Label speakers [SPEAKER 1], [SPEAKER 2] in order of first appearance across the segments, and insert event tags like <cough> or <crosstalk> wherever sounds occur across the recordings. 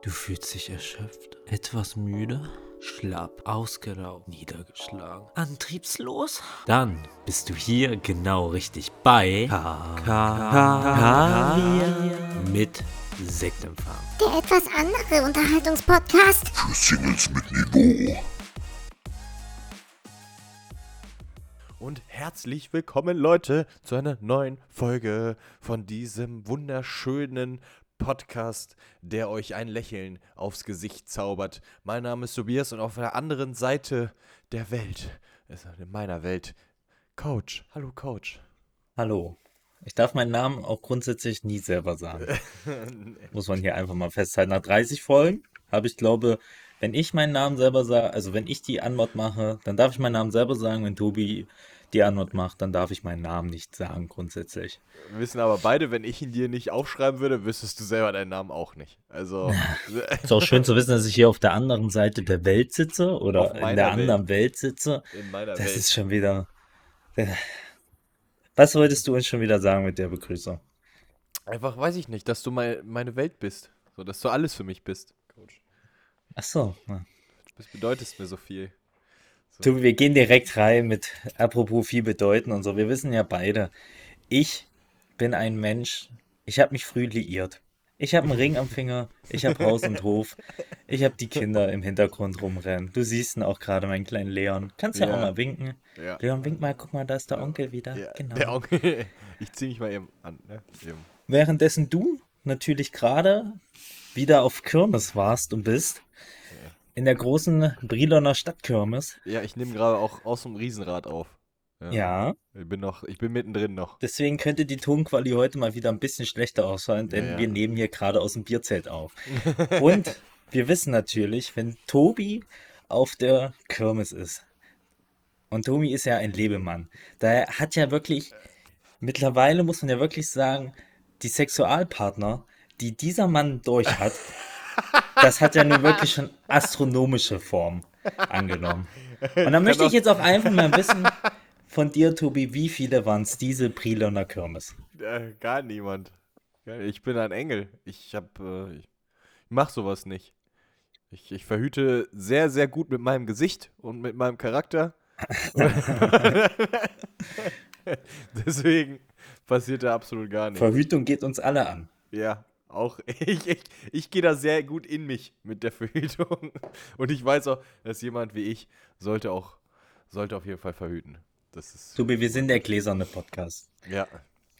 [SPEAKER 1] Du fühlst dich erschöpft, etwas müde, schlapp, ausgelaugt, niedergeschlagen, antriebslos? Dann bist du hier genau richtig bei K K mit Sektempfang.
[SPEAKER 2] Der etwas andere Unterhaltungspodcast.
[SPEAKER 3] Für Singles mit Niveau.
[SPEAKER 4] Und herzlich willkommen, Leute, zu einer neuen Folge von diesem wunderschönen Podcast, der euch ein Lächeln aufs Gesicht zaubert. Mein Name ist Tobias und auf der anderen Seite der Welt, also in meiner Welt, Coach. Hallo, Coach.
[SPEAKER 1] Hallo. Ich darf meinen Namen auch grundsätzlich nie selber sagen. <laughs> Muss man hier einfach mal festhalten. Nach 30 Folgen habe ich, glaube, wenn ich meinen Namen selber sage, also wenn ich die Antwort mache, dann darf ich meinen Namen selber sagen. Wenn Tobi die Antwort macht, dann darf ich meinen Namen nicht sagen, grundsätzlich.
[SPEAKER 4] Wir wissen aber beide, wenn ich ihn dir nicht aufschreiben würde, wüsstest du selber deinen Namen auch nicht. Also. <laughs> <laughs>
[SPEAKER 1] Ist auch schön zu wissen, dass ich hier auf der anderen Seite der Welt sitze oder in der
[SPEAKER 4] Welt.
[SPEAKER 1] anderen Welt sitze.
[SPEAKER 4] in meiner
[SPEAKER 1] Das
[SPEAKER 4] Welt.
[SPEAKER 1] ist schon wieder. Was wolltest du uns schon wieder sagen mit der Begrüßung?
[SPEAKER 4] Einfach, weiß ich nicht, dass du mein, meine Welt bist. So, dass du alles für mich bist, Coach.
[SPEAKER 1] Ach so. ja.
[SPEAKER 4] Das bedeutest mir so viel.
[SPEAKER 1] Tobi, wir gehen direkt rein mit apropos viel bedeuten und so. Wir wissen ja beide, ich bin ein Mensch, ich habe mich früh liiert. Ich habe einen Ring am Finger, ich habe Haus und Hof, ich habe die Kinder im Hintergrund rumrennen. Du siehst ihn auch gerade, meinen kleinen Leon. Kannst ja,
[SPEAKER 4] Ja.
[SPEAKER 1] auch mal winken.
[SPEAKER 4] Ja.
[SPEAKER 1] Leon, wink mal, guck mal, da ist der Onkel wieder.
[SPEAKER 4] Ja,
[SPEAKER 1] genau.
[SPEAKER 4] Der Onkel. <laughs> Ich zieh mich mal eben an. Ne? Eben.
[SPEAKER 1] Währenddessen du natürlich gerade wieder auf Kirmes warst und bist. In der großen Briloner Stadtkirmes.
[SPEAKER 4] Ja, ich nehme gerade auch aus dem Riesenrad auf.
[SPEAKER 1] Ja.
[SPEAKER 4] Ich bin noch, ich bin mittendrin noch.
[SPEAKER 1] Deswegen könnte die Tonqualität heute mal wieder ein bisschen schlechter ausfallen, denn
[SPEAKER 4] Ja, ja.
[SPEAKER 1] wir nehmen hier gerade aus dem Bierzelt auf. <laughs> Und wir wissen natürlich, wenn Tobi auf der Kirmes ist, und Tobi ist ja ein Lebemann, da hat ja wirklich, mittlerweile muss man ja wirklich sagen, die Sexualpartner, die dieser Mann durch hat, <laughs> das hat ja nun wirklich schon astronomische Form angenommen. Und dann möchte ich jetzt auch einfach mal wissen von dir, Tobi, wie viele waren es diese Briloner Kirmes?
[SPEAKER 4] Äh, gar niemand. Ich bin ein Engel. Ich hab, äh, ich mach sowas nicht. Ich, ich verhüte sehr, sehr gut mit meinem Gesicht und mit meinem Charakter. <laughs> <laughs> Deswegen passiert da absolut gar nichts.
[SPEAKER 1] Verhütung geht uns alle an.
[SPEAKER 4] Ja, auch <laughs> ich, ich, ich gehe da sehr gut in mich mit der Verhütung. <laughs> Und ich weiß auch, dass jemand wie ich sollte auch, sollte auf jeden Fall verhüten. Das ist,
[SPEAKER 1] Tobi, wir sind der gläserne Podcast.
[SPEAKER 4] ja.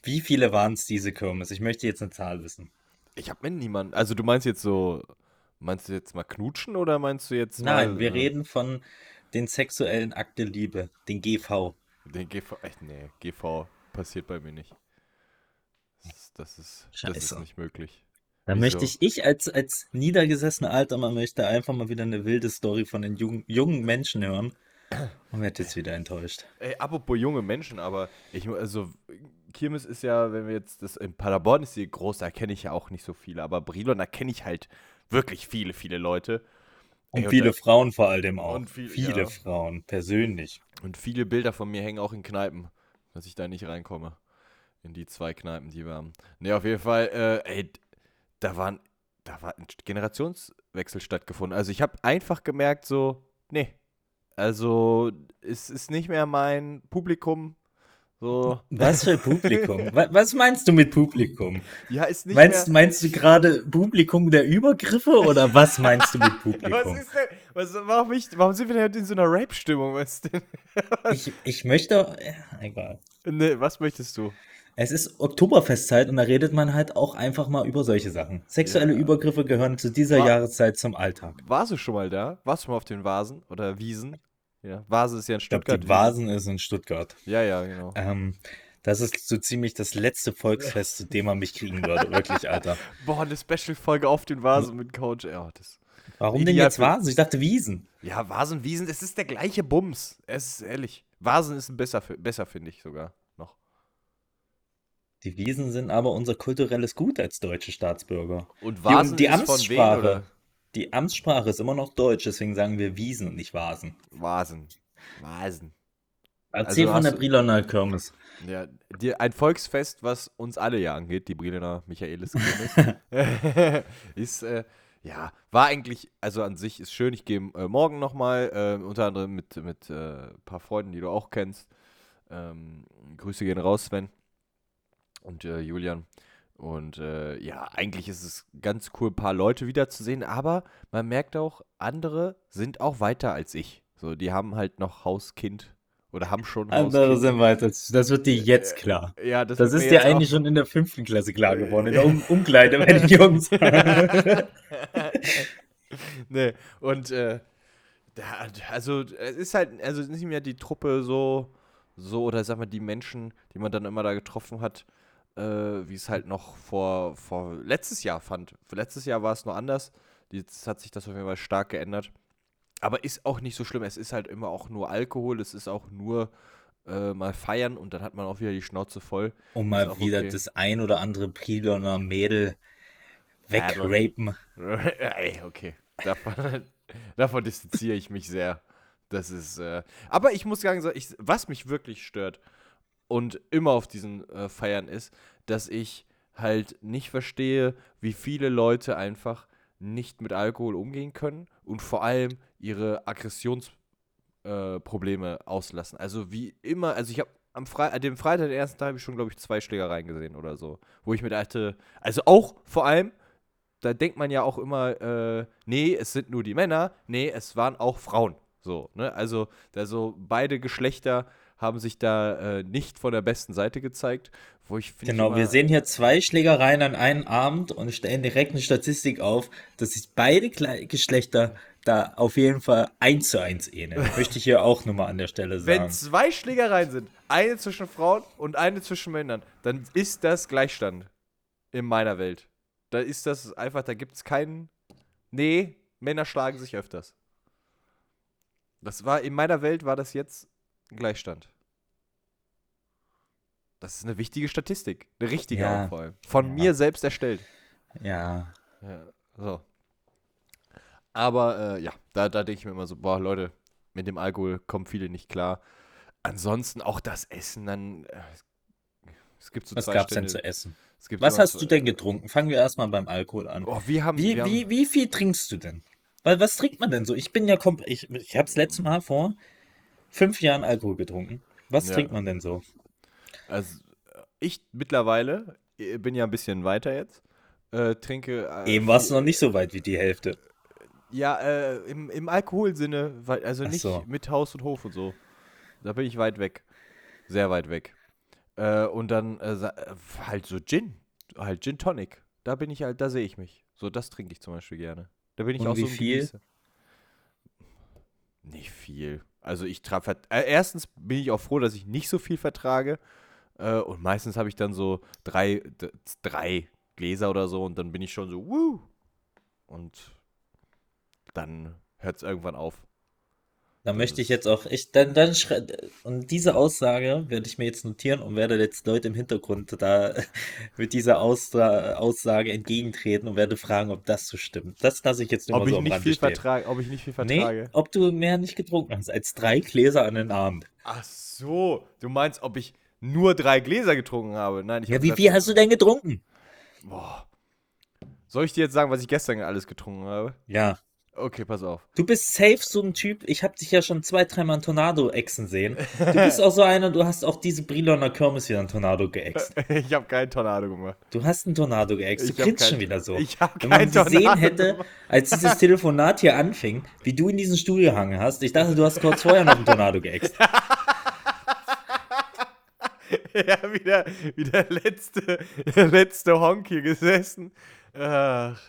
[SPEAKER 1] Wie viele waren es diese Kirmes? Ich möchte jetzt eine Zahl wissen.
[SPEAKER 4] Ich habe mit niemanden, also du meinst jetzt so, meinst du jetzt mal knutschen oder meinst du jetzt
[SPEAKER 1] Nein,
[SPEAKER 4] mal,
[SPEAKER 1] wir
[SPEAKER 4] äh,
[SPEAKER 1] reden von den sexuellen Akt der Liebe, den GV.
[SPEAKER 4] Den GV, echt, nee, GV passiert bei mir nicht. Das ist, das ist, das ist
[SPEAKER 1] Scheiße.
[SPEAKER 4] nicht möglich.
[SPEAKER 1] Da
[SPEAKER 4] Wieso?
[SPEAKER 1] möchte ich, ich als, als niedergesessener alter Mann möchte einfach mal wieder eine wilde Story von den jungen, jungen Menschen hören und werde jetzt wieder enttäuscht.
[SPEAKER 4] Ey, apropos junge Menschen, aber ich, also Kirmes ist ja, wenn wir jetzt, das in Paderborn ist die groß, da kenne ich ja auch nicht so viele, aber Brilon, da kenne ich halt wirklich viele, viele Leute.
[SPEAKER 1] Und
[SPEAKER 4] Ey,
[SPEAKER 1] viele
[SPEAKER 4] da-
[SPEAKER 1] Frauen vor allem auch.
[SPEAKER 4] Und viel-
[SPEAKER 1] viele
[SPEAKER 4] ja.
[SPEAKER 1] Frauen, persönlich.
[SPEAKER 4] Und viele Bilder von mir hängen auch in Kneipen, dass ich da nicht reinkomme. In die zwei Kneipen, die wir haben. Ne, auf jeden Fall, äh, ey, da waren, da war ein Generationswechsel stattgefunden. Also ich habe einfach gemerkt, so, nee. Also, es ist nicht mehr mein Publikum. So,
[SPEAKER 1] Was für Publikum? <laughs> Wa- Was meinst du mit Publikum?
[SPEAKER 4] ja, ist nicht
[SPEAKER 1] Meinst,
[SPEAKER 4] mehr.
[SPEAKER 1] meinst du gerade Publikum der Übergriffe oder was meinst du mit <laughs>
[SPEAKER 4] Was
[SPEAKER 1] Publikum?
[SPEAKER 4] ist denn? Was, warum, ich, warum sind wir denn heute in so einer Rape-Stimmung? Was denn?
[SPEAKER 1] Ich, ich möchte, egal.
[SPEAKER 4] Ne, was möchtest du?
[SPEAKER 1] Es ist Oktoberfestzeit und da redet man halt auch einfach mal über solche Sachen. Sexuelle
[SPEAKER 4] Ja.
[SPEAKER 1] Übergriffe gehören zu dieser
[SPEAKER 4] War-
[SPEAKER 1] Jahreszeit zum Alltag.
[SPEAKER 4] Warst du schon mal da? Warst du schon mal auf den Vasen oder Wiesen? Ja, Vase ist ja in
[SPEAKER 1] Ich glaube,
[SPEAKER 4] Stuttgart.
[SPEAKER 1] die Vasen ist in Stuttgart.
[SPEAKER 4] Ja, ja, genau.
[SPEAKER 1] Ähm, das ist so ziemlich das letzte Volksfest, zu dem man mich kriegen würde. Wirklich, Alter. <laughs>
[SPEAKER 4] Boah, eine Special-Folge auf den Vasen mit Coach. Ja, das.
[SPEAKER 1] Warum denn jetzt Vasen? Ich dachte Wiesen.
[SPEAKER 4] ja Vasen, Wiesen, es ist der gleiche Bums. Es ist ehrlich. Vasen ist besser, besser finde ich sogar.
[SPEAKER 1] Die Wiesen sind aber unser kulturelles Gut als deutsche Staatsbürger.
[SPEAKER 4] Und
[SPEAKER 1] Die,
[SPEAKER 4] Vasen
[SPEAKER 1] die
[SPEAKER 4] ist von wem,
[SPEAKER 1] Amtssprache.
[SPEAKER 4] oder?
[SPEAKER 1] Die Amtssprache ist immer noch Deutsch, deswegen sagen wir Wiesen und nicht Vasen.
[SPEAKER 4] Vasen. Vasen.
[SPEAKER 1] Erzähl
[SPEAKER 4] Also
[SPEAKER 1] von der Briloner Kirmes.
[SPEAKER 4] Ja, die, ein Volksfest, was uns alle ja angeht, die Brillener Michaelis Kirmes, <laughs> ist, äh, ja, war eigentlich, also an sich ist schön. Ich gehe äh, morgen nochmal, äh, unter anderem mit, mit äh, ein paar Freunden, die du auch kennst. Ähm, Grüße gehen raus, Sven und äh, Julian. Und äh, ja, eigentlich ist es ganz cool, ein paar Leute wiederzusehen, aber man merkt auch, andere sind auch weiter als ich. So, die haben halt noch Haus, Kind oder haben schon Haus,
[SPEAKER 1] Andere sind weiter. Das wird dir jetzt klar.
[SPEAKER 4] Ja, das,
[SPEAKER 1] Das ist dir eigentlich schon in der fünften Klasse klar geworden, in der um Umkleide bei den Jungs. <laughs> <laughs>
[SPEAKER 4] nee, und äh, da, also es ist halt, also nicht mehr die Truppe so, so, oder sag mal, die Menschen, die man dann immer da getroffen hat, äh, wie es halt noch vor, vor letztes Jahr fand. Für letztes Jahr war es noch anders. Jetzt hat sich das auf jeden Fall stark geändert. Aber ist auch nicht so schlimm. Es ist halt immer auch nur Alkohol, es ist auch nur äh, mal feiern und dann hat man auch wieder die Schnauze voll.
[SPEAKER 1] Um
[SPEAKER 4] Ist
[SPEAKER 1] mal wieder
[SPEAKER 4] okay.
[SPEAKER 1] das ein oder andere Priloner Mädel wegrapen. <laughs>
[SPEAKER 4] Ey, okay. Davon, <laughs> davon distanziere ich mich sehr. Das ist. Äh, aber ich muss sagen, so, ich, was mich wirklich stört und immer auf diesen äh, Feiern ist, dass ich halt nicht verstehe, wie viele Leute einfach nicht mit Alkohol umgehen können und vor allem ihre Aggressionsprobleme äh, auslassen. Also wie immer, also ich habe am Fre dem Freitag, den ersten Tag, habe ich schon, glaube ich, zwei Schlägereien gesehen oder so. Wo ich mir dachte, also auch vor allem, da denkt man ja auch immer, äh, nee, es sind nur die Männer, nee, es waren auch Frauen. So, ne? Also, da so beide Geschlechter haben sich da äh, nicht von der besten Seite gezeigt, wo ich finde.
[SPEAKER 1] Genau, wir sehen hier zwei Schlägereien an einem Abend und stellen direkt eine Statistik auf, dass sich beide Geschlechter da auf jeden Fall eins zu eins ähneln. <laughs> Möchte ich hier auch nochmal an der Stelle
[SPEAKER 4] Wenn
[SPEAKER 1] sagen.
[SPEAKER 4] zwei Schlägereien sind, eine zwischen Frauen und eine zwischen Männern, dann ist das Gleichstand in meiner Welt. Da ist das einfach, da gibt es keinen. Nee, Männer schlagen sich öfters. Das war, in meiner Welt war das jetzt Gleichstand. Das ist eine wichtige Statistik. Eine richtige
[SPEAKER 1] Ja.
[SPEAKER 4] auch vor allem. Von
[SPEAKER 1] Ja.
[SPEAKER 4] mir selbst erstellt.
[SPEAKER 1] Ja,
[SPEAKER 4] Ja, so. Aber äh, ja, da, da denke ich mir immer so, boah, Leute, mit dem Alkohol kommen viele nicht klar. Ansonsten auch das Essen, dann. Äh, es gibt so
[SPEAKER 1] was
[SPEAKER 4] zwei
[SPEAKER 1] gab's denn zu essen?
[SPEAKER 4] es gibt
[SPEAKER 1] Was hast
[SPEAKER 4] so-
[SPEAKER 1] du denn getrunken? Fangen wir erstmal beim Alkohol an.
[SPEAKER 4] Oh, wir haben.
[SPEAKER 1] Wie,
[SPEAKER 4] wir
[SPEAKER 1] wie,
[SPEAKER 4] haben,
[SPEAKER 1] wie viel trinkst du denn? Weil was trinkt man denn so? Ich bin ja komplett. Ich, ich habe das letzte Mal vor fünf Jahren Alkohol getrunken. Was
[SPEAKER 4] Ja.
[SPEAKER 1] trinkt man denn so?
[SPEAKER 4] Also, ich mittlerweile äh, bin ja ein bisschen weiter jetzt. Äh, trinke. Äh,
[SPEAKER 1] Eben warst du
[SPEAKER 4] viel-
[SPEAKER 1] noch nicht so weit wie die Hälfte.
[SPEAKER 4] Ja, äh, im, im Alkoholsinne, also nicht
[SPEAKER 1] so.
[SPEAKER 4] mit Haus und Hof und so. Da bin ich weit weg. Sehr weit weg. Äh, und dann äh, halt so Gin. Halt Gin Tonic. Da bin ich halt, da sehe ich mich. So, das trinke ich zum Beispiel gerne. Da bin ich
[SPEAKER 1] Und
[SPEAKER 4] auch
[SPEAKER 1] wie
[SPEAKER 4] so ein
[SPEAKER 1] viel?
[SPEAKER 4] Genießer. Nicht viel. Also ich traf äh, erstens bin ich auch froh, dass ich nicht so viel vertrage. Äh, und meistens habe ich dann so drei, drei Gläser oder so und dann bin ich schon so, wuh. Und dann hört es irgendwann auf.
[SPEAKER 1] Da möchte ich jetzt auch, ich, dann, dann und diese Aussage werde ich mir jetzt notieren und werde jetzt Leute im Hintergrund da <laughs> mit dieser Austra Aussage entgegentreten und werde fragen, ob das so stimmt. Das lasse ich jetzt nur
[SPEAKER 4] Ob
[SPEAKER 1] mal
[SPEAKER 4] ich
[SPEAKER 1] so am
[SPEAKER 4] nicht viel vertrage, ob ich nicht viel
[SPEAKER 1] Nee,
[SPEAKER 4] vertrage.
[SPEAKER 1] ob du mehr nicht getrunken hast als drei Gläser an den Abend.
[SPEAKER 4] Ach so, du meinst, ob ich nur drei Gläser getrunken habe? Nein, ich
[SPEAKER 1] Ja, wie viel hast du denn getrunken?
[SPEAKER 4] Boah. Soll ich dir jetzt sagen, was ich gestern alles getrunken habe?
[SPEAKER 1] Ja.
[SPEAKER 4] Okay, pass auf.
[SPEAKER 1] Du bist safe so ein Typ, ich habe dich ja schon zwei, dreimal in Tornado exen sehen. Du bist auch so einer, du hast auch diese Briloner Kirmes wieder in Tornado geext. <laughs>
[SPEAKER 4] ich habe keinen Tornado gemacht.
[SPEAKER 1] Du hast einen Tornado geext, du
[SPEAKER 4] hab
[SPEAKER 1] grinst schon wieder so.
[SPEAKER 4] ich hab
[SPEAKER 1] Wenn man
[SPEAKER 4] kein
[SPEAKER 1] gesehen
[SPEAKER 4] Tornado
[SPEAKER 1] hätte,
[SPEAKER 4] gemacht.
[SPEAKER 1] als dieses Telefonat hier anfing, wie du in diesen Stuhl gehangen hast, ich dachte, du hast kurz vorher noch einen Tornado geext. <laughs>
[SPEAKER 4] ja, wieder, wieder letzte, der letzte Honk hier gesessen. Ach,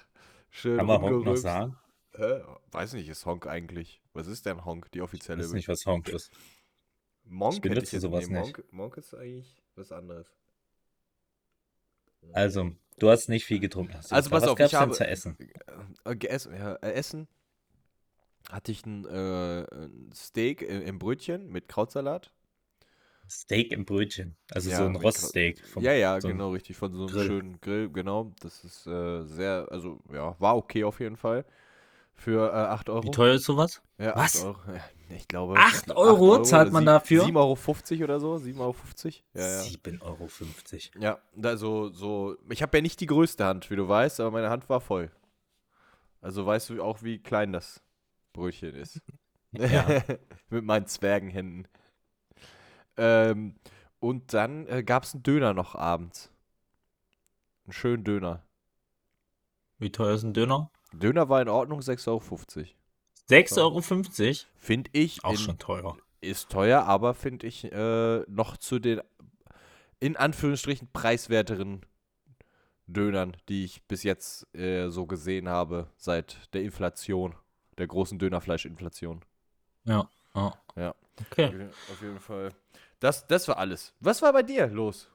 [SPEAKER 4] schön.
[SPEAKER 1] Kann man Honk noch sagen?
[SPEAKER 4] Äh, weiß nicht, ist Honk eigentlich? Was ist denn Honk, die
[SPEAKER 1] Ich
[SPEAKER 4] offizielle?
[SPEAKER 1] weiß nicht, was Honk ist.
[SPEAKER 4] Monk
[SPEAKER 1] ich benutze
[SPEAKER 4] jetzt-
[SPEAKER 1] sowas nicht.
[SPEAKER 4] Monk, Monk ist eigentlich was anderes.
[SPEAKER 1] Also, du hast nicht viel getrunken. Hast
[SPEAKER 4] Also pass
[SPEAKER 1] was
[SPEAKER 4] auf,
[SPEAKER 1] gab's
[SPEAKER 4] ich
[SPEAKER 1] denn
[SPEAKER 4] habe-
[SPEAKER 1] zu essen?
[SPEAKER 4] Äh, geessen, ja, äh, Essen hatte ich ein, äh, ein Steak im, im Brötchen mit Krautsalat.
[SPEAKER 1] Steak im Brötchen. Also
[SPEAKER 4] Ja,
[SPEAKER 1] so ein Roststeak. vom-
[SPEAKER 4] ja, ja,
[SPEAKER 1] so
[SPEAKER 4] genau, richtig. Von so einem
[SPEAKER 1] Grill.
[SPEAKER 4] schönen Grill, genau. Das ist äh, sehr, also ja, war okay auf jeden Fall. Für äh, 8 Euro.
[SPEAKER 1] Wie teuer ist sowas?
[SPEAKER 4] Ja,
[SPEAKER 1] Was?
[SPEAKER 4] 8 Euro. Ja, ich glaube.
[SPEAKER 1] 8 Euro zahlt man dafür?
[SPEAKER 4] 7,50 Euro oder so. 7,50 Euro. Ja, ja.
[SPEAKER 1] 7,50 Euro.
[SPEAKER 4] Ja, da so, so. Ich habe ja nicht die größte Hand, wie du weißt, aber meine Hand war voll. Also weißt du auch, wie klein das Brötchen ist. <laughs>
[SPEAKER 1] Ja. <laughs>
[SPEAKER 4] Mit meinen Zwergenhänden. Ähm, und dann äh, gab es einen Döner noch abends. Einen schönen Döner.
[SPEAKER 1] Wie teuer ist ein Döner?
[SPEAKER 4] Döner war in Ordnung, 6,50 Euro.
[SPEAKER 1] 6,50 Euro?
[SPEAKER 4] Finde ich,
[SPEAKER 1] Auch
[SPEAKER 4] in,
[SPEAKER 1] schon teuer.
[SPEAKER 4] ist teuer, aber finde ich äh, noch zu den in Anführungsstrichen preiswerteren Dönern, die ich bis jetzt äh, so gesehen habe, seit der Inflation, der großen Dönerfleischinflation.
[SPEAKER 1] Ja. ja.
[SPEAKER 4] Ja.
[SPEAKER 1] Okay.
[SPEAKER 4] Auf jeden Fall. Das, das war alles. Was war bei dir los,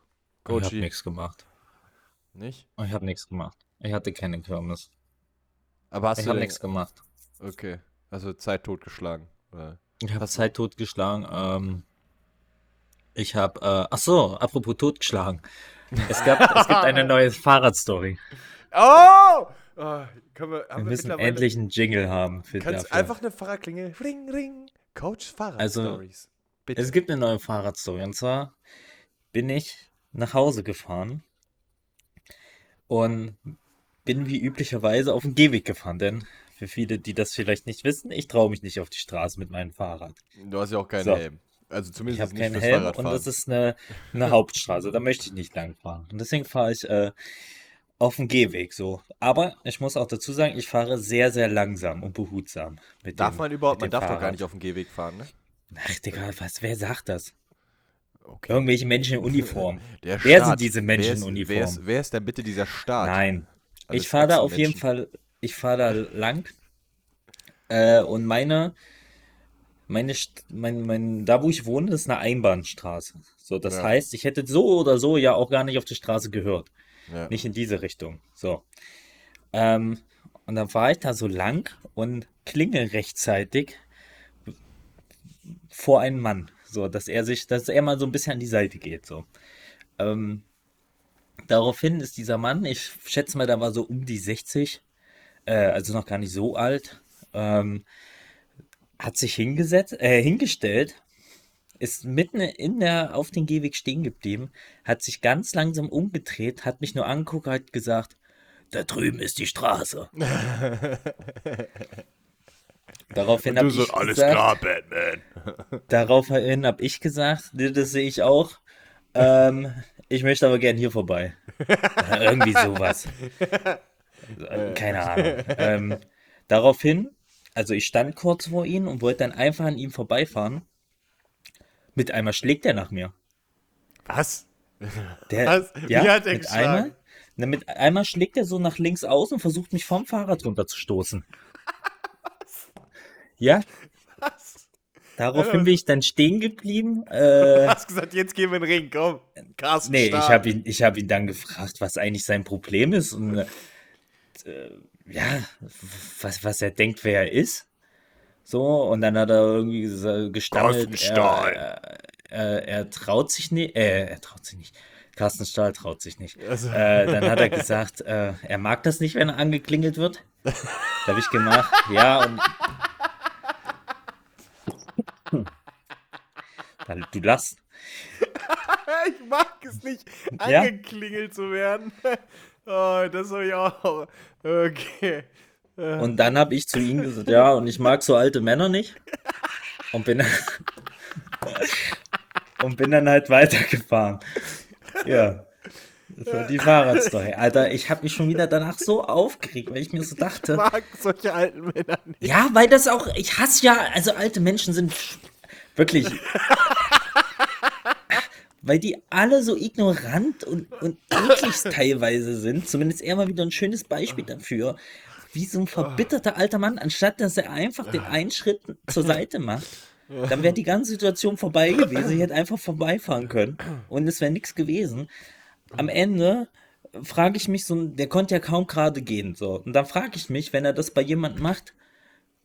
[SPEAKER 1] Ich habe
[SPEAKER 4] Coachy?
[SPEAKER 1] nichts gemacht.
[SPEAKER 4] Nicht?
[SPEAKER 1] Ich habe nichts gemacht. Ich hatte keine Kirmes.
[SPEAKER 4] Aber hast
[SPEAKER 1] Ich
[SPEAKER 4] du
[SPEAKER 1] habe nichts gemacht.
[SPEAKER 4] Okay. Also Zeit totgeschlagen. oder?
[SPEAKER 1] Ich habe Zeit totgeschlagen. Ähm, ich habe, äh, ach so, apropos totgeschlagen. Es, gab, <laughs> es gibt eine neue Fahrradstory.
[SPEAKER 4] Oh! Können wir,
[SPEAKER 1] Wir
[SPEAKER 4] wir
[SPEAKER 1] müssen
[SPEAKER 4] mittlerweile-
[SPEAKER 1] endlich einen Jingle haben für
[SPEAKER 4] Kannst
[SPEAKER 1] dafür.
[SPEAKER 4] einfach eine Fahrradklingel. Ring, ring. Coach Fahrradstories. Bitte.
[SPEAKER 1] Es gibt eine neue Fahrradstory. Und zwar bin ich nach Hause gefahren und bin wie üblicherweise auf den Gehweg gefahren. Denn für viele, die das vielleicht nicht wissen, ich traue mich nicht auf die Straße mit meinem Fahrrad.
[SPEAKER 4] Du hast ja auch keinen
[SPEAKER 1] So.
[SPEAKER 4] Helm. Also
[SPEAKER 1] Ich
[SPEAKER 4] zumindest
[SPEAKER 1] habe
[SPEAKER 4] nicht
[SPEAKER 1] keinen Helm und
[SPEAKER 4] Fahrradfahren.
[SPEAKER 1] das ist eine, eine Hauptstraße. Da möchte ich nicht lang fahren. Und deswegen fahre ich äh, auf dem Gehweg so. Aber ich muss auch dazu sagen, ich fahre sehr, sehr langsam und behutsam. Mit
[SPEAKER 4] Darf
[SPEAKER 1] dem,
[SPEAKER 4] man überhaupt, man
[SPEAKER 1] dem
[SPEAKER 4] darf doch gar
[SPEAKER 1] Fahrrad.
[SPEAKER 4] nicht auf dem Gehweg fahren, ne?
[SPEAKER 1] Ach, Digga, was, wer sagt das?
[SPEAKER 4] Okay.
[SPEAKER 1] Irgendwelche Menschen in Uniform.
[SPEAKER 4] Der
[SPEAKER 1] Wer
[SPEAKER 4] Staat.
[SPEAKER 1] sind diese Menschen
[SPEAKER 4] wer
[SPEAKER 1] in
[SPEAKER 4] ist,
[SPEAKER 1] Uniform?
[SPEAKER 4] Wer ist, wer ist denn bitte dieser Staat?
[SPEAKER 1] Nein.
[SPEAKER 4] Alles
[SPEAKER 1] ich fahre da auf jeden. Fall, ich fahre da lang. Äh, und meine, meine, mein, mein, da wo ich wohne, ist eine Einbahnstraße. So, das
[SPEAKER 4] Ja.
[SPEAKER 1] heißt, ich hätte so oder so ja auch gar nicht auf die Straße gehört.
[SPEAKER 4] Ja.
[SPEAKER 1] Nicht in diese Richtung. So. Ähm, und dann fahre ich da so lang und klingel rechtzeitig vor einen Mann. So, dass er sich, dass er mal so ein bisschen an die Seite geht. So. Ähm, daraufhin ist dieser Mann, ich schätze mal, da war so um die 60, äh, also noch gar nicht so alt, ähm, hat sich hingesetzt, äh, hingestellt, ist mitten in der, auf den Gehweg stehen geblieben, hat sich ganz langsam umgedreht, hat mich nur angeguckt, hat gesagt, da drüben ist die Straße. <laughs> Daraufhin habe ich gesagt,
[SPEAKER 4] Batman.
[SPEAKER 1] Daraufhin habe ich gesagt, das sehe ich auch. Ähm, <laughs> ich möchte aber gern hier vorbei. Oder <laughs> irgendwie sowas. Äh, <laughs> Keine Ahnung. Ähm, daraufhin, also ich stand kurz vor ihm und wollte dann einfach an ihm vorbeifahren. Mit einmal schlägt er nach mir.
[SPEAKER 4] Was?
[SPEAKER 1] Der, <laughs>
[SPEAKER 4] Was? Wie
[SPEAKER 1] ja,
[SPEAKER 4] hat er
[SPEAKER 1] mit
[SPEAKER 4] geschlagen?
[SPEAKER 1] einmal, na, mit einmal schlägt er so nach links aus und versucht mich vom Fahrrad runterzustoßen. Ja? Daraufhin bin ich dann stehen geblieben. <laughs> Äh,
[SPEAKER 4] hast gesagt, jetzt gehen wir in den Ring, komm. Carsten
[SPEAKER 1] Nee, ich
[SPEAKER 4] Stahl.
[SPEAKER 1] habe ihn, ich hab ihn dann gefragt, was eigentlich sein Problem ist und äh, ja, was, was er denkt, wer er ist. So, und dann hat er irgendwie gestammelt,
[SPEAKER 4] Carsten Stahl.
[SPEAKER 1] er, er, er traut sich nicht, äh, er traut sich nicht. Carsten Stahl traut sich nicht.
[SPEAKER 4] Also-
[SPEAKER 1] Äh, dann hat er gesagt, äh, er mag das nicht, wenn er angeklingelt wird. <laughs> Da habe ich gemacht, ja, und. Du lachst. <laughs>
[SPEAKER 4] Ich mag es nicht,
[SPEAKER 1] Ja?
[SPEAKER 4] angeklingelt zu werden. <laughs> Oh, das soll ich auch. Okay.
[SPEAKER 1] Und dann habe ich zu ihm gesagt, ja, und ich mag so alte Männer nicht. Und bin, <laughs> und bin dann halt weitergefahren. Ja. Das war die Fahrradstory. Alter, ich habe mich schon wieder danach so aufgeregt, weil ich mir so
[SPEAKER 4] Ich
[SPEAKER 1] dachte,
[SPEAKER 4] mag solche alten Männer nicht.
[SPEAKER 1] ja, weil das auch, ich hasse ja, also alte Menschen sind wirklich, weil die alle so ignorant und, und eklig teilweise sind. Zumindest er mal wieder ein schönes Beispiel dafür, wie so ein verbitterter alter Mann, anstatt dass er einfach den einen Schritt zur Seite macht. Dann wäre die ganze Situation vorbei gewesen. Ich hätte einfach vorbeifahren können und es wäre nichts gewesen. Am Ende frage ich mich so, der konnte ja kaum gerade gehen, so. Und dann frage ich mich, wenn er das bei jemandem macht,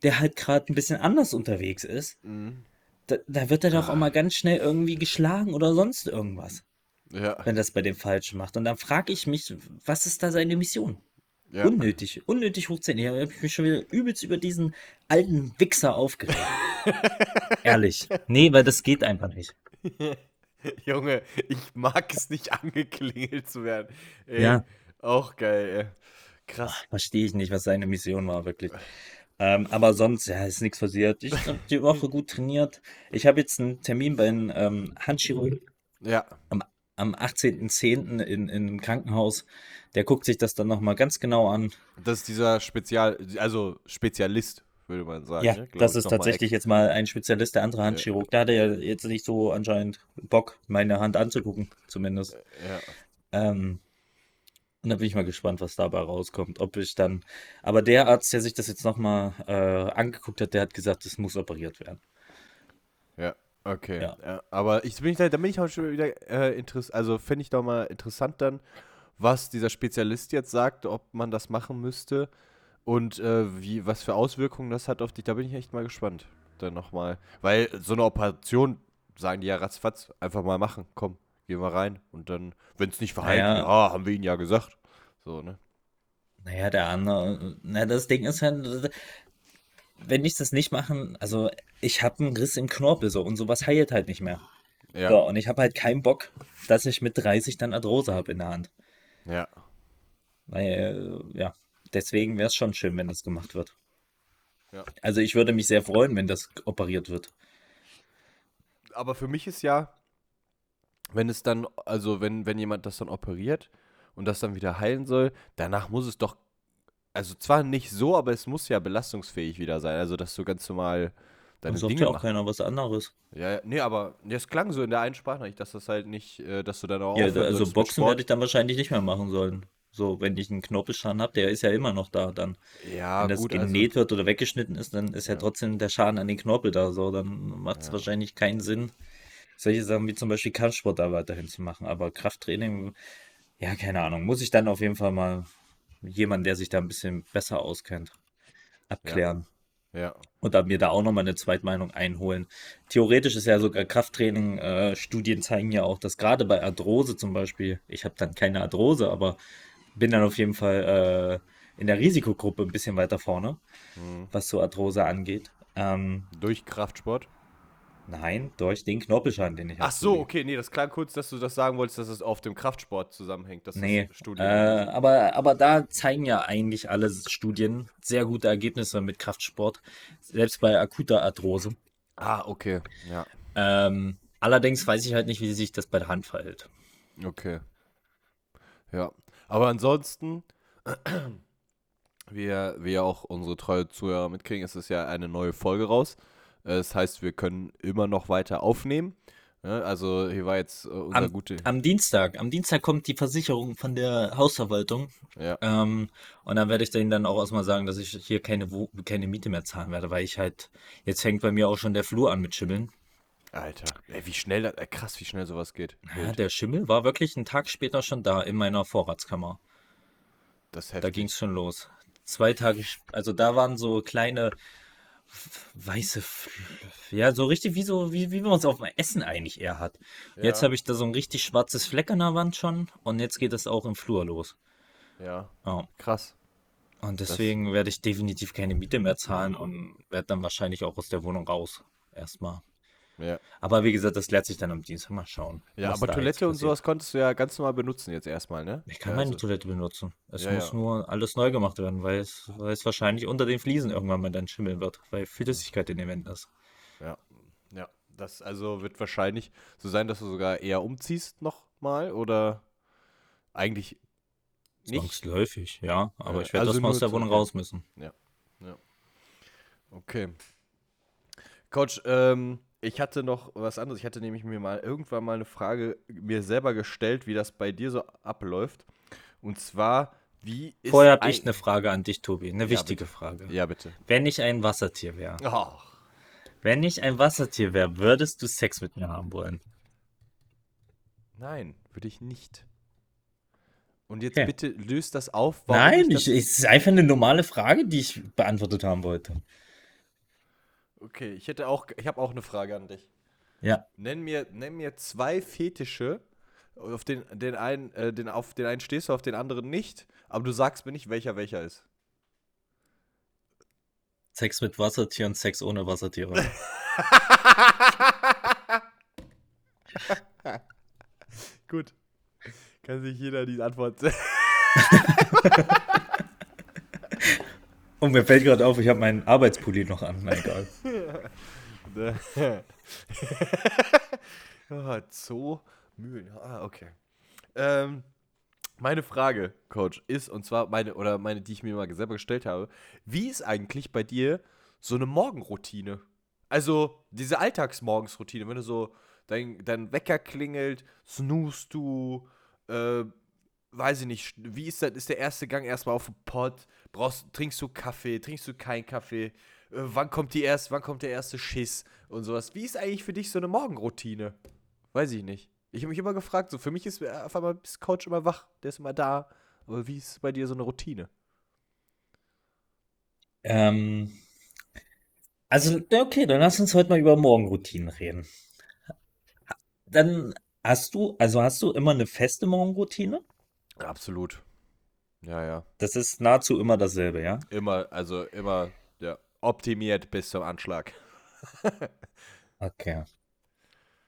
[SPEAKER 1] der halt gerade ein bisschen anders unterwegs ist, da, da wird er doch auch mal ganz schnell irgendwie geschlagen oder sonst irgendwas,
[SPEAKER 4] Ja,
[SPEAKER 1] wenn das bei dem Falschen macht. Und dann frage ich mich, was ist da seine Mission?
[SPEAKER 4] ja.
[SPEAKER 1] Unnötig, unnötig hochziehen. Hier habe ich mich schon wieder übelst über diesen alten Wichser aufgeregt. <laughs> Ehrlich. Nee, weil das geht einfach nicht. <laughs>
[SPEAKER 4] Junge, ich mag es nicht <laughs> angeklingelt zu werden. Ey,
[SPEAKER 1] Ja.
[SPEAKER 4] Auch geil, ey. Krass.
[SPEAKER 1] Verstehe ich nicht, was seine Mission war, wirklich. Ähm, aber sonst, ja, ist nichts passiert. Ich <laughs> habe die Woche gut trainiert. Ich habe jetzt einen Termin bei einem ähm, Handchirurgen
[SPEAKER 4] Ja.
[SPEAKER 1] am, am 18.10. In, in einem Krankenhaus. Der guckt sich das dann nochmal ganz genau an.
[SPEAKER 4] Das ist dieser Spezial, also Spezialist, würde man sagen.
[SPEAKER 1] Ja,
[SPEAKER 4] ne?
[SPEAKER 1] Das ist
[SPEAKER 4] noch mal
[SPEAKER 1] tatsächlich jetzt mal ein Spezialist, der andere Handchirurg. Da hat er jetzt nicht so anscheinend Bock, meine Hand anzugucken, zumindest.
[SPEAKER 4] Ja.
[SPEAKER 1] Ähm, und da bin ich mal gespannt, was dabei rauskommt. Ob ich dann. Aber der Arzt, der sich das jetzt nochmal äh, angeguckt hat, der hat gesagt, es muss operiert werden.
[SPEAKER 4] Ja, okay.
[SPEAKER 1] Ja.
[SPEAKER 4] Ja. aber ich bin ich da, da bin ich auch schon wieder äh, interessant, also fände ich doch mal interessant dann, was dieser Spezialist jetzt sagt, ob man das machen müsste und äh, wie, was für Auswirkungen das hat auf dich. Da bin ich echt mal gespannt. Dann nochmal. Weil so eine Operation, sagen die ja ratzfatz, einfach mal machen. Komm, gehen wir rein. Und dann, wenn es nicht verheilt,
[SPEAKER 1] Naja.
[SPEAKER 4] ja, haben wir ihnen ja gesagt. So, ne?
[SPEAKER 1] Naja, der andere. Na, das Ding ist halt. Wenn ich das nicht machen, also ich habe einen Riss im Knorpel so und sowas heilt halt nicht mehr.
[SPEAKER 4] Ja.
[SPEAKER 1] So, und ich habe halt keinen Bock, dass ich mit 30 dann Arthrose habe in der Hand.
[SPEAKER 4] Ja.
[SPEAKER 1] Weil, äh, ja, deswegen wäre es schon schön, wenn das gemacht wird.
[SPEAKER 4] Ja.
[SPEAKER 1] Also ich würde mich sehr freuen, wenn das operiert wird.
[SPEAKER 4] aber für mich ist ja, wenn es dann, also wenn, wenn jemand das dann operiert und das dann wieder heilen soll, danach muss es doch, also zwar nicht so, aber es muss ja belastungsfähig wieder sein. Also dass du ganz normal
[SPEAKER 1] Dann
[SPEAKER 4] deine
[SPEAKER 1] sagt
[SPEAKER 4] Dinge
[SPEAKER 1] ja auch
[SPEAKER 4] machst.
[SPEAKER 1] keiner was anderes.
[SPEAKER 4] Ja, nee, aber es klang so in der einen Sprachnachricht, dass das halt nicht, äh, dass du dann auch
[SPEAKER 1] Ja, also Boxen werde ich dann wahrscheinlich nicht mehr machen sollen. So, wenn ich einen Knorpelschaden habe, der ist ja immer noch da. Dann,
[SPEAKER 4] Ja,
[SPEAKER 1] wenn das
[SPEAKER 4] gut, also,
[SPEAKER 1] genäht wird oder weggeschnitten ist, dann ist ja,
[SPEAKER 4] Ja.
[SPEAKER 1] trotzdem der Schaden an den Knorpel da. So, dann macht es
[SPEAKER 4] Ja.
[SPEAKER 1] wahrscheinlich keinen Sinn, solche Sachen wie zum Beispiel Kampfsport da weiterhin zu machen. Aber Krafttraining, ja, keine Ahnung, muss ich dann auf jeden Fall mal jemanden, der sich da ein bisschen besser auskennt, abklären.
[SPEAKER 4] ja,
[SPEAKER 1] Und dann mir da auch nochmal eine Zweitmeinung einholen. Theoretisch ist ja sogar Krafttraining, äh, Studien zeigen ja auch, dass gerade bei Arthrose zum Beispiel, ich habe dann keine Arthrose, aber bin dann auf jeden Fall äh, in der Risikogruppe ein bisschen weiter vorne,
[SPEAKER 4] Mhm.
[SPEAKER 1] was so Arthrose angeht. Ähm,
[SPEAKER 4] durch Kraftsport.
[SPEAKER 1] Nein, durch den Knorpelschaden, den ich
[SPEAKER 4] Ach
[SPEAKER 1] habe.
[SPEAKER 4] so, okay, nee, das klang kurz, dass du das sagen wolltest, dass es auf dem Kraftsport zusammenhängt. Dass
[SPEAKER 1] Nee,
[SPEAKER 4] das Studien
[SPEAKER 1] äh, aber, aber da zeigen ja eigentlich alle Studien sehr gute Ergebnisse mit Kraftsport, selbst bei akuter Arthrose.
[SPEAKER 4] ah, okay, ja,
[SPEAKER 1] Ähm, allerdings weiß ich halt nicht, wie sich das bei der Hand verhält.
[SPEAKER 4] okay. Ja, aber ansonsten, wie, ja- wie ja auch unsere treue Zuhörer mitkriegen, ist es ja eine neue Folge raus. Äh, Das heißt, wir können immer noch weiter aufnehmen. Ne? Also hier war jetzt äh, unser
[SPEAKER 1] Am-
[SPEAKER 4] gute,
[SPEAKER 1] Am Dienstag, am Dienstag kommt die Versicherung von der Hausverwaltung.
[SPEAKER 4] ja,
[SPEAKER 1] Ähm, und dann werde ich denen dann auch erstmal sagen, dass ich hier keine, keine Miete mehr zahlen werde, weil ich halt, jetzt fängt bei mir auch schon der Flur an mit Schimmeln.
[SPEAKER 4] Alter, ey, wie schnell, das, äh, krass, wie schnell sowas geht.
[SPEAKER 1] Ja, der Schimmel war wirklich einen Tag später schon da in meiner Vorratskammer.
[SPEAKER 4] Das ist
[SPEAKER 1] Da
[SPEAKER 4] heftig.
[SPEAKER 1] ging es schon los. Zwei Tage, also da waren so kleine weiße, ja, so richtig wie so, wie, wie man es auf dem Essen eigentlich eher hat. Jetzt
[SPEAKER 4] Ja.
[SPEAKER 1] habe ich da so ein richtig schwarzes Fleck an der Wand schon und jetzt geht es auch im Flur los.
[SPEAKER 4] Ja,
[SPEAKER 1] Ja.
[SPEAKER 4] krass.
[SPEAKER 1] Und deswegen werde ich definitiv keine Miete mehr zahlen und werde dann wahrscheinlich auch aus der Wohnung raus. Erstmal.
[SPEAKER 4] Ja,
[SPEAKER 1] Aber wie gesagt, das klärt sich dann am Dienstag. Mal schauen.
[SPEAKER 4] ja aber Toilette und sowas konntest du ja ganz normal benutzen jetzt erstmal, ne?
[SPEAKER 1] Ich kann
[SPEAKER 4] ja,
[SPEAKER 1] meine
[SPEAKER 4] also-
[SPEAKER 1] Toilette benutzen. Es
[SPEAKER 4] Ja,
[SPEAKER 1] muss
[SPEAKER 4] ja.
[SPEAKER 1] nur alles neu gemacht werden, weil es, weil es wahrscheinlich unter den Fliesen irgendwann mal dann schimmeln wird, weil Flüssigkeit in den Wänden ist.
[SPEAKER 4] Ja, ja. Das also wird wahrscheinlich so sein, dass du sogar eher umziehst nochmal oder eigentlich nicht.
[SPEAKER 1] Zwangsläufig, ja. Aber
[SPEAKER 4] Ja,
[SPEAKER 1] ich werde
[SPEAKER 4] also
[SPEAKER 1] erstmal aus
[SPEAKER 4] nur
[SPEAKER 1] der Wohnung
[SPEAKER 4] ja.
[SPEAKER 1] raus müssen.
[SPEAKER 4] Okay. Coach, ähm, ich hatte noch was anderes. Ich hatte nämlich mir mal irgendwann mal eine Frage mir selber gestellt, wie das bei dir so abläuft. Und zwar, wie ist
[SPEAKER 1] Vorher habe ich eine Frage an dich, Tobi. Eine
[SPEAKER 4] Ja,
[SPEAKER 1] wichtige
[SPEAKER 4] bitte.
[SPEAKER 1] Frage.
[SPEAKER 4] Ja, bitte.
[SPEAKER 1] Wenn ich ein Wassertier wäre,
[SPEAKER 4] Oh,
[SPEAKER 1] wenn ich ein Wassertier wäre, würdest du Sex mit mir haben wollen?
[SPEAKER 4] nein, würde ich nicht. Und jetzt
[SPEAKER 1] Okay.
[SPEAKER 4] bitte löst das auf.
[SPEAKER 1] Nein,
[SPEAKER 4] das-
[SPEAKER 1] ich, es ist einfach eine normale Frage, die ich beantwortet haben wollte.
[SPEAKER 4] Okay, ich hätte auch, ich habe auch eine Frage an dich.
[SPEAKER 1] Ja.
[SPEAKER 4] Nenn mir, nenn mir zwei Fetische, auf den, den einen, äh, den, auf den einen stehst du, auf den anderen nicht, aber du sagst mir nicht, welcher welcher ist.
[SPEAKER 1] Sex mit Wassertier und Sex ohne Wassertiere. <laughs>
[SPEAKER 4] Gut. Kann sich jeder die Antwort. <laughs> <laughs>
[SPEAKER 1] Und mir fällt gerade auf, ich habe meinen Arbeitspulli noch an. Na egal. <laughs>
[SPEAKER 4] ja, Mühlen. Ah, okay. Ähm, meine Frage, Coach, ist, und zwar meine, oder meine, die ich mir mal selber gestellt habe, wie ist eigentlich bei dir so eine Morgenroutine? Also, diese Alltagsmorgensroutine, wenn du so, dein, dein Wecker klingelt, snoost du, äh, weiß ich nicht, wie ist das, ist der erste Gang erstmal auf dem Pott, brauchst, trinkst du Kaffee, trinkst du keinen Kaffee, äh, wann kommt die erst, wann kommt der erste Schiss und sowas. Wie ist eigentlich für dich so eine Morgenroutine? Weiß ich nicht. Ich habe mich immer gefragt, so für mich ist auf einmal ist Coach immer wach, der ist immer da. Aber wie ist bei dir so eine Routine?
[SPEAKER 1] Ähm, also, okay, dann lass uns heute mal über Morgenroutinen reden. Dann hast du, also hast du immer eine feste Morgenroutine?
[SPEAKER 4] Absolut. Ja, ja.
[SPEAKER 1] Das ist nahezu immer dasselbe, ja?
[SPEAKER 4] Immer, also immer, ja, optimiert bis zum Anschlag. <laughs>
[SPEAKER 1] Okay.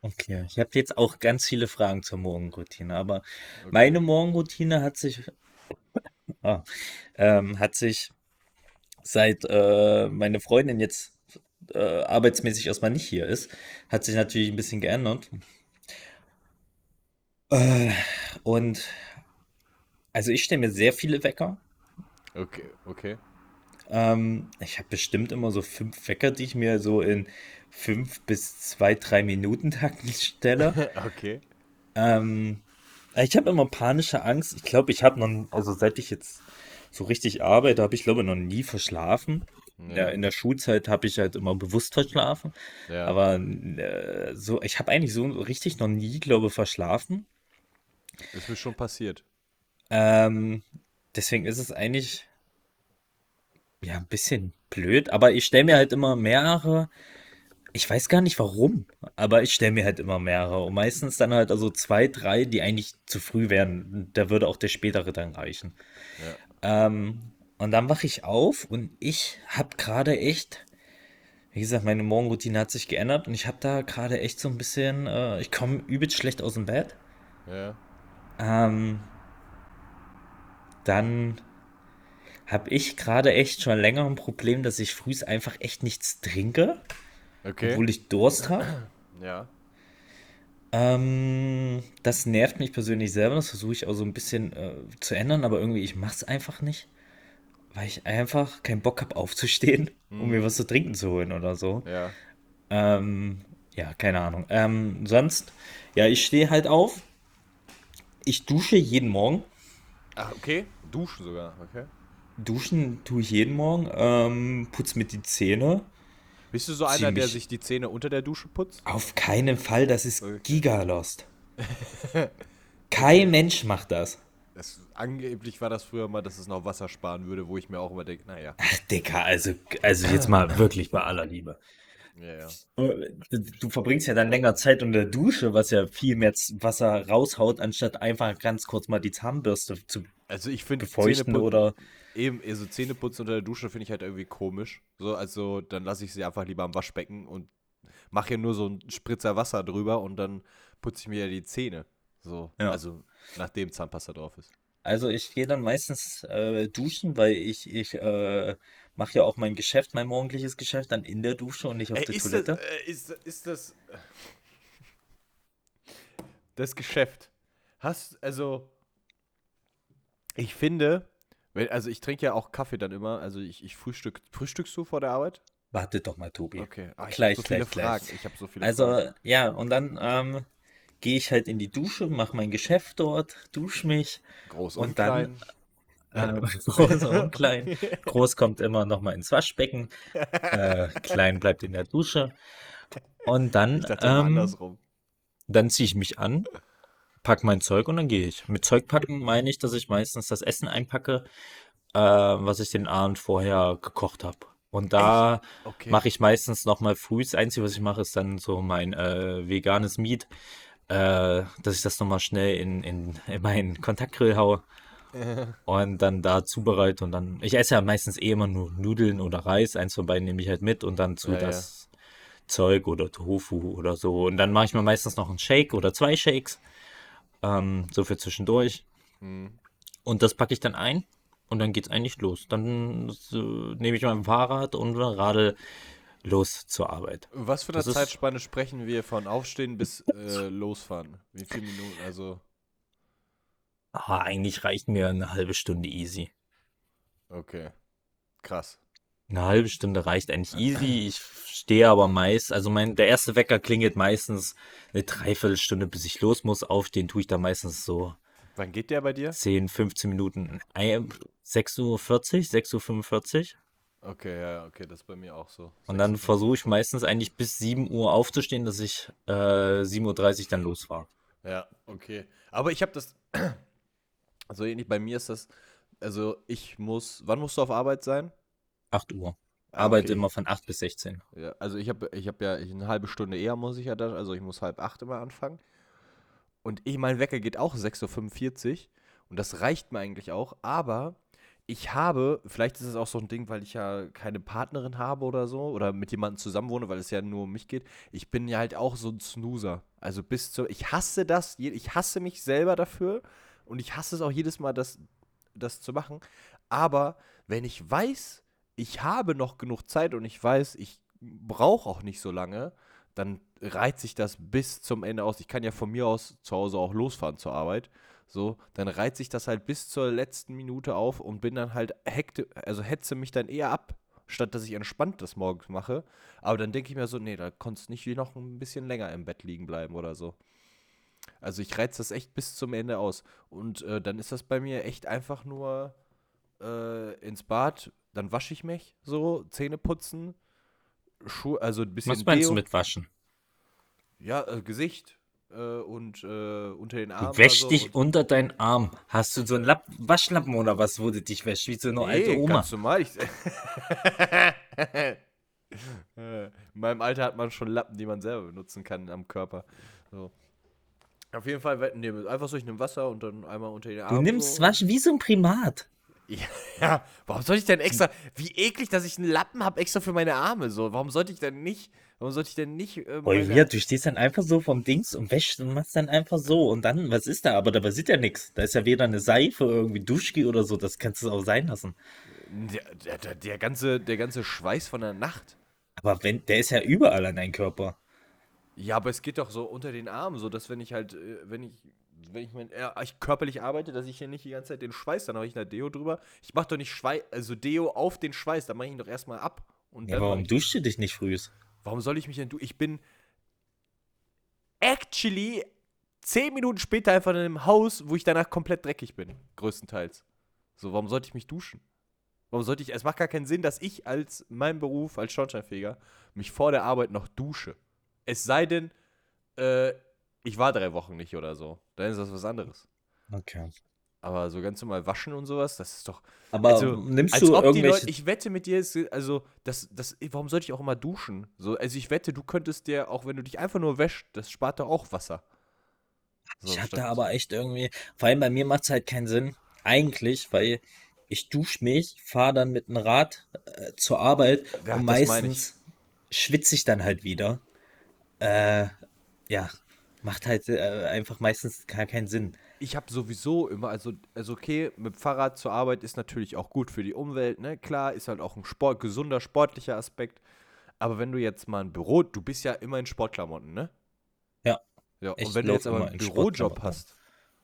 [SPEAKER 1] Okay. Ich habe jetzt auch ganz viele Fragen zur Morgenroutine, aber
[SPEAKER 4] Okay.
[SPEAKER 1] meine Morgenroutine hat sich, <laughs> ah, ähm, hat sich seit äh, meine Freundin jetzt äh, arbeitsmäßig erstmal nicht hier ist, hat sich natürlich ein bisschen geändert. Äh, und also ich stelle mir sehr viele Wecker.
[SPEAKER 4] Okay, okay.
[SPEAKER 1] Ähm, ich habe bestimmt immer so fünf Wecker, die ich mir so in fünf bis zwei, drei Minuten Takten <laughs> stelle. <laughs>
[SPEAKER 4] Okay.
[SPEAKER 1] Ähm, ich habe immer panische Angst. Ich glaube, ich habe noch, also seit ich jetzt so richtig arbeite, habe ich glaube noch nie verschlafen. Ja, in der Schulzeit habe ich halt immer bewusst verschlafen.
[SPEAKER 4] Ja.
[SPEAKER 1] Aber äh, so, ich habe eigentlich so richtig noch nie, glaube ich, verschlafen.
[SPEAKER 4] Ist mir schon passiert.
[SPEAKER 1] Ähm, deswegen ist es eigentlich ja ein bisschen blöd, aber ich stelle mir halt immer mehrere. Ich weiß gar nicht warum, aber ich stelle mir halt immer mehrere. Und meistens dann halt also zwei, drei, die eigentlich zu früh wären. Da würde auch der spätere dann reichen. Ähm, und dann wache ich auf und ich habe gerade echt, wie gesagt, meine Morgenroutine hat sich geändert und ich habe da gerade echt so ein bisschen, äh, ich komme übelst schlecht aus dem Bett.
[SPEAKER 4] Ja.
[SPEAKER 1] Ähm, dann habe ich gerade echt schon länger ein Problem, dass ich frühs einfach echt nichts trinke,
[SPEAKER 4] Okay.
[SPEAKER 1] obwohl ich Durst habe. <clears throat>
[SPEAKER 4] Ja.
[SPEAKER 1] Ähm, das nervt mich persönlich selber, das versuche ich auch so ein bisschen äh, zu ändern, aber irgendwie ich mache es einfach nicht, weil ich einfach keinen Bock habe aufzustehen, um mir was zu trinken zu holen oder so.
[SPEAKER 4] Ja.
[SPEAKER 1] Ähm, ja, keine Ahnung. Ähm, sonst, ja, ich stehe halt auf, ich dusche jeden Morgen.
[SPEAKER 4] Ach, okay. Duschen sogar, okay.
[SPEAKER 1] Duschen tue ich jeden Morgen, ähm, putze mir die Zähne.
[SPEAKER 4] Bist du so einer, der sich die Zähne unter der Dusche putzt?
[SPEAKER 1] Auf keinen Fall, das ist
[SPEAKER 4] Okay.
[SPEAKER 1] Gigalost. <laughs> Kein Mensch macht das.
[SPEAKER 4] Das, angeblich war das früher mal, dass es noch Wasser sparen würde, wo ich mir auch immer denke, naja.
[SPEAKER 1] Ach, Dicker, also, also jetzt mal <laughs> wirklich bei aller Liebe.
[SPEAKER 4] Ja, ja.
[SPEAKER 1] Du, du verbringst ja dann länger Zeit unter der Dusche, was ja viel mehr Wasser raushaut, anstatt einfach ganz kurz mal die Zahnbürste zu
[SPEAKER 4] Also ich finde
[SPEAKER 1] befeuchten oder.
[SPEAKER 4] eben, also Zähneputzen unter der Dusche finde ich halt irgendwie komisch. So, also dann lasse ich sie einfach lieber am Waschbecken und mache hier nur so einen Spritzer Wasser drüber und dann putze ich mir ja die Zähne. So,
[SPEAKER 1] Ja.
[SPEAKER 4] also nachdem Zahnpasta drauf ist.
[SPEAKER 1] Also ich gehe dann meistens äh, duschen, weil ich, ich äh, mache ja auch mein Geschäft, mein morgendliches Geschäft, dann in der Dusche und nicht auf
[SPEAKER 4] Ey,
[SPEAKER 1] der
[SPEAKER 4] ist,
[SPEAKER 1] Toilette.
[SPEAKER 4] Das, äh, ist, ist das das Geschäft? Hast, also ich finde, wenn, also ich trinke ja auch Kaffee dann immer, also ich, ich frühstück, frühstückst du vor der Arbeit?
[SPEAKER 1] Warte doch mal, Tobi.
[SPEAKER 4] Okay, ah, ich
[SPEAKER 1] Gleich,
[SPEAKER 4] habe so viele
[SPEAKER 1] gleich, gleich.
[SPEAKER 4] Fragen. Ich habe so viele
[SPEAKER 1] Also,
[SPEAKER 4] Fragen.
[SPEAKER 1] ja, und dann ähm, gehe ich halt in die Dusche, mache mein Geschäft dort, dusche mich.
[SPEAKER 4] Groß
[SPEAKER 1] und
[SPEAKER 4] und,
[SPEAKER 1] dann-
[SPEAKER 4] klein.
[SPEAKER 1] Äh, <laughs> groß und <laughs> klein. Groß kommt immer noch mal ins Waschbecken. <laughs> Äh, klein bleibt in der Dusche. Und dann, ähm, dann ziehe ich mich an, pack mein Zeug und dann gehe ich. Mit Zeug packen meine ich, dass ich meistens das Essen einpacke, äh, was ich den Abend vorher gekocht habe. Und da
[SPEAKER 4] Okay.
[SPEAKER 1] mache ich meistens noch mal früh. Das Einzige, was ich mache, ist dann so mein äh, veganes Meat, äh, dass ich das noch mal schnell in, in, in meinen Kontaktgrill haue <laughs> und dann da zubereite. Und dann, ich esse ja meistens eh immer nur Nudeln oder Reis. Eins von beiden nehme ich halt mit und dann zu
[SPEAKER 4] Ja, ja.
[SPEAKER 1] das Zeug oder Tofu oder so. Und dann mache ich mir meistens noch einen Shake oder zwei Shakes, ähm, so für zwischendurch.
[SPEAKER 4] Hm.
[SPEAKER 1] Und das packe ich dann ein und dann geht's eigentlich los. Dann äh, nehme ich mein Fahrrad und radel los zur Arbeit.
[SPEAKER 4] Was für eine Zeitspanne sprechen wir von Aufstehen bis äh, Losfahren? Wie viele Minuten? Also,
[SPEAKER 1] Ah, eigentlich reicht mir eine halbe Stunde easy.
[SPEAKER 4] okay. Krass.
[SPEAKER 1] Eine halbe Stunde reicht eigentlich easy. Ich stehe aber meist, also mein, der erste Wecker klingelt meistens eine Dreiviertelstunde, bis ich los muss. Aufstehen tue ich da meistens so
[SPEAKER 4] Wann geht der bei dir?
[SPEAKER 1] 10, 15 Minuten. Ein- 6.40 Uhr, 6.45 Uhr.
[SPEAKER 4] Okay, ja, okay, das ist bei mir auch so.
[SPEAKER 1] Und dann
[SPEAKER 4] 56.
[SPEAKER 1] versuche ich meistens eigentlich bis 7 Uhr aufzustehen, dass ich äh, 7.30 Uhr dann losfahre.
[SPEAKER 4] Ja, okay. Aber ich habe das, also ähnlich, bei mir ist das, also ich muss, wann musst du auf Arbeit sein?
[SPEAKER 1] 8 Uhr.
[SPEAKER 4] Ah,
[SPEAKER 1] Arbeite
[SPEAKER 4] okay.
[SPEAKER 1] immer von 8 bis 16.
[SPEAKER 4] Ja, also ich habe ich hab ja ich, eine halbe Stunde eher muss ich ja dann, also ich muss halb acht immer anfangen. Und ich, mein Wecker geht auch 6.45 Uhr und das reicht mir eigentlich auch, aber ich habe, vielleicht ist es auch so ein Ding, weil ich ja keine Partnerin habe oder so oder mit jemandem zusammenwohne, weil es ja nur um mich geht. Ich bin ja halt auch so ein Snoozer. Also bis zu, ich hasse das, ich hasse mich selber dafür und ich hasse es auch jedes Mal, das, das zu machen. Aber wenn ich weiß, ich habe noch genug Zeit und ich weiß, ich brauche auch nicht so lange, dann reiht sich das bis zum Ende aus. Ich kann ja von mir aus zu Hause auch losfahren zur Arbeit. So, dann reiht sich das halt bis zur letzten Minute auf und bin dann halt hekte, also hetze mich dann eher ab, statt dass ich entspannt das morgens mache. Aber dann denke ich mir so, nee, da konntest nicht wie noch ein bisschen länger im Bett liegen bleiben oder so. Also ich reiz das echt bis zum Ende aus. Und äh, dann ist das bei mir echt einfach nur äh, ins Bad, dann wasche ich mich so, Zähne putzen, Schuhe, also ein bisschen
[SPEAKER 1] Was meinst
[SPEAKER 4] Deo.
[SPEAKER 1] du mit Waschen?
[SPEAKER 4] Ja, äh, Gesicht äh, und äh, unter den Armen.
[SPEAKER 1] Du wäschst
[SPEAKER 4] so
[SPEAKER 1] dich unter deinen Arm. Hast du so einen Lapp Waschlappen oder was, wo du dich wäschst? Wie so eine alte
[SPEAKER 4] Nee,
[SPEAKER 1] Oma.
[SPEAKER 4] ganz normal. Ich, <laughs> In meinem Alter hat man schon Lappen, die man selber benutzen kann am Körper. So. Auf jeden Fall we- nee, einfach so, ich nehme Wasser und dann einmal unter den Armen.
[SPEAKER 1] Du nimmst
[SPEAKER 4] so.
[SPEAKER 1] Waschen wie so ein Primat.
[SPEAKER 4] Ja, <laughs> warum soll ich denn extra. Wie eklig, dass ich einen Lappen habe extra für meine Arme. So, warum sollte ich denn nicht. Warum sollte ich denn nicht. Äh,
[SPEAKER 1] Boah,
[SPEAKER 4] meine-
[SPEAKER 1] ja, du stehst dann einfach so vom Dings und wäschst und machst dann einfach so. Und dann, was ist da? Aber da passiert ja nichts. Da ist ja weder eine Seife, irgendwie Duschki oder so. Das kannst du auch sein lassen.
[SPEAKER 4] der, der, der, der, ganze, der ganze Schweiß von der Nacht.
[SPEAKER 1] Aber wenn, der ist ja überall an deinem Körper.
[SPEAKER 4] Ja, aber es geht doch so unter den Armen, so dass wenn ich halt, äh, wenn ich, wenn ich, mein, ja, ich körperlich arbeite, dass ich hier nicht die ganze Zeit den Schweiß, dann habe ich da Deo drüber. Ich mache doch nicht Schweiß, also Deo auf den Schweiß, dann mache ich ihn doch erstmal ab. Und
[SPEAKER 1] Ja, warum duschst du dich nicht früh?
[SPEAKER 4] warum soll ich mich denn du? Ich bin actually zehn Minuten später einfach in einem Haus, wo ich danach komplett dreckig bin, größtenteils. So, warum sollte ich mich duschen? Warum sollte ich, es macht gar keinen Sinn, dass ich als mein Beruf als Schornsteinfeger mich vor der Arbeit noch dusche. Es sei denn, äh, ich war drei Wochen nicht oder so. Dann ist das was anderes.
[SPEAKER 1] Okay.
[SPEAKER 4] Aber so ganz normal waschen und sowas, das ist doch.
[SPEAKER 1] Aber
[SPEAKER 4] Also,
[SPEAKER 1] nimmst du irgendwelche.
[SPEAKER 4] Leute, ich wette mit dir, also, das, das, warum sollte ich auch immer duschen? So, also ich wette, du könntest dir, auch wenn du dich einfach nur wäschst, das spart doch auch Wasser. So,
[SPEAKER 1] Ich hab da aber echt irgendwie, vor allem bei mir macht es halt keinen Sinn, eigentlich, weil ich dusche mich, fahre dann mit dem Rad äh, zur Arbeit
[SPEAKER 4] Ja,
[SPEAKER 1] und meistens schwitze ich dann halt wieder. Äh, ja, macht halt äh, einfach meistens gar keinen Sinn.
[SPEAKER 4] ich habe sowieso immer, also, also okay, mit dem Fahrrad zur Arbeit ist natürlich auch gut für die Umwelt, ne? Klar, ist halt auch ein Sport, gesunder sportlicher Aspekt. Aber wenn du jetzt mal ein Büro, du bist ja immer in Sportklamotten, ne?
[SPEAKER 1] Ja.
[SPEAKER 4] Ja, und wenn du jetzt aber einen
[SPEAKER 1] in
[SPEAKER 4] Bürojob hast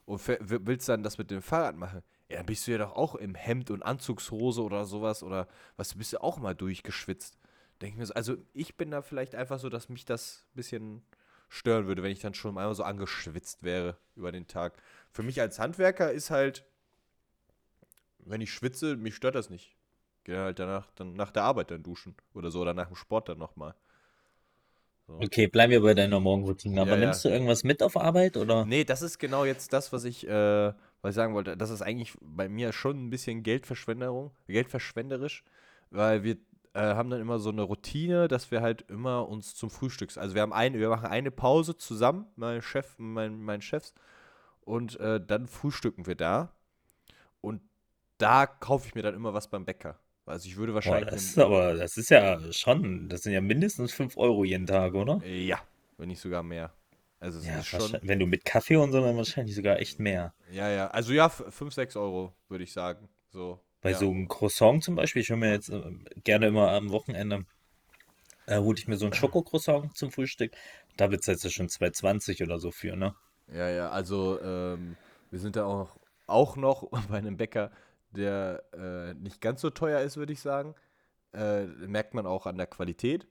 [SPEAKER 4] und willst dann das mit dem Fahrrad machen, ja, dann bist du ja doch auch im Hemd und Anzugshose oder sowas oder was, bist du auch mal durchgeschwitzt. Denke ich mir so, also ich bin da vielleicht einfach so, dass mich das ein bisschen stören würde, wenn ich dann schon einmal so angeschwitzt wäre über den Tag. Für mich als Handwerker ist halt, wenn ich schwitze, mich stört das nicht. Gehe halt danach, dann nach der Arbeit dann duschen oder so oder nach dem Sport dann nochmal.
[SPEAKER 1] Okay, bleiben wir bei deiner Morgenroutine. Aber
[SPEAKER 4] Ja, ja.
[SPEAKER 1] nimmst du irgendwas mit auf Arbeit oder?
[SPEAKER 4] Nee, das ist genau jetzt das, was ich, äh, was ich sagen wollte. Das ist eigentlich bei mir schon ein bisschen Geldverschwenderung, geldverschwenderisch, weil wir äh, haben dann immer so eine Routine, dass wir halt immer uns zum Frühstücks, also wir haben eine, wir machen eine Pause zusammen, mein Chef, mein, mein Chefs, und äh, dann frühstücken wir da. Und da kaufe ich mir dann immer was beim Bäcker. Also ich würde
[SPEAKER 1] Boah,
[SPEAKER 4] wahrscheinlich.
[SPEAKER 1] das ist aber, das ist ja schon, das sind ja mindestens 5 Euro jeden Tag, oder?
[SPEAKER 4] ja, wenn nicht sogar mehr. Also
[SPEAKER 1] Ja,
[SPEAKER 4] ist schon.
[SPEAKER 1] wenn du mit Kaffee und so, dann wahrscheinlich sogar echt mehr.
[SPEAKER 4] Ja, ja. Also ja, 5, 6 Euro, würde ich sagen. So.
[SPEAKER 1] Bei
[SPEAKER 4] Ja.
[SPEAKER 1] so einem Croissant zum Beispiel, ich hole mir jetzt äh, gerne immer am Wochenende, äh, hole ich mir so ein Schokocroissant zum Frühstück. Da bezahlst du schon 2,20 oder so für, ne?
[SPEAKER 4] Ja, ja, also ähm, wir sind da auch, auch noch <laughs> bei einem Bäcker, der äh, nicht ganz so teuer ist, würde ich sagen. Äh, merkt man auch an der Qualität.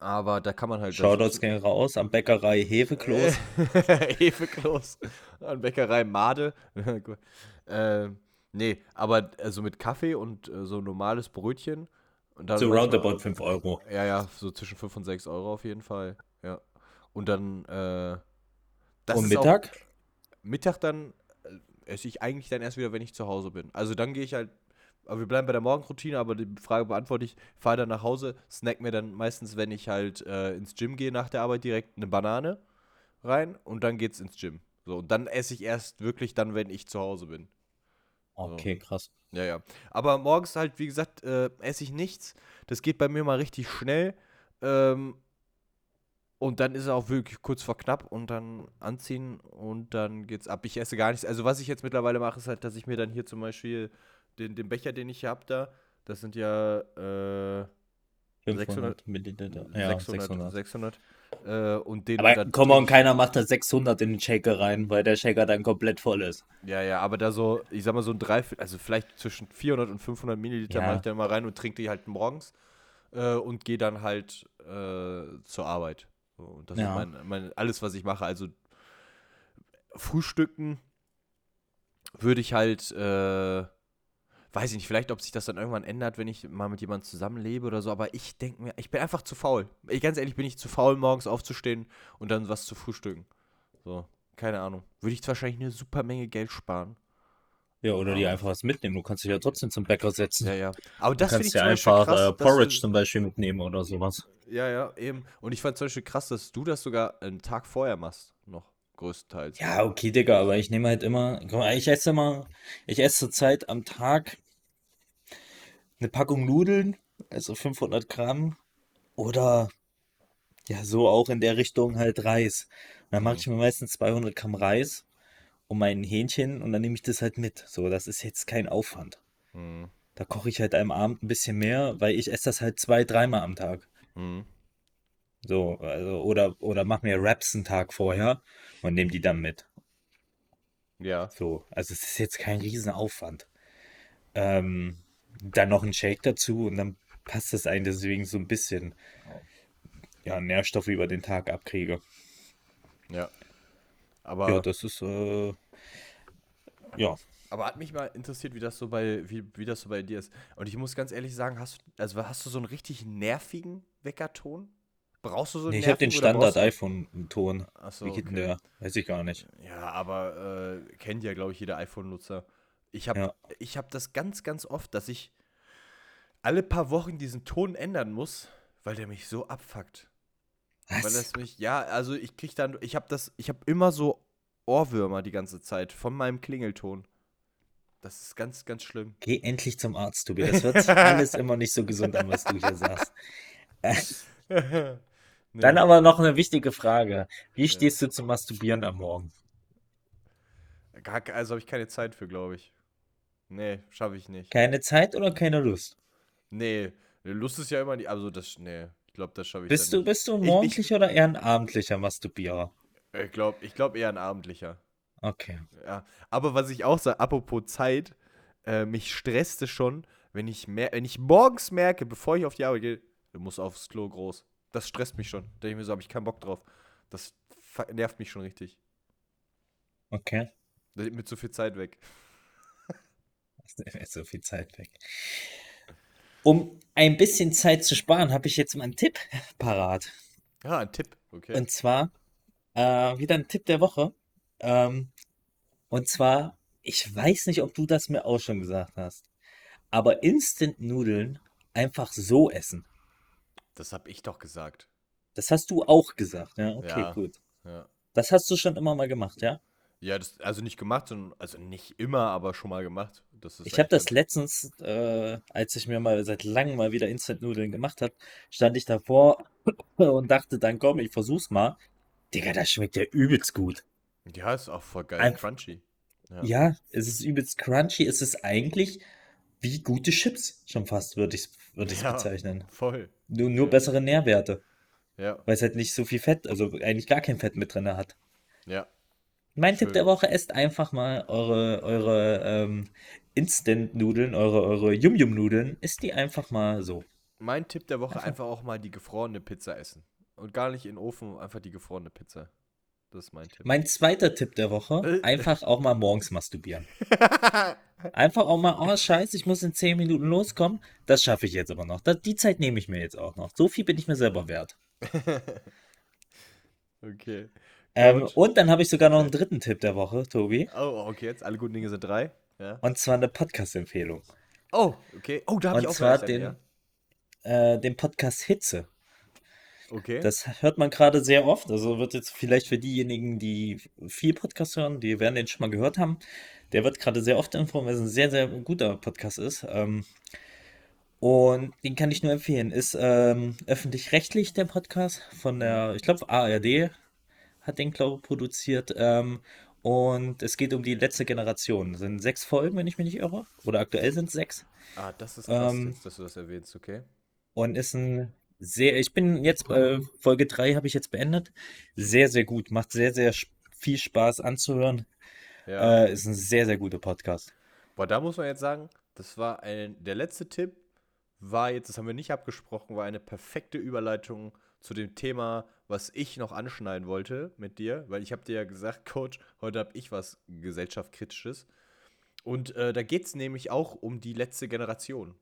[SPEAKER 4] Aber da kann man halt.
[SPEAKER 1] Shoutouts gehen raus am Bäckerei Hefekloß. <laughs>
[SPEAKER 4] Hefekloß. An Bäckerei Made. <laughs> äh, nee, aber also mit Kaffee und äh, so normales Brötchen. Und dann
[SPEAKER 1] So roundabout 5 Euro.
[SPEAKER 4] Ja, ja, so zwischen 5 und 6 Euro auf jeden Fall. Ja. Und dann, äh,
[SPEAKER 1] Und
[SPEAKER 4] ist auch-
[SPEAKER 1] Mittag?
[SPEAKER 4] Mittag dann äh, esse ich eigentlich dann erst wieder, wenn ich zu Hause bin. Also dann gehe ich halt, aber wir bleiben bei der Morgenroutine, aber die Frage beantworte ich, fahre dann nach Hause, snack mir dann meistens, wenn ich halt äh, ins Gym gehe nach der Arbeit direkt eine Banane rein und dann geht's ins Gym. So, und dann esse ich erst wirklich dann, wenn ich zu Hause bin.
[SPEAKER 1] Okay, krass.
[SPEAKER 4] Ja, ja. Aber morgens halt, wie gesagt, äh, esse ich nichts. Das geht bei mir mal richtig schnell. Ähm, und dann ist es auch wirklich kurz vor knapp und dann anziehen und dann geht's ab. Ich esse gar nichts. Also was ich jetzt mittlerweile mache, ist halt, dass ich mir dann hier zum Beispiel den, den Becher, den ich hier habe da, das sind ja äh,
[SPEAKER 1] 500 Milliliter. Ja,
[SPEAKER 4] 600,
[SPEAKER 1] 600.
[SPEAKER 4] 600 äh, und den
[SPEAKER 1] Aber komm
[SPEAKER 4] ich-
[SPEAKER 1] keiner macht da 600 in den Shaker rein, weil der Shaker dann komplett voll ist.
[SPEAKER 4] Ja, ja, aber da so, ich sag mal so ein Dreiviertel, also vielleicht zwischen 400 und 500 Milliliter
[SPEAKER 1] Ja.
[SPEAKER 4] mache ich dann mal rein und trinke die halt morgens äh, und gehe dann halt äh, zur Arbeit. So, und das
[SPEAKER 1] Ja.
[SPEAKER 4] ist mein, mein, alles, was ich mache. Also Frühstücken würde ich halt, äh, weiß ich nicht, vielleicht, ob sich das dann irgendwann ändert, wenn ich mal mit jemandem zusammenlebe oder so, aber ich denke mir, ich bin einfach zu faul. Ich, ganz ehrlich, bin ich zu faul, morgens aufzustehen und dann was zu frühstücken. So, keine Ahnung. Würde ich wahrscheinlich eine super Menge Geld sparen.
[SPEAKER 1] Ja, oder
[SPEAKER 4] Ja.
[SPEAKER 1] einfach was mitnehmen. Du kannst dich ja trotzdem zum Bäcker setzen.
[SPEAKER 4] Ja, ja. Aber das
[SPEAKER 1] du
[SPEAKER 4] finde ich Beispiel
[SPEAKER 1] einfach
[SPEAKER 4] krass.
[SPEAKER 1] äh, Porridge
[SPEAKER 4] du,
[SPEAKER 1] zum Beispiel mitnehmen oder sowas.
[SPEAKER 4] Ja, ja, eben. Und ich fand zum Beispiel krass, dass du das sogar einen Tag vorher machst, noch größtenteils.
[SPEAKER 1] Ja, okay, Digga, aber ich nehme halt immer, ich esse immer, ich esse zurzeit am Tag eine Packung Nudeln, also 500 Gramm, oder ja, so auch in der Richtung halt Reis. Und dann mache ich mir meistens 200 Gramm Reis und mein Hähnchen und dann nehme ich das halt mit. So, das ist jetzt kein Aufwand.
[SPEAKER 4] Mhm.
[SPEAKER 1] Da koche ich halt am Abend ein bisschen mehr, weil ich esse das halt zwei, dreimal am Tag.
[SPEAKER 4] Mhm.
[SPEAKER 1] So, also, oder, oder mach mir Wraps einen Tag vorher und nehme die dann mit.
[SPEAKER 4] Ja.
[SPEAKER 1] So, also es ist jetzt kein Riesenaufwand. Ähm, dann noch ein Shake dazu und dann passt das ein, deswegen so ein bisschen ja, Nährstoffe über den Tag abkriege.
[SPEAKER 4] Ja. Aber,
[SPEAKER 1] Ja, das ist äh, ja.
[SPEAKER 4] aber hat mich mal interessiert, wie das so bei, wie, wie das so bei dir ist. Und ich muss ganz ehrlich sagen, hast, du- also hast du so einen richtig nervigen Weckerton? Brauchst du so einen
[SPEAKER 1] Nee, ich habe den
[SPEAKER 4] brauchst du-
[SPEAKER 1] Standard-iPhone-Ton.
[SPEAKER 4] Achso,
[SPEAKER 1] Wie geht denn
[SPEAKER 4] okay.
[SPEAKER 1] der? Weiß ich gar nicht.
[SPEAKER 4] Ja, aber äh, kennt ja, glaube ich, jeder iPhone-Nutzer. Ich habe
[SPEAKER 1] Ja.
[SPEAKER 4] ich hab das ganz, ganz oft, dass ich alle paar Wochen diesen Ton ändern muss, weil der mich so abfuckt. Weil
[SPEAKER 1] Was?
[SPEAKER 4] das mich, ja, also ich krieg dann, ich habe das, ich habe immer so Ohrwürmer die ganze Zeit von meinem Klingelton. Das ist ganz, ganz schlimm.
[SPEAKER 1] Geh endlich zum Arzt, Tobi. Das sich <laughs> alles immer nicht so gesund an, was du hier sagst. <laughs>
[SPEAKER 4] Nee.
[SPEAKER 1] Dann aber noch eine wichtige Frage. Wie stehst du zum Masturbieren am Morgen?
[SPEAKER 4] Also habe ich keine Zeit für, glaube ich. Nee, schaffe ich nicht.
[SPEAKER 1] Keine Zeit oder keine Lust?
[SPEAKER 4] Nee, Lust ist ja immer nicht, also das, nee, ich glaube, das schaffe ich
[SPEAKER 1] Bist du, bist du ein
[SPEAKER 4] ich-
[SPEAKER 1] morgendlicher oder eher ein abendlicher Masturbierer?
[SPEAKER 4] nicht. Ich glaube, ich glaub eher ein abendlicher.
[SPEAKER 1] Okay.
[SPEAKER 4] Ja, aber was ich auch sage, apropos Zeit, äh, mich stresst es schon, wenn ich, mer wenn ich morgens merke, bevor ich auf die Arbeit gehe, du musst aufs Klo groß. Das stresst mich schon. Da denke ich mir so, habe ich keinen Bock drauf. Das nervt mich schon richtig.
[SPEAKER 1] Okay.
[SPEAKER 4] Mir zu viel Zeit weg. <laughs>
[SPEAKER 1] So viel Zeit weg. Um ein bisschen Zeit zu sparen, habe ich jetzt mal einen Tipp <laughs> parat.
[SPEAKER 4] Ja, ein Tipp, okay.
[SPEAKER 1] Und zwar äh, wieder ein Tipp der Woche. Ähm, und zwar, ich weiß nicht, ob du das mir auch schon gesagt hast, aber Instant-Nudeln einfach so essen.
[SPEAKER 4] das habe ich doch gesagt.
[SPEAKER 1] Das hast du auch gesagt, ja? Okay,
[SPEAKER 4] Ja.
[SPEAKER 1] gut.
[SPEAKER 4] Ja.
[SPEAKER 1] Das hast du schon immer mal gemacht, ja?
[SPEAKER 4] Ja, das, also nicht gemacht, sondern, also nicht immer, aber schon mal gemacht.
[SPEAKER 1] Ich habe das letztens, äh, als ich mir mal seit langem mal wieder Instant-Nudeln gemacht habe, stand ich davor <coughs> und dachte dann, komm, ich versuch's mal. Digga, das schmeckt ja übelst gut.
[SPEAKER 4] Ja, ist auch voll geil.
[SPEAKER 1] Ein-
[SPEAKER 4] crunchy. Ja.
[SPEAKER 1] Ja, es ist übelst crunchy. Es ist eigentlich wie gute Chips schon fast, würde ich es würd
[SPEAKER 4] Ja.
[SPEAKER 1] bezeichnen.
[SPEAKER 4] Voll.
[SPEAKER 1] Nur, nur bessere Nährwerte,
[SPEAKER 4] Ja,
[SPEAKER 1] weil es halt nicht so viel Fett, also eigentlich gar kein Fett mit drin hat.
[SPEAKER 4] ja.
[SPEAKER 1] Mein Tipp
[SPEAKER 4] Schön.
[SPEAKER 1] der Woche, esst einfach mal eure, eure ähm, Instant-Nudeln, eure, eure Yum-Yum-Nudeln, isst die einfach mal so.
[SPEAKER 4] Mein Tipp der Woche, einfach auch mal die gefrorene Pizza essen. Und gar nicht in den Ofen, einfach die gefrorene Pizza. Das ist mein Tipp.
[SPEAKER 1] Mein zweiter Tipp der Woche,
[SPEAKER 4] Äh.
[SPEAKER 1] einfach auch mal morgens masturbieren. <laughs> Einfach auch mal, oh scheiße, ich muss in 10 Minuten loskommen. Das schaffe ich jetzt aber noch. Das, die Zeit nehme ich mir jetzt auch noch. So viel bin ich mir selber wert. <laughs>
[SPEAKER 4] okay.
[SPEAKER 1] Ähm, und dann habe ich sogar noch einen dritten Tipp der Woche, Tobi.
[SPEAKER 4] Oh, okay, jetzt alle guten Dinge sind drei. Ja.
[SPEAKER 1] Und zwar eine Podcast-Empfehlung.
[SPEAKER 4] Oh, okay. Oh, da habe ich
[SPEAKER 1] Und
[SPEAKER 4] auch
[SPEAKER 1] zwar
[SPEAKER 4] gleich einen,
[SPEAKER 1] den, äh, den Podcast Hitze.
[SPEAKER 4] ja. Okay.
[SPEAKER 1] Das hört man gerade sehr oft. Also wird jetzt vielleicht für diejenigen, die viel Podcast hören, die werden den schon mal gehört haben. Der wird gerade sehr oft empfohlen, weil es ein sehr, sehr guter Podcast ist. Ähm, und den kann ich nur empfehlen. Ist ähm, öffentlich-rechtlich der Podcast von der, ich glaube, ARD hat den, glaube ich, produziert. Ähm, und es geht um die letzte Generation. Es sind sechs Folgen, wenn ich mich nicht irre. Oder aktuell sind es sechs.
[SPEAKER 4] ah, das ist krass,
[SPEAKER 1] ähm,
[SPEAKER 4] dass du das erwähnst, okay.
[SPEAKER 1] Und ist ein sehr, ich bin jetzt bei Folge 3 habe ich jetzt beendet. Sehr, sehr gut. Macht sehr, sehr viel Spaß anzuhören.
[SPEAKER 4] Ja.
[SPEAKER 1] Äh, ist ein sehr, sehr guter Podcast.
[SPEAKER 4] Boah, da muss man jetzt sagen, das war ein, der letzte Tipp war jetzt, das haben wir nicht abgesprochen, war eine perfekte Überleitung zu dem Thema, was ich noch anschneiden wollte mit dir, weil ich habe dir ja gesagt, <laughs> Coach, heute habe ich was gesellschaftskritisches. Und äh, da geht es nämlich auch um die letzte Generation.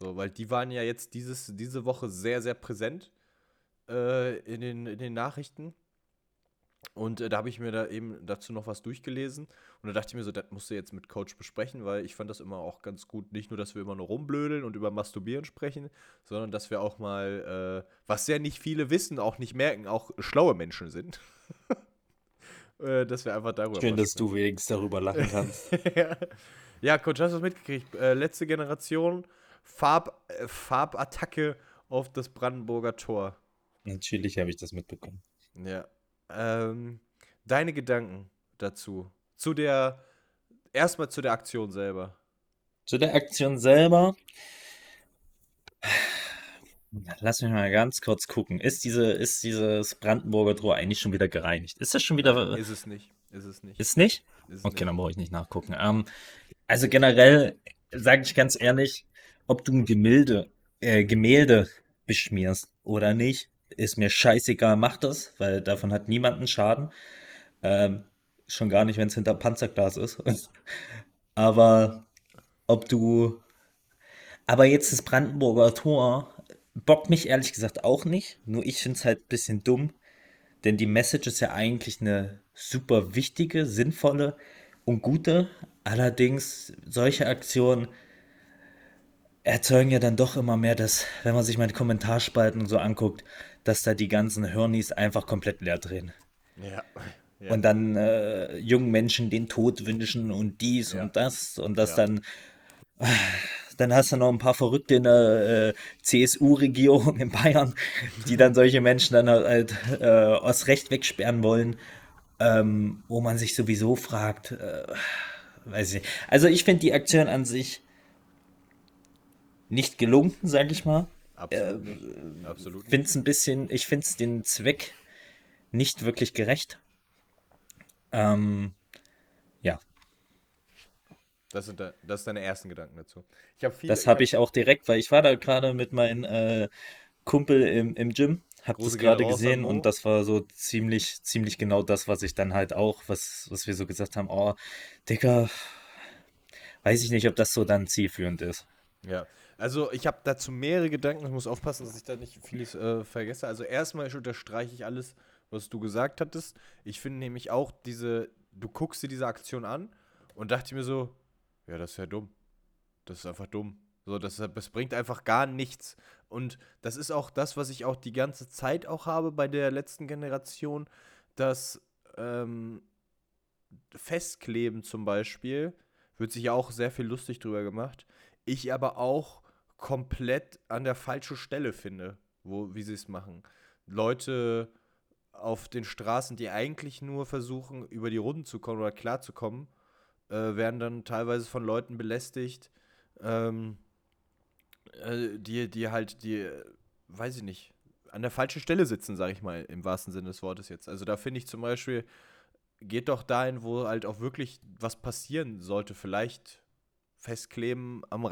[SPEAKER 4] So, weil die waren ja jetzt dieses, diese Woche sehr, sehr präsent äh, in, den, in den Nachrichten. Und äh, da habe ich mir da eben dazu noch was durchgelesen. Und da dachte ich mir so, das musst du jetzt mit Coach besprechen, weil ich fand das immer auch ganz gut. Nicht nur, dass wir immer nur rumblödeln und über Masturbieren sprechen, sondern dass wir auch mal, äh, was ja nicht viele wissen, auch nicht merken, auch schlaue Menschen sind. <laughs> äh, dass wir einfach darüber
[SPEAKER 1] Schön, dass du wenigstens darüber lachen kannst. <laughs>
[SPEAKER 4] ja. ja, Coach, hast du das mitgekriegt? Äh, letzte Generation, Farb, äh, Farbattacke auf das Brandenburger Tor.
[SPEAKER 1] Natürlich habe ich das mitbekommen.
[SPEAKER 4] Ja. Ähm, deine Gedanken dazu? Zu der, erstmal zu der Aktion selber.
[SPEAKER 1] Zu der Aktion selber. Lass mich mal ganz kurz gucken. Ist, diese, ist dieses Brandenburger Tor eigentlich schon wieder gereinigt? Ist das schon wieder.
[SPEAKER 4] Ist es nicht. Ist es nicht.
[SPEAKER 1] Ist nicht?
[SPEAKER 4] Ist
[SPEAKER 1] Okay,
[SPEAKER 4] nicht.
[SPEAKER 1] dann brauche ich nicht nachgucken. Ähm, also generell sage ich ganz ehrlich, ob du ein Gemälde, äh, Gemälde beschmierst oder nicht, ist mir scheißegal, mach das, weil davon hat niemand einen Schaden. Ähm, schon gar nicht, wenn es hinter Panzerglas ist. <laughs> Aber ob du. Aber jetzt das Brandenburger Tor bockt mich ehrlich gesagt auch nicht. Nur ich finde es halt ein bisschen dumm. Denn die Message ist ja eigentlich eine super wichtige, sinnvolle und gute. Allerdings, solche Aktionen erzeugen ja dann doch immer mehr, dass, wenn man sich mal die Kommentarspalten und so anguckt, dass da die ganzen Hirnis einfach komplett leer drehen.
[SPEAKER 4] Ja. ja.
[SPEAKER 1] Und dann äh, jungen Menschen den Tod wünschen und dies
[SPEAKER 4] Ja.
[SPEAKER 1] und das und das
[SPEAKER 4] Ja.
[SPEAKER 1] dann. Dann hast du noch ein paar Verrückte in der äh, CSU-Regierung in Bayern, die dann solche Menschen dann halt äh, aus Recht wegsperren wollen, ähm, wo man sich sowieso fragt, äh, weiß ich nicht. Also ich finde die Aktion an sich nicht gelungen, sage ich mal.
[SPEAKER 4] Absolut.
[SPEAKER 1] Finde es ein bisschen, ich finde es den Zweck nicht wirklich gerecht. Ähm, ja,
[SPEAKER 4] Das sind, de das sind deine ersten Gedanken dazu. Ich habe viele.
[SPEAKER 1] das habe ich auch direkt, weil ich war da gerade mit meinem äh, Kumpel im, im Gym, habe das gerade gesehen und das war so ziemlich, ziemlich genau das, was ich dann halt auch, was, was wir so gesagt haben, oh, Digga, weiß ich nicht, ob das so dann zielführend ist.
[SPEAKER 4] Ja, also ich habe dazu mehrere Gedanken. Ich muss aufpassen, dass ich da nicht vieles äh, vergesse. Also erstmal unterstreiche ich alles, was du gesagt hattest. Ich finde nämlich auch diese, du guckst dir diese Aktion an und dachte mir so, ja, das ist ja dumm. Das ist einfach dumm. So, das, das bringt einfach gar nichts. Und das ist auch das, was ich auch die ganze Zeit auch habe bei der letzten Generation, dass ähm, Festkleben zum Beispiel, wird sich ja auch sehr viel lustig drüber gemacht. Ich aber auch komplett an der falschen Stelle finde, wo, wie sie es machen. Leute auf den Straßen, die eigentlich nur versuchen, über die Runden zu kommen oder klarzukommen, äh, werden dann teilweise von Leuten belästigt, ähm, äh, die, die halt, die, äh, weiß ich nicht, an der falschen Stelle sitzen, sage ich mal, im wahrsten Sinne des Wortes jetzt. Also da finde ich zum Beispiel, geht doch dahin, wo halt auch wirklich was passieren sollte. Vielleicht festkleben am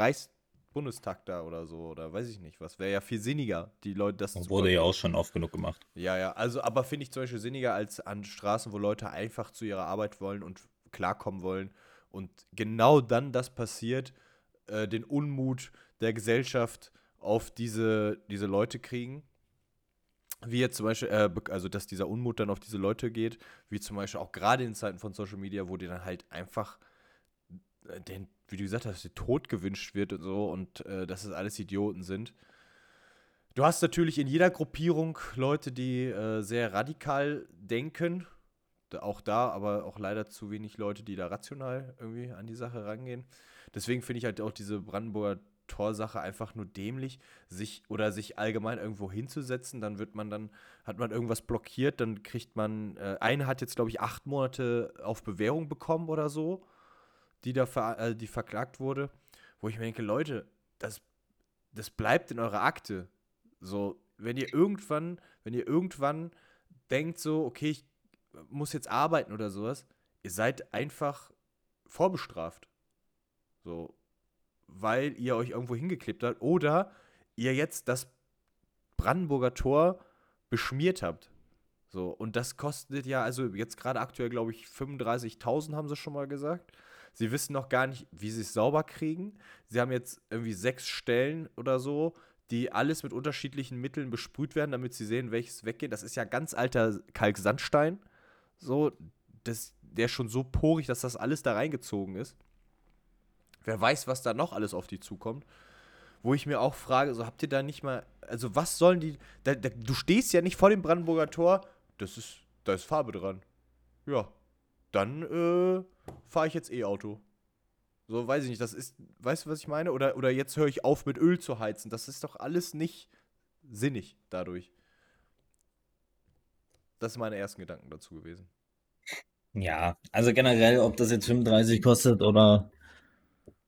[SPEAKER 4] Reichsbundestag da oder so, oder weiß ich nicht. Was wäre ja viel sinniger, die Leute das
[SPEAKER 1] Das
[SPEAKER 4] zu
[SPEAKER 1] wurde ja auch schon oft genug gemacht.
[SPEAKER 4] ja, ja, also aber finde ich zum Beispiel sinniger als an Straßen, wo Leute einfach zu ihrer Arbeit wollen und klarkommen wollen und genau dann das passiert, äh, den Unmut der Gesellschaft auf diese, diese Leute kriegen. Wie jetzt zum Beispiel, äh, also dass dieser Unmut dann auf diese Leute geht, wie zum Beispiel auch gerade in Zeiten von Social Media, wo dir dann halt einfach äh, den, wie du gesagt hast, Tod gewünscht wird und so und äh, dass es alles Idioten sind. Du hast natürlich in jeder Gruppierung Leute, die äh, sehr radikal denken. Auch da, aber auch leider zu wenig Leute, die da rational irgendwie an die Sache rangehen. Deswegen finde ich halt auch diese Brandenburger Torsache einfach nur dämlich, sich oder sich allgemein irgendwo hinzusetzen. Dann wird man dann, hat man irgendwas blockiert, dann kriegt man, äh, eine hat jetzt, glaube ich, acht Monate auf Bewährung bekommen oder so, die da ver, äh, die verklagt wurde. Wo ich mir denke, Leute, das, das bleibt in eurer Akte. So, wenn ihr irgendwann, wenn ihr irgendwann denkt so, okay, ich muss jetzt arbeiten oder sowas, ihr seid einfach vorbestraft. So, weil ihr euch irgendwo hingeklebt habt oder ihr jetzt das Brandenburger Tor beschmiert habt. So, und das kostet ja, also jetzt gerade aktuell, glaube ich, 35.000 haben sie schon mal gesagt. Sie wissen noch gar nicht, wie sie es sauber kriegen. Sie haben jetzt irgendwie sechs Stellen oder so, die alles mit unterschiedlichen Mitteln besprüht werden, damit sie sehen, welches weggeht. Das ist ja ganz alter Kalksandstein. So, das, der ist schon so porig, dass das alles da reingezogen ist. Wer weiß, was da noch alles auf die zukommt. Wo ich mir auch frage, so habt ihr da nicht mal, also was sollen die, da, da, du stehst ja nicht vor dem Brandenburger Tor, das ist, da ist Farbe dran. Ja, dann äh, fahre ich jetzt E-Auto. So, weiß ich nicht, das ist, weißt du, was ich meine? Oder, oder jetzt höre ich auf mit Öl zu heizen. Das ist doch alles nicht sinnig dadurch. Das sind meine ersten Gedanken dazu gewesen.
[SPEAKER 1] Ja, also generell, ob das jetzt 35 kostet oder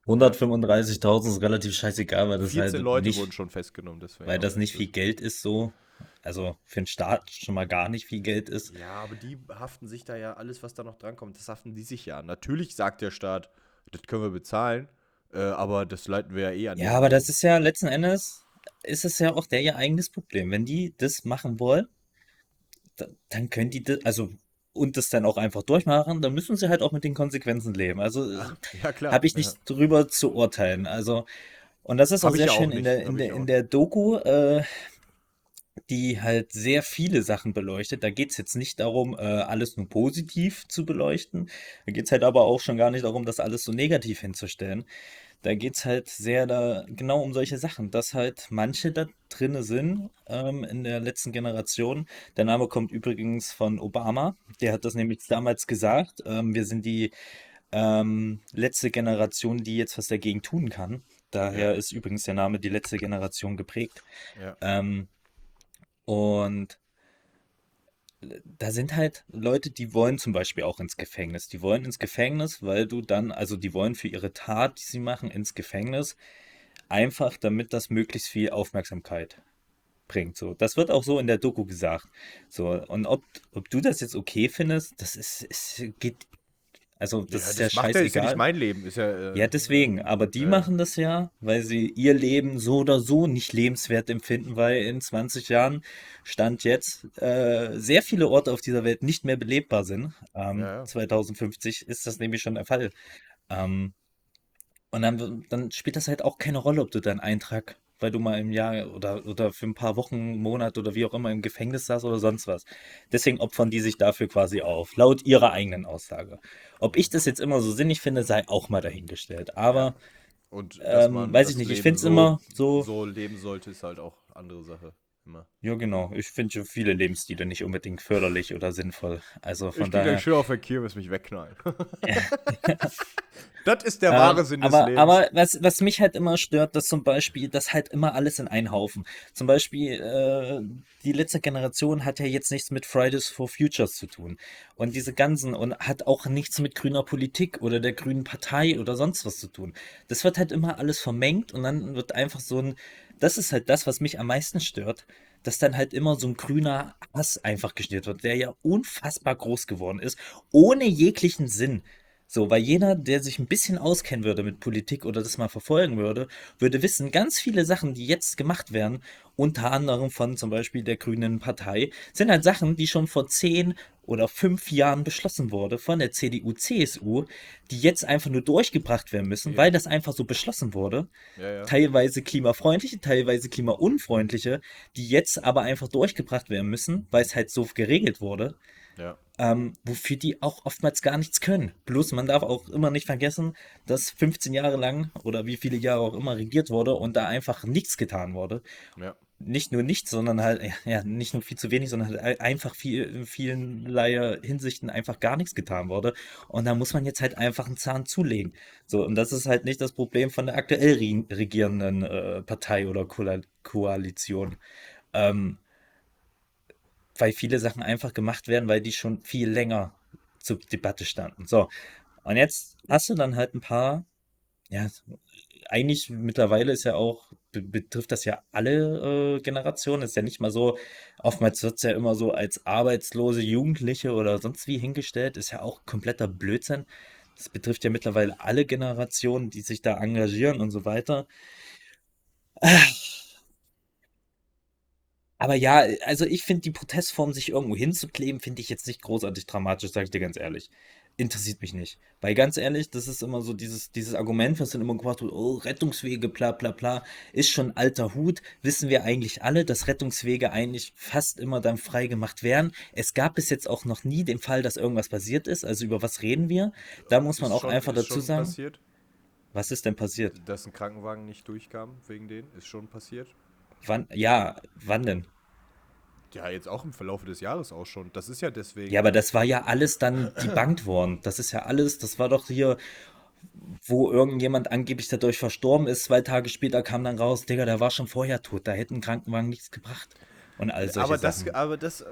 [SPEAKER 1] 135.000 ist relativ scheißegal, weil das
[SPEAKER 4] 14
[SPEAKER 1] halt
[SPEAKER 4] Leute
[SPEAKER 1] nicht,
[SPEAKER 4] wurden schon festgenommen, deswegen.
[SPEAKER 1] weil das nicht viel Geld ist so. Also für den Staat schon mal gar nicht viel Geld ist.
[SPEAKER 4] Ja, aber die haften sich da ja alles, was da noch drankommt, das haften die sich ja. Natürlich sagt der Staat, das können wir bezahlen, äh, aber das leiten wir ja eh an. die
[SPEAKER 1] Ja, aber das ist ja letzten Endes, ist es ja auch der ihr eigenes Problem. Wenn die das machen wollen, da- dann können die das, also und das dann auch einfach durchmachen, dann müssen sie halt auch mit den Konsequenzen leben. Also <laughs>
[SPEAKER 4] Ja, <laughs>
[SPEAKER 1] habe ich
[SPEAKER 4] ja.
[SPEAKER 1] nicht drüber zu urteilen. Also, und das ist
[SPEAKER 4] Hab
[SPEAKER 1] auch sehr
[SPEAKER 4] ja auch
[SPEAKER 1] schön in der, in der, in der Doku, äh, die halt sehr viele Sachen beleuchtet. Da geht es jetzt nicht darum, äh, alles nur positiv zu beleuchten. Da geht es halt aber auch schon gar nicht darum, das alles so negativ hinzustellen. Da geht es halt sehr da genau um solche Sachen, dass halt manche da drinne sind ähm, in der letzten Generation. Der Name kommt übrigens von Obama. Der hat das nämlich damals gesagt. Ähm, wir sind die ähm, letzte Generation, die jetzt was dagegen tun kann. Daher
[SPEAKER 4] Ja.
[SPEAKER 1] ist übrigens der Name die letzte Generation geprägt.
[SPEAKER 4] Ja.
[SPEAKER 1] Ähm, und da sind halt Leute, die wollen zum Beispiel auch ins Gefängnis. Die wollen ins Gefängnis, weil du dann, also die wollen für ihre Tat, die sie machen, ins Gefängnis, einfach damit das möglichst viel Aufmerksamkeit bringt. So, das wird auch so in der Doku gesagt. So, und ob, ob du das jetzt okay findest, das ist, ist geht, also das
[SPEAKER 4] ja,
[SPEAKER 1] ist ja
[SPEAKER 4] macht ja, ist ja
[SPEAKER 1] scheißegal.
[SPEAKER 4] nicht mein Leben. Ist ja, äh,
[SPEAKER 1] Ja, deswegen. Aber die
[SPEAKER 4] Ja.
[SPEAKER 1] machen das ja, weil sie ihr Leben so oder so nicht lebenswert empfinden, weil in 20 Jahren Stand jetzt äh, sehr viele Orte auf dieser Welt nicht mehr belebbar sind. Ähm,
[SPEAKER 4] ja.
[SPEAKER 1] 2050 ist das nämlich schon der Fall. Ähm, und dann, dann spielt das halt auch keine Rolle, ob du deinen Eintrag, weil du mal im Jahr oder, oder für ein paar Wochen, Monat oder wie auch immer im Gefängnis saß oder sonst was. Deswegen opfern die sich dafür quasi auf, laut ihrer eigenen Aussage. Ob ich das jetzt immer so sinnig finde, sei auch mal dahingestellt. Aber
[SPEAKER 4] Und dass
[SPEAKER 1] ähm, weiß ich nicht, ich
[SPEAKER 4] Leben
[SPEAKER 1] find's
[SPEAKER 4] so,
[SPEAKER 1] immer so-
[SPEAKER 4] so leben sollte, ist halt auch andere Sache. Immer.
[SPEAKER 1] Ja, genau. Ich finde schon viele Lebensstile nicht unbedingt förderlich oder sinnvoll. Also von
[SPEAKER 4] ich bin
[SPEAKER 1] daher.
[SPEAKER 4] gleich schön auf der Kirmes mich wegknallen. <laughs> das ist der
[SPEAKER 1] Ähm,
[SPEAKER 4] wahre Sinn des
[SPEAKER 1] aber,
[SPEAKER 4] Lebens.
[SPEAKER 1] aber was, was mich halt immer stört, dass zum Beispiel das halt immer alles in einen Haufen. Zum Beispiel, äh, die letzte Generation hat ja jetzt nichts mit Fridays for Futures zu tun. Und diese ganzen, und hat auch nichts mit grüner Politik oder der grünen Partei oder sonst was zu tun. Das wird halt immer alles vermengt und dann wird einfach so ein, das ist halt das, was mich am meisten stört, dass dann halt immer so ein grüner Hass einfach geschnitten wird, der ja unfassbar groß geworden ist, ohne jeglichen Sinn. So, weil jeder, der sich ein bisschen auskennen würde mit Politik oder das mal verfolgen würde, würde wissen, ganz viele Sachen, die jetzt gemacht werden, unter anderem von zum Beispiel der Grünen Partei, sind halt Sachen, die schon vor zehn oder fünf Jahren beschlossen wurde von der CDU, CSU, die jetzt einfach nur durchgebracht werden müssen,
[SPEAKER 4] Ja.
[SPEAKER 1] weil das einfach so beschlossen wurde.
[SPEAKER 4] ja, ja.
[SPEAKER 1] Teilweise klimafreundliche, teilweise klimaunfreundliche, die jetzt aber einfach durchgebracht werden müssen, weil es halt so geregelt wurde
[SPEAKER 4] ja.
[SPEAKER 1] ähm, wofür die auch oftmals gar nichts können. Bloß man darf auch immer nicht vergessen, dass 15 Jahre lang oder wie viele Jahre auch immer regiert wurde und da einfach nichts getan wurde.
[SPEAKER 4] ja.
[SPEAKER 1] Nicht nur nichts, sondern halt, ja, nicht nur viel zu wenig, sondern halt ein- einfach viel, in vielerlei Hinsichten einfach gar nichts getan wurde. Und da muss man jetzt halt einfach einen Zahn zulegen. So, und das ist halt nicht das Problem von der aktuell re regierenden äh, Partei oder Koal Koalition. Ähm, weil viele Sachen einfach gemacht werden, weil die schon viel länger zur Debatte standen. So, und jetzt hast du dann halt ein paar, ja, eigentlich mittlerweile ist ja auch, be betrifft das ja alle äh, Generationen, ist ja nicht mal so, oftmals wird es ja immer so als arbeitslose Jugendliche oder sonst wie hingestellt, ist ja auch kompletter Blödsinn. Das betrifft ja mittlerweile alle Generationen, die sich da engagieren und so weiter. Aber ja, also ich finde die Protestform, sich irgendwo hinzukleben, finde ich jetzt nicht großartig dramatisch, sage ich dir ganz ehrlich. Interessiert mich nicht. Weil ganz ehrlich, das ist immer so dieses, dieses Argument, was dann immer gebracht wird, oh, Rettungswege, bla bla bla, ist schon alter Hut. Wissen wir eigentlich alle, dass Rettungswege eigentlich fast immer dann frei gemacht werden. Es gab bis jetzt auch noch nie den Fall, dass irgendwas passiert ist. Also über was reden wir? Da muss man auch
[SPEAKER 4] schon-
[SPEAKER 1] einfach dazu sagen,
[SPEAKER 4] Passiert,
[SPEAKER 1] was ist denn passiert?
[SPEAKER 4] dass ein Krankenwagen nicht durchkam wegen denen, ist schon passiert.
[SPEAKER 1] Wann, ja, wann denn?
[SPEAKER 4] Ja, jetzt auch im Verlauf des Jahres auch schon. Das ist ja deswegen.
[SPEAKER 1] Ja, aber das war ja alles dann debunked worden. Das ist ja alles, das war doch hier, wo irgendjemand angeblich dadurch verstorben ist. Zwei Tage später kam dann raus, Digga, der war schon vorher tot. Da hätte ein Krankenwagen nichts gebracht. Und all solche
[SPEAKER 4] aber das,
[SPEAKER 1] Sachen.
[SPEAKER 4] aber das äh,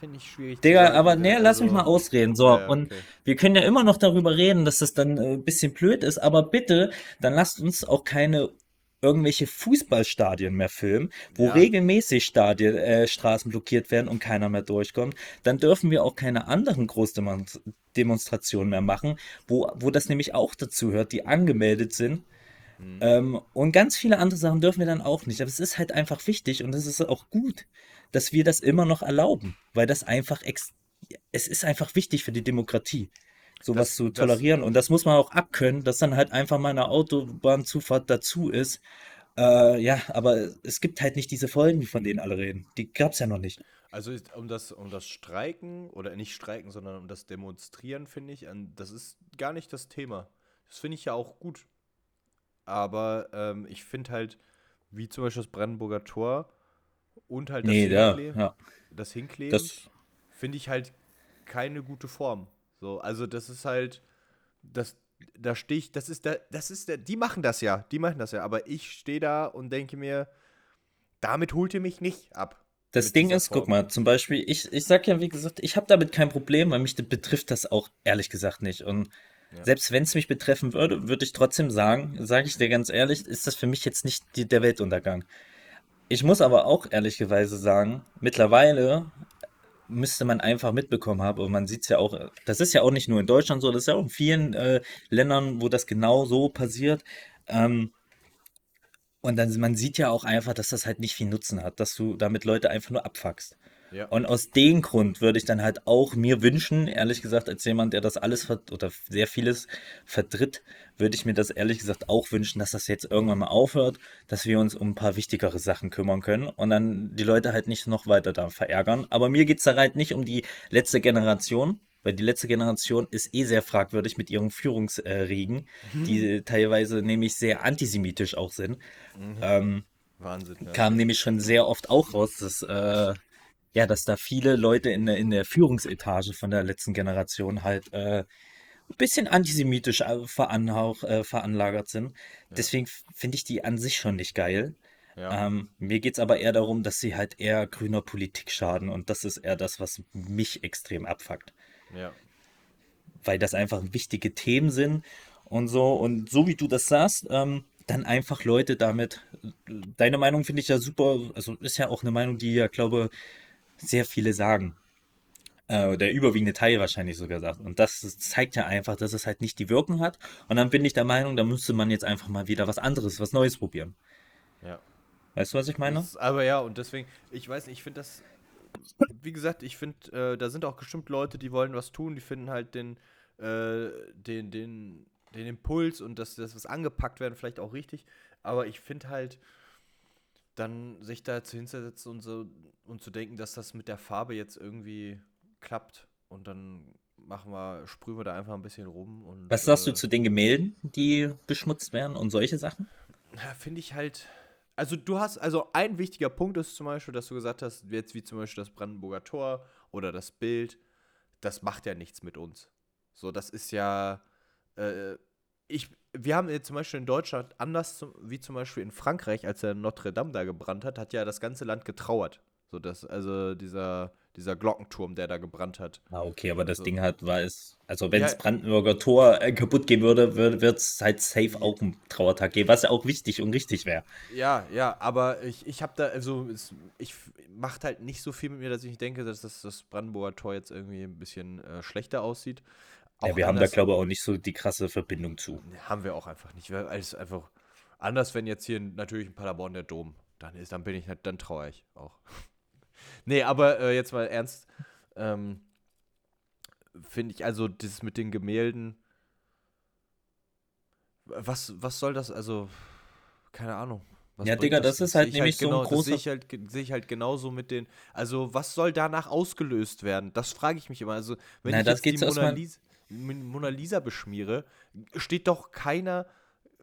[SPEAKER 4] finde ich schwierig.
[SPEAKER 1] Digga,
[SPEAKER 4] sagen,
[SPEAKER 1] aber
[SPEAKER 4] ne?
[SPEAKER 1] nee, lass mich
[SPEAKER 4] Also-
[SPEAKER 1] mal ausreden. So,
[SPEAKER 4] Ja, ja,
[SPEAKER 1] und
[SPEAKER 4] okay.
[SPEAKER 1] wir können ja immer noch darüber reden, dass das dann äh, ein bisschen blöd ist, aber bitte, dann lasst uns auch keine irgendwelche Fußballstadien mehr filmen, wo
[SPEAKER 4] Ja.
[SPEAKER 1] regelmäßig Stadien, äh, Straßen blockiert werden und keiner mehr durchkommt. Dann dürfen wir auch keine anderen Großdemonstrationen mehr machen, wo, wo das nämlich auch dazu hört, die angemeldet sind.
[SPEAKER 4] Mhm.
[SPEAKER 1] Ähm, und ganz viele andere Sachen dürfen wir dann auch nicht. Aber es ist halt einfach wichtig und es ist auch gut, dass wir das immer noch erlauben, weil das einfach ex es ist einfach wichtig für die Demokratie, sowas
[SPEAKER 4] Das-
[SPEAKER 1] zu
[SPEAKER 4] das-
[SPEAKER 1] tolerieren. Und das muss man auch abkönnen, dass dann halt einfach mal eine Autobahnzufahrt dazu ist. Äh, ja, aber es gibt halt nicht diese Folgen, von denen alle reden. Die gab es ja noch nicht.
[SPEAKER 4] Also ist- um das, um das Streiken oder nicht Streiken, sondern um das Demonstrieren, finde ich, an, das ist gar nicht das Thema. Das finde ich ja auch gut. Aber ähm, ich finde halt, wie zum Beispiel das Brandenburger Tor und halt das
[SPEAKER 1] Nee,
[SPEAKER 4] Hinkleben,
[SPEAKER 1] ja.
[SPEAKER 4] das Hinkleben
[SPEAKER 1] Das,
[SPEAKER 4] finde ich halt keine gute Form. So, also das ist halt, das, da stehe ich, das ist der, das ist der, die machen das ja, die machen das ja, aber ich stehe da und denke mir, damit holt ihr mich nicht ab.
[SPEAKER 1] Das Ding ist, guck
[SPEAKER 4] Form.
[SPEAKER 1] mal, zum Beispiel, ich, ich sag ja, wie gesagt, ich habe damit kein Problem, weil mich das betrifft das auch ehrlich gesagt nicht. Und
[SPEAKER 4] Ja.
[SPEAKER 1] selbst wenn es mich betreffen würde, würde ich trotzdem sagen, sage ich dir ganz ehrlich, ist das für mich jetzt nicht die, der Weltuntergang. Ich muss aber auch ehrlicherweise sagen, mittlerweile müsste man einfach mitbekommen haben, und man sieht es ja auch, das ist ja auch nicht nur in Deutschland so, das ist ja auch in vielen äh, Ländern, wo das genau so passiert. Ähm, und dann, man sieht ja auch einfach, dass das halt nicht viel Nutzen hat, dass du damit Leute einfach nur abfuckst.
[SPEAKER 4] Ja.
[SPEAKER 1] Und aus dem Grund würde ich dann halt auch mir wünschen, ehrlich gesagt, als jemand, der das alles oder sehr vieles vertritt, würde ich mir das ehrlich gesagt auch wünschen, dass das jetzt irgendwann mal aufhört, dass wir uns um ein paar wichtigere Sachen kümmern können und dann die Leute halt nicht noch weiter da verärgern. Aber mir geht es da halt nicht um die letzte Generation, weil die letzte Generation ist eh sehr fragwürdig mit ihren Führungsriegen, die teilweise nämlich sehr antisemitisch auch sind. Ähm,
[SPEAKER 4] Wahnsinn. Ja.
[SPEAKER 1] kam nämlich schon sehr oft auch raus, dass, äh, ja, dass da viele Leute in der, in der Führungsetage von der letzten Generation halt äh, ein bisschen antisemitisch äh, veranhauch, äh, veranlagert sind. Deswegen f- finde ich die an sich schon nicht geil.
[SPEAKER 4] Ja.
[SPEAKER 1] Ähm, mir geht es aber eher darum, dass sie halt eher grüner Politik schaden und das ist eher das, was mich extrem abfuckt.
[SPEAKER 4] ja.
[SPEAKER 1] Weil das einfach wichtige Themen sind und so. Und so wie du das sagst, ähm, dann einfach Leute damit. Deine Meinung finde ich ja super. Also ist ja auch eine Meinung, die ja, glaube sehr viele sagen. Äh, der überwiegende Teil wahrscheinlich sogar sagt. Und das zeigt ja einfach, dass es halt nicht die Wirkung hat. Und dann bin ich der Meinung, da müsste man jetzt einfach mal wieder was anderes, was Neues probieren.
[SPEAKER 4] ja.
[SPEAKER 1] Weißt du, was ich meine?
[SPEAKER 4] Das, aber ja, und deswegen, ich weiß nicht, ich finde das, wie gesagt, ich finde, äh, da sind auch bestimmt Leute, die wollen was tun, die finden halt den, äh, den, den, den Impuls und dass das was angepackt werden, vielleicht auch richtig. Aber ich finde halt, dann sich da zu hinzusetzen und so und zu denken, dass das mit der Farbe jetzt irgendwie klappt und dann machen wir, sprühen wir da einfach ein bisschen rum und
[SPEAKER 1] Was sagst du
[SPEAKER 4] äh,
[SPEAKER 1] zu den Gemälden, die beschmutzt werden und solche Sachen?
[SPEAKER 4] Finde ich halt. Also du hast, also ein wichtiger Punkt ist zum Beispiel, dass du gesagt hast, jetzt wie zum Beispiel das Brandenburger Tor oder das Bild, das macht ja nichts mit uns. So, das ist ja, äh, ich, wir haben jetzt zum Beispiel in Deutschland, anders zum, wie zum Beispiel in Frankreich, als der Notre Dame da gebrannt hat, hat ja das ganze Land getrauert. So, das, also dieser, dieser Glockenturm, der da gebrannt hat.
[SPEAKER 1] Ah, okay, aber das
[SPEAKER 4] So.
[SPEAKER 1] Ding hat, war es, also wenn
[SPEAKER 4] Ja.
[SPEAKER 1] das Brandenburger Tor äh, kaputt gehen würde, wird es halt safe auch einen Trauertag geben, was ja auch wichtig und richtig wäre.
[SPEAKER 4] Ja, ja, aber ich, ich habe da, also es, ich macht halt nicht so viel mit mir, dass ich denke, dass das, das Brandenburger Tor jetzt irgendwie ein bisschen äh, schlechter aussieht.
[SPEAKER 1] Ja, wir haben da, glaube ich, auch nicht so die krasse Verbindung zu.
[SPEAKER 4] Haben wir auch einfach nicht. Weil es einfach anders, wenn jetzt hier natürlich in Paderborn der Dom dann ist, dann bin ich halt, dann traue ich auch. <laughs> nee, aber äh, jetzt mal ernst. Ähm, Finde ich also das mit den Gemälden. Was, was soll das? Also, keine Ahnung. Was
[SPEAKER 1] Ja, Digga, das ist halt
[SPEAKER 4] sehe ich
[SPEAKER 1] nämlich so ein
[SPEAKER 4] genau, Das sehe
[SPEAKER 1] großer-
[SPEAKER 4] ich, halt, sehe ich halt genauso mit den. Also, was soll danach ausgelöst werden? Das frage ich mich immer. Also, wenn
[SPEAKER 1] Na,
[SPEAKER 4] ich
[SPEAKER 1] das
[SPEAKER 4] jetzt die Mona Lisa, Min- Mona Lisa beschmiere, steht doch keiner,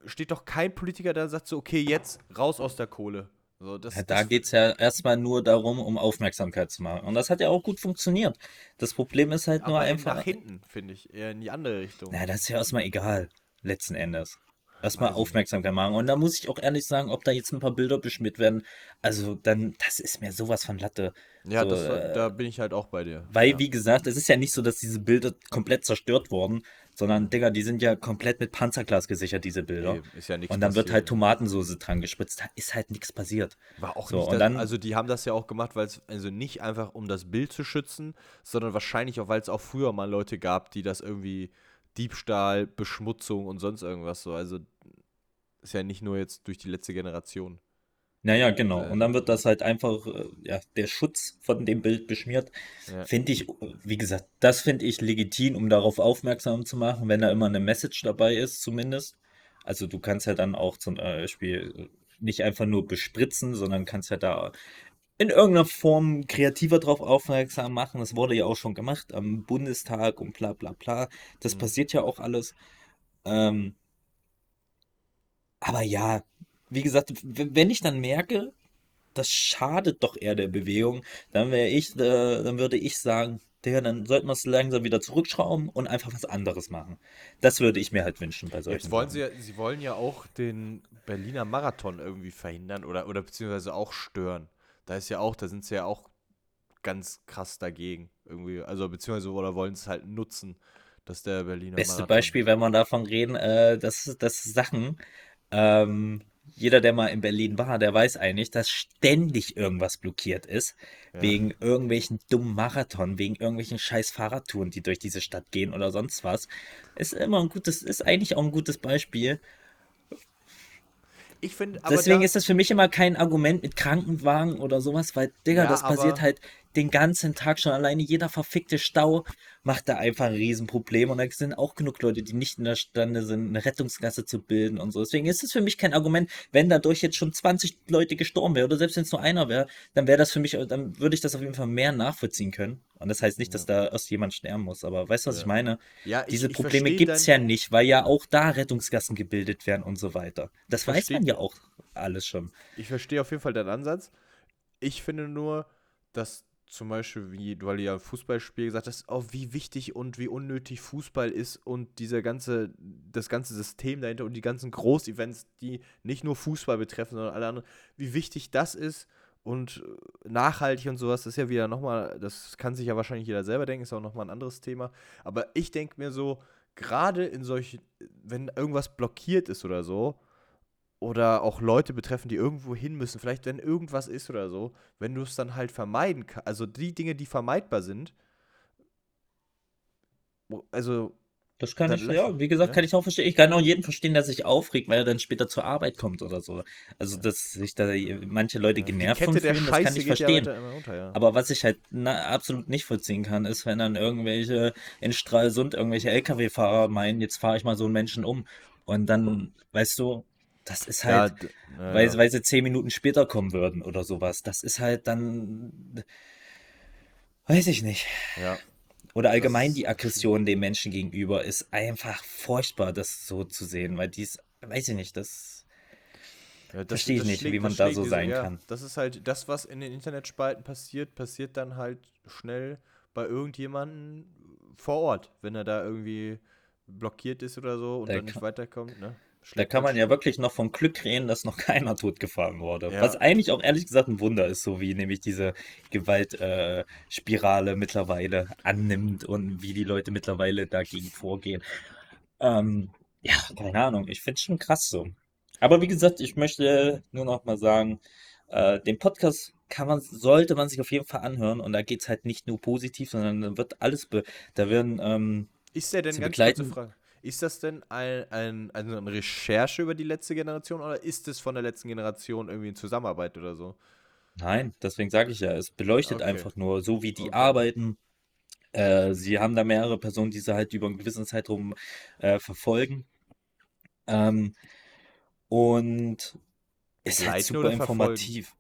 [SPEAKER 4] steht doch kein Politiker, der sagt so, okay, jetzt raus aus der Kohle. So, das,
[SPEAKER 1] Ja, da geht es ja erstmal nur darum, um Aufmerksamkeit zu machen. Und das hat ja auch gut funktioniert. Das Problem ist halt nur einfach.
[SPEAKER 4] nach hinten, finde ich, eher in die andere Richtung.
[SPEAKER 1] Na, das ist ja erstmal egal, letzten Endes. Erstmal. Aufmerksamkeit machen. Und da muss ich auch ehrlich sagen, ob da jetzt ein paar Bilder beschmiert werden, also dann, das ist mir sowas von Latte.
[SPEAKER 4] ja,
[SPEAKER 1] so,
[SPEAKER 4] das,
[SPEAKER 1] äh,
[SPEAKER 4] da bin ich halt auch bei dir.
[SPEAKER 1] Weil,
[SPEAKER 4] ja.
[SPEAKER 1] wie gesagt, es ist ja nicht so, dass diese Bilder komplett zerstört wurden, sondern, Digga, die sind ja komplett mit Panzerglas gesichert, diese Bilder.
[SPEAKER 4] Nee, ist ja nichts
[SPEAKER 1] Und dann wird halt
[SPEAKER 4] passiert.
[SPEAKER 1] Tomatensoße dran gespritzt. Da ist halt nichts passiert.
[SPEAKER 4] War auch
[SPEAKER 1] So,
[SPEAKER 4] nicht, das,
[SPEAKER 1] dann-
[SPEAKER 4] also die haben das ja auch gemacht, weil es also nicht einfach um das Bild zu schützen, sondern wahrscheinlich auch, weil es auch früher mal Leute gab, die das irgendwie Diebstahl, Beschmutzung und sonst irgendwas so. Also ist ja nicht nur jetzt durch die letzte Generation.
[SPEAKER 1] Naja, genau.
[SPEAKER 4] Äh,
[SPEAKER 1] Und dann wird das halt einfach, äh, ja, der Schutz von dem Bild beschmiert.
[SPEAKER 4] Ja.
[SPEAKER 1] Finde ich, wie gesagt, das finde ich legitim, um darauf aufmerksam zu machen, wenn da immer eine Message dabei ist, zumindest. Also du kannst ja dann auch zum Beispiel nicht einfach nur bespritzen, sondern kannst ja da in irgendeiner Form kreativer drauf aufmerksam machen. Das wurde ja auch schon gemacht am Bundestag und bla bla bla. Das
[SPEAKER 4] Mhm.
[SPEAKER 1] passiert ja auch alles. Ähm, aber ja, wie gesagt, wenn ich dann merke, das schadet doch eher der Bewegung, dann wäre ich, äh, dann würde ich sagen, Digga, dann sollten wir es langsam wieder zurückschrauben und einfach was anderes machen. Das würde ich mir halt wünschen bei solchen
[SPEAKER 4] Jetzt wollen
[SPEAKER 1] Sachen.
[SPEAKER 4] sie ja, sie wollen ja auch den Berliner Marathon irgendwie verhindern oder, oder beziehungsweise auch stören. Da ist ja auch, da sind sie ja auch ganz krass dagegen. Irgendwie, also beziehungsweise oder wollen es halt nutzen, dass der Berliner
[SPEAKER 1] Beste
[SPEAKER 4] Marathon.
[SPEAKER 1] Beispiel, wenn wir davon reden, äh, das, das Sachen, ähm, jeder, der mal in Berlin war, der weiß eigentlich, dass ständig irgendwas blockiert ist,
[SPEAKER 4] Ja.
[SPEAKER 1] wegen irgendwelchen dummen Marathon, wegen irgendwelchen scheiß Fahrradtouren, die durch diese Stadt gehen oder sonst was. Ist immer ein gutes, ist eigentlich auch ein gutes Beispiel.
[SPEAKER 4] Ich finde,
[SPEAKER 1] Deswegen
[SPEAKER 4] da,
[SPEAKER 1] ist das für mich immer kein Argument mit Krankenwagen oder sowas, weil, Digga,
[SPEAKER 4] Ja,
[SPEAKER 1] das passiert halt den ganzen Tag schon. Alleine jeder verfickte Stau macht da einfach ein Riesenproblem. Und da sind auch genug Leute, die nicht in der Stande sind, eine Rettungsgasse zu bilden und so. Deswegen ist es für mich kein Argument, wenn dadurch jetzt schon 20 Leute gestorben wären oder selbst wenn es nur einer wäre, dann wäre das für mich, dann würde ich das auf jeden Fall mehr nachvollziehen können. Und das heißt nicht, dass da erst jemand sterben muss. Aber weißt du, was
[SPEAKER 4] Ja.
[SPEAKER 1] ich meine?
[SPEAKER 4] Ja, ich,
[SPEAKER 1] Diese Probleme gibt es ja nicht, weil ja auch da Rettungsgassen gebildet werden und so weiter. Das weiß man ja auch alles schon.
[SPEAKER 4] Ich verstehe auf jeden Fall deinen Ansatz. Ich finde nur, dass zum Beispiel, wie du ja Fußballspiel gesagt hast, auch wie wichtig und wie unnötig Fußball ist und dieser ganze, das ganze System dahinter und die ganzen Großevents, die nicht nur Fußball betreffen, sondern alle anderen, wie wichtig das ist und äh, nachhaltig und sowas, das ist ja wieder nochmal, das kann sich ja wahrscheinlich jeder selber denken, ist auch nochmal ein anderes Thema. Aber ich denke mir so, gerade in solchen, wenn irgendwas blockiert ist oder so, oder auch Leute betreffen, die irgendwo hin müssen, vielleicht wenn irgendwas ist oder so, wenn du es dann halt vermeiden kannst, also die Dinge, die vermeidbar sind, also
[SPEAKER 1] Das kann
[SPEAKER 4] Dann
[SPEAKER 1] ich, ja, wie gesagt,
[SPEAKER 4] ja.
[SPEAKER 1] kann ich auch verstehen. Ich kann auch jeden verstehen, der sich aufregt, weil er dann später zur Arbeit kommt oder so. Also, dass sich da manche Leute
[SPEAKER 4] die
[SPEAKER 1] genervt von fühlen, das kann
[SPEAKER 4] Scheiße
[SPEAKER 1] ich
[SPEAKER 4] geht ja
[SPEAKER 1] verstehen.
[SPEAKER 4] immer runter, ja.
[SPEAKER 1] Aber was ich halt na, absolut nicht vollziehen kann, ist, wenn dann irgendwelche in Stralsund irgendwelche LKW-Fahrer meinen, jetzt fahre ich mal so einen Menschen um. Und dann, weißt du, das ist halt,
[SPEAKER 4] ja,
[SPEAKER 1] weil,
[SPEAKER 4] ja.
[SPEAKER 1] weil sie zehn Minuten später kommen würden oder sowas. Das ist halt dann, weiß ich nicht.
[SPEAKER 4] ja.
[SPEAKER 1] Oder allgemein
[SPEAKER 4] ist
[SPEAKER 1] die Aggression dem Menschen gegenüber ist einfach furchtbar, das so zu sehen, weil dies, weiß ich nicht, das,
[SPEAKER 4] Ja, das,
[SPEAKER 1] Versteh ich
[SPEAKER 4] das
[SPEAKER 1] nicht,
[SPEAKER 4] schlägt-
[SPEAKER 1] wie man
[SPEAKER 4] das
[SPEAKER 1] da so
[SPEAKER 4] diese-
[SPEAKER 1] sein kann.
[SPEAKER 4] Das ist halt das, was in den Internetspalten passiert, passiert dann halt schnell bei irgendjemandem vor Ort, wenn er da irgendwie blockiert ist oder so und
[SPEAKER 1] Da
[SPEAKER 4] dann nicht weiterkommt. Ne?
[SPEAKER 1] Da kann man ja wirklich noch vom Glück reden, dass noch <laughs> keiner totgefahren wurde.
[SPEAKER 4] Ja.
[SPEAKER 1] Was eigentlich auch ehrlich gesagt ein Wunder ist, so wie nämlich diese Gewaltspirale äh, mittlerweile annimmt und wie die Leute mittlerweile dagegen vorgehen. Ähm, ja, keine Ahnung, ich finde es schon krass so. Aber wie gesagt, ich möchte nur noch mal sagen, äh, den Podcast kann man, sollte man sich auf jeden Fall anhören und da geht es halt nicht nur positiv, sondern da wird alles, be da werden, ähm,
[SPEAKER 4] Ist der denn, ganz kurze
[SPEAKER 1] begleiten.
[SPEAKER 4] Frage, ist das denn ein, ein, also eine Recherche über die letzte Generation oder ist es von der letzten Generation irgendwie in Zusammenarbeit oder so?
[SPEAKER 1] Nein, deswegen sage ich ja, es beleuchtet
[SPEAKER 4] Okay.
[SPEAKER 1] einfach nur, so wie die
[SPEAKER 4] Okay.
[SPEAKER 1] arbeiten. Äh, sie haben da mehrere Personen, die sie halt über einen gewissen Zeitraum äh, verfolgen. Ähm, und ist halt super informativ.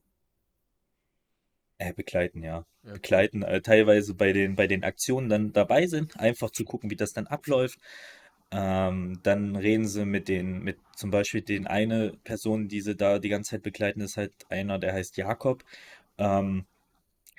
[SPEAKER 1] Äh, begleiten, ja.
[SPEAKER 4] Ja.
[SPEAKER 1] Begleiten, äh, teilweise bei den, bei den Aktionen dann dabei sind, einfach zu gucken, wie das dann abläuft. Ähm, dann reden sie mit den, mit zum Beispiel den eine Person, die sie da die ganze Zeit begleiten, ist halt einer, der heißt Jakob. Ähm,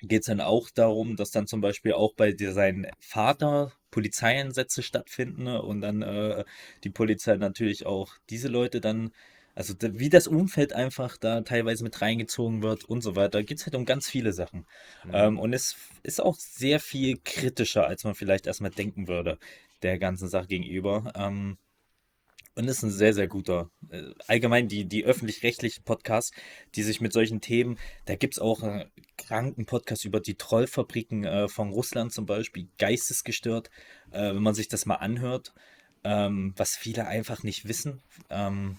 [SPEAKER 1] geht es dann auch darum, dass dann zum Beispiel auch bei dir sein Vater Polizeieinsätze stattfinden ne? und dann äh, die Polizei natürlich auch diese Leute dann, also wie das Umfeld einfach da teilweise mit reingezogen wird und so weiter, geht es halt um ganz viele Sachen.
[SPEAKER 4] Mhm.
[SPEAKER 1] Ähm, und es ist auch sehr viel kritischer, als man vielleicht erstmal denken würde, der ganzen Sache gegenüber. Ähm, und ist ein sehr, sehr guter. Äh, allgemein die, die öffentlich-rechtlichen Podcasts, die sich mit solchen Themen, da gibt es auch einen kranken Podcast über die Trollfabriken äh, von Russland zum Beispiel, geistesgestört, äh, wenn man sich das mal anhört, ähm, was viele einfach nicht wissen. Ähm,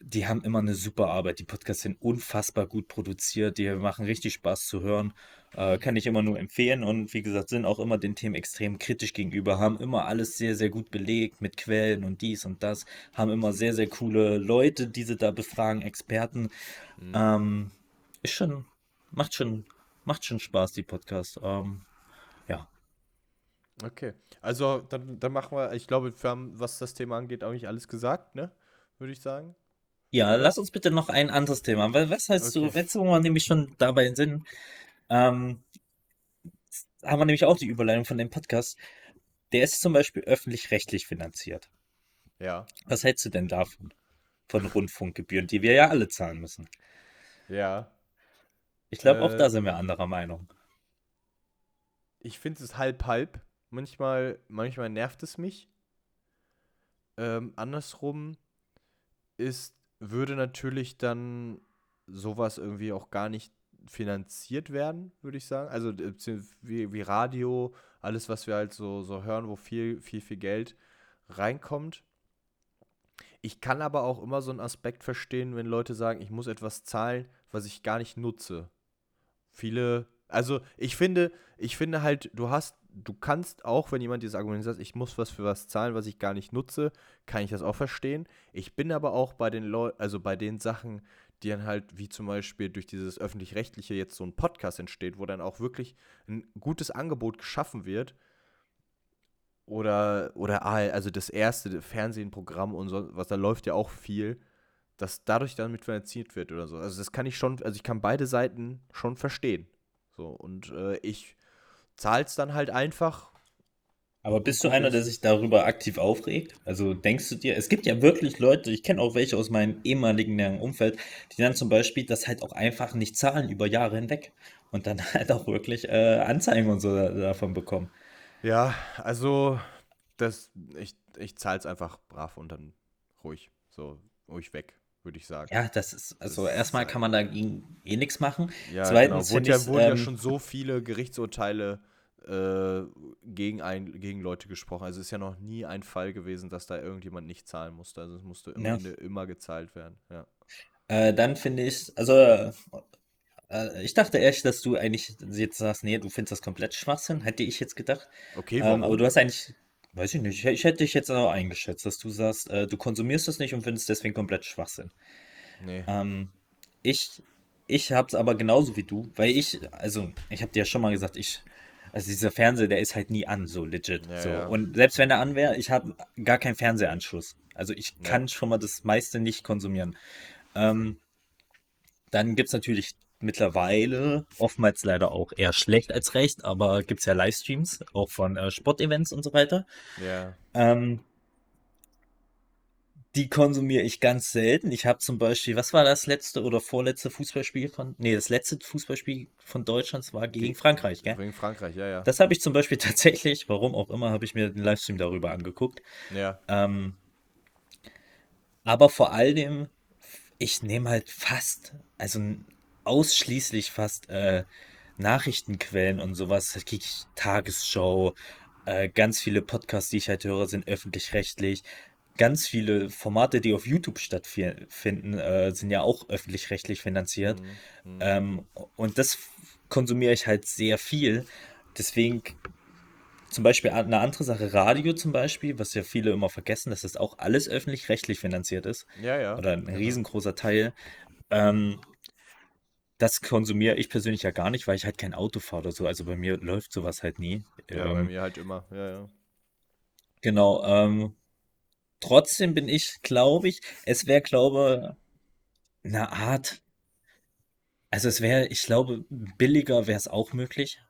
[SPEAKER 1] die haben immer eine super Arbeit. Die Podcasts sind unfassbar gut produziert. Die machen richtig Spaß zu hören. Äh, kann ich immer nur empfehlen. Und wie gesagt, sind auch immer den Themen extrem kritisch gegenüber. Haben immer alles sehr, sehr gut belegt mit Quellen und dies und das. Haben immer sehr, sehr coole Leute, die sie da befragen, Experten.
[SPEAKER 4] Mhm.
[SPEAKER 1] Ähm, ist schon, macht schon, macht schon Spaß, die Podcasts. Ähm, ja.
[SPEAKER 4] Okay. Also, dann, dann machen wir, ich glaube, wir haben, was das Thema angeht, auch nicht alles gesagt, ne? Würde ich sagen.
[SPEAKER 1] Ja, lass uns bitte noch ein anderes Thema. Weil, was heißt du,
[SPEAKER 4] Okay.
[SPEAKER 1] jetzt wo wir nämlich schon dabei sind, ähm, haben wir nämlich auch die Überleitung von dem Podcast. Der ist zum Beispiel öffentlich-rechtlich finanziert.
[SPEAKER 4] Ja.
[SPEAKER 1] Was hältst du denn davon? Von Rundfunkgebühren, die wir ja alle zahlen müssen.
[SPEAKER 4] Ja.
[SPEAKER 1] Ich glaube, auch
[SPEAKER 4] Äh,
[SPEAKER 1] da sind wir anderer Meinung.
[SPEAKER 4] Ich finde es halb halb. Manchmal, manchmal nervt es mich. Ähm, andersrum ist, würde natürlich dann sowas irgendwie auch gar nicht finanziert werden, würde ich sagen. Also äh, wie, wie Radio, alles, was wir halt so, so hören, wo viel, viel, viel Geld reinkommt. Ich kann aber auch immer so einen Aspekt verstehen, wenn Leute sagen, ich muss etwas zahlen, was ich gar nicht nutze. Viele, also ich finde, ich finde halt, du hast, du kannst auch, wenn jemand dieses Argument sagt, ich muss was für was zahlen, was ich gar nicht nutze, kann ich das auch verstehen. Ich bin aber auch bei den Leuten, also bei den Sachen, die dann halt, wie zum Beispiel durch dieses öffentlich-rechtliche jetzt so ein Podcast entsteht, wo dann auch wirklich ein gutes Angebot geschaffen wird. Oder, oder AL, also das erste Fernsehprogramm und so, was da läuft ja auch viel, dass dadurch dann mit finanziert wird oder so. Also das kann ich schon, also ich kann beide Seiten schon verstehen. So, und äh, ich zahle es dann halt einfach.
[SPEAKER 1] Aber bist du einer, der sich darüber aktiv aufregt? Also denkst du dir, es gibt ja wirklich Leute, ich kenne auch welche aus meinem ehemaligen näheren Umfeld, die dann zum Beispiel das halt auch einfach nicht zahlen über Jahre hinweg und dann <laughs> halt auch wirklich äh, Anzeigen und so da- davon bekommen.
[SPEAKER 4] Ja, also das, ich, ich zahle es einfach brav und dann ruhig, so ruhig weg, würde ich sagen.
[SPEAKER 1] Ja, das ist, also
[SPEAKER 4] Das ist
[SPEAKER 1] erstmal
[SPEAKER 4] halt-
[SPEAKER 1] kann man dagegen eh nichts machen.
[SPEAKER 4] Ja,
[SPEAKER 1] Zweitens
[SPEAKER 4] genau. Wurde
[SPEAKER 1] finde
[SPEAKER 4] ja,
[SPEAKER 1] ich's,
[SPEAKER 4] wurden ja
[SPEAKER 1] ähm,
[SPEAKER 4] schon so viele Gerichtsurteile äh, gegen, ein, gegen Leute gesprochen. Also es ist ja noch nie ein Fall gewesen, dass da irgendjemand nicht zahlen musste. Also es musste
[SPEAKER 1] Ja.
[SPEAKER 4] Immer gezahlt werden. Ja.
[SPEAKER 1] Äh, dann finde ich, also äh, ich dachte echt, dass du eigentlich jetzt sagst, nee, du findest das komplett Schwachsinn, hätte ich jetzt gedacht.
[SPEAKER 4] Okay,
[SPEAKER 1] Ähm,
[SPEAKER 4] warum?
[SPEAKER 1] aber du hast eigentlich, weiß ich nicht, ich, hätte dich jetzt auch eingeschätzt, dass du sagst, äh, du konsumierst das nicht und findest deswegen komplett Schwachsinn.
[SPEAKER 4] nee.
[SPEAKER 1] Ähm, ich, ich hab's aber genauso wie du, weil ich, also ich habe dir ja schon mal gesagt, ich, also dieser Fernseher, der ist halt nie an, so legit.
[SPEAKER 4] Ja,
[SPEAKER 1] so.
[SPEAKER 4] ja.
[SPEAKER 1] Und selbst wenn er an wäre, ich habe gar keinen Fernsehanschluss. Also ich
[SPEAKER 4] Ja.
[SPEAKER 1] kann schon mal das meiste nicht konsumieren. Ähm, dann gibt's natürlich mittlerweile, oftmals leider auch eher schlecht als recht, aber gibt's ja Livestreams, auch von äh, Sportevents und so weiter.
[SPEAKER 4] Ja.
[SPEAKER 1] Ähm, die konsumiere ich ganz selten. Ich habe zum Beispiel, was war das letzte oder vorletzte Fußballspiel von, nee, das letzte Fußballspiel von Deutschlands war gegen Frankreich, gell?
[SPEAKER 4] Gegen Frankreich, ja, ja.
[SPEAKER 1] Das habe ich zum Beispiel <laughs> tatsächlich, warum auch immer, habe ich mir den Livestream darüber angeguckt.
[SPEAKER 4] ja.
[SPEAKER 1] Ähm, aber vor allem, ich nehme halt fast, also ausschließlich fast äh, Nachrichtenquellen und sowas. Da krieg ich Tagesschau, äh, ganz viele Podcasts, die ich halt höre, sind öffentlich-rechtlich. Ganz viele Formate, die auf YouTube stattfinden, äh, sind ja auch öffentlich-rechtlich finanziert.
[SPEAKER 4] Mhm.
[SPEAKER 1] Ähm, und das konsumiere ich halt sehr viel. Deswegen zum Beispiel eine andere Sache, Radio zum Beispiel, was ja viele immer vergessen, dass das auch alles öffentlich-rechtlich finanziert ist.
[SPEAKER 4] Ja, ja.
[SPEAKER 1] Oder ein
[SPEAKER 4] genau.
[SPEAKER 1] riesengroßer Teil. Ähm, das konsumiere ich persönlich ja gar nicht, weil ich halt kein Auto fahre oder so. Also bei mir läuft sowas halt nie.
[SPEAKER 4] Ja, bei
[SPEAKER 1] Ähm,
[SPEAKER 4] mir halt immer. Ja, ja.
[SPEAKER 1] Genau, ähm, trotzdem bin ich, glaube ich, es wäre, glaube, eine Art, also es wäre, ich glaube, billiger wäre es auch möglich,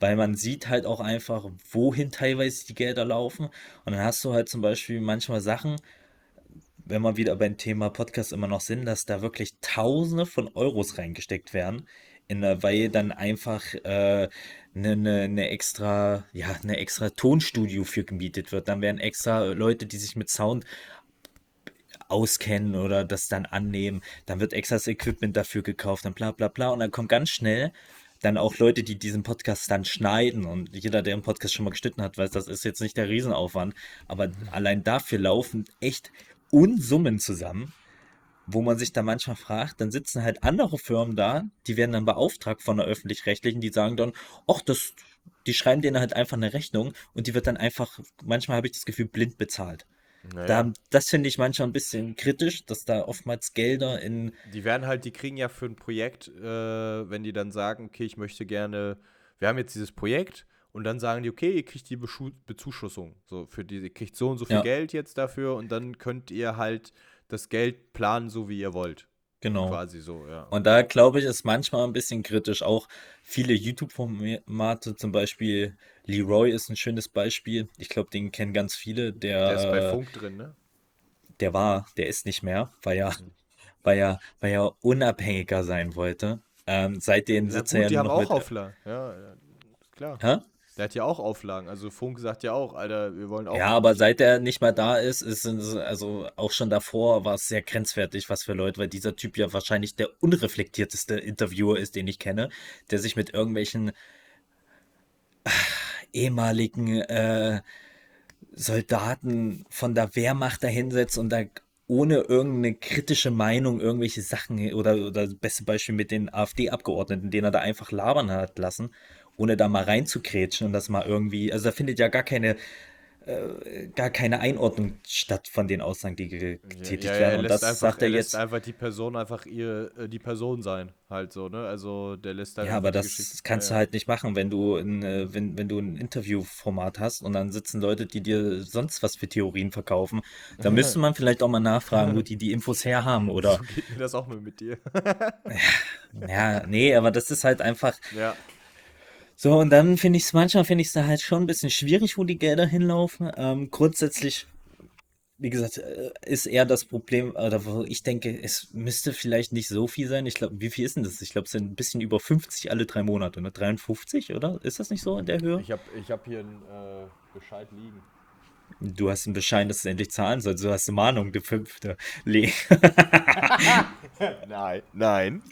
[SPEAKER 1] weil man sieht halt auch einfach, wohin teilweise die Gelder laufen. Und dann hast du halt zum Beispiel manchmal Sachen, wenn wir wieder beim Thema Podcast immer noch sind, dass da wirklich Tausende von Euros reingesteckt werden, in, weil dann einfach äh, eine, eine, eine extra, ja, eine extra Tonstudio für gemietet wird. Dann werden extra Leute, die sich mit Sound auskennen oder das dann annehmen. Dann wird extra das Equipment dafür gekauft, dann bla bla bla. Und dann kommt ganz schnell dann auch Leute, die diesen Podcast dann schneiden. Und jeder, der im Podcast schon mal geschnitten hat, weiß, das ist jetzt nicht der Riesenaufwand. Aber allein dafür laufen echt Unsummen zusammen, wo man sich dann manchmal fragt, dann sitzen halt andere Firmen da, die werden dann beauftragt von der öffentlich-rechtlichen, die sagen dann, ach, das, die schreiben denen halt einfach eine Rechnung und die wird dann einfach, manchmal habe ich das Gefühl, blind bezahlt.
[SPEAKER 4] Naja.
[SPEAKER 1] Da, das finde ich manchmal ein bisschen kritisch, dass da oftmals Gelder in,
[SPEAKER 4] Die werden halt, die kriegen ja für ein Projekt, äh, wenn die dann sagen, okay, ich möchte gerne, wir haben jetzt dieses Projekt und dann sagen die, okay, ihr kriegt die Beschu Bezuschussung. So, für die, ihr kriegt so und so viel
[SPEAKER 1] Ja.
[SPEAKER 4] Geld jetzt dafür und dann könnt ihr halt das Geld planen, so wie ihr wollt.
[SPEAKER 1] genau.
[SPEAKER 4] Quasi so, ja.
[SPEAKER 1] Und da glaube ich, ist manchmal ein bisschen kritisch. Auch viele YouTube-Formate, zum Beispiel Leroy ist ein schönes Beispiel. Ich glaube, den kennen ganz viele. Der,
[SPEAKER 4] Der ist bei Funk drin, ne?
[SPEAKER 1] der war, der ist nicht mehr, weil er, weil er, weil er unabhängiger sein wollte. Ähm, seitdem sitzt er ja noch
[SPEAKER 4] auch
[SPEAKER 1] mit.
[SPEAKER 4] Auflagen. Ja, klar.
[SPEAKER 1] Hä?
[SPEAKER 4] Der hat ja auch Auflagen. Also Funk sagt ja auch, Alter, wir wollen auch.
[SPEAKER 1] Ja, aber seit er nicht mehr da ist, ist es, also auch schon davor war es sehr grenzwertig, was für Leute, weil dieser Typ ja wahrscheinlich der unreflektierteste Interviewer ist, den ich kenne, der sich mit irgendwelchen ah, ehemaligen äh, Soldaten von der Wehrmacht da hinsetzt und da ohne irgendeine kritische Meinung irgendwelche Sachen oder, oder das beste Beispiel mit den AfD-Abgeordneten, den er da einfach labern hat lassen, ohne da mal reinzukrätschen und das mal irgendwie, also da findet ja gar keine äh, gar keine Einordnung statt von den Aussagen, die getätigt
[SPEAKER 4] ja, ja,
[SPEAKER 1] werden.
[SPEAKER 4] er
[SPEAKER 1] Und das
[SPEAKER 4] einfach,
[SPEAKER 1] sagt er
[SPEAKER 4] er lässt
[SPEAKER 1] jetzt.
[SPEAKER 4] einfach die Person einfach ihr, äh, die Person sein, halt so, ne? Also der lässt halt
[SPEAKER 1] Ja, aber das kannst du
[SPEAKER 4] Ja,
[SPEAKER 1] halt nicht machen, wenn du ein, äh, wenn, wenn du ein Interviewformat hast und dann sitzen Leute, die dir sonst was für Theorien verkaufen. Da müsste man <laughs> vielleicht auch mal nachfragen, wo die die Infos her haben
[SPEAKER 4] ja.
[SPEAKER 1] oder,
[SPEAKER 4] So geht mir das auch mal mit dir. <laughs>
[SPEAKER 1] ja, nee, aber das ist halt einfach
[SPEAKER 4] Ja,
[SPEAKER 1] so. Und dann finde ich es, manchmal finde ich es da halt schon ein bisschen schwierig, wo die Gelder hinlaufen. Ähm, grundsätzlich, wie gesagt, äh, ist eher das Problem, oder wo ich denke, es müsste vielleicht nicht so viel sein. Ich glaube, wie viel ist denn das? Ich glaube, es sind ein bisschen über 50 alle drei Monate, ne? 53, oder? Ist das nicht so in der Höhe?
[SPEAKER 4] ich habe ich hab hier einen äh, Bescheid liegen.
[SPEAKER 1] Du hast einen Bescheid, dass du endlich zahlen sollst. Du hast eine Mahnung, der fünfte. Le <laughs>
[SPEAKER 4] Nein, nein.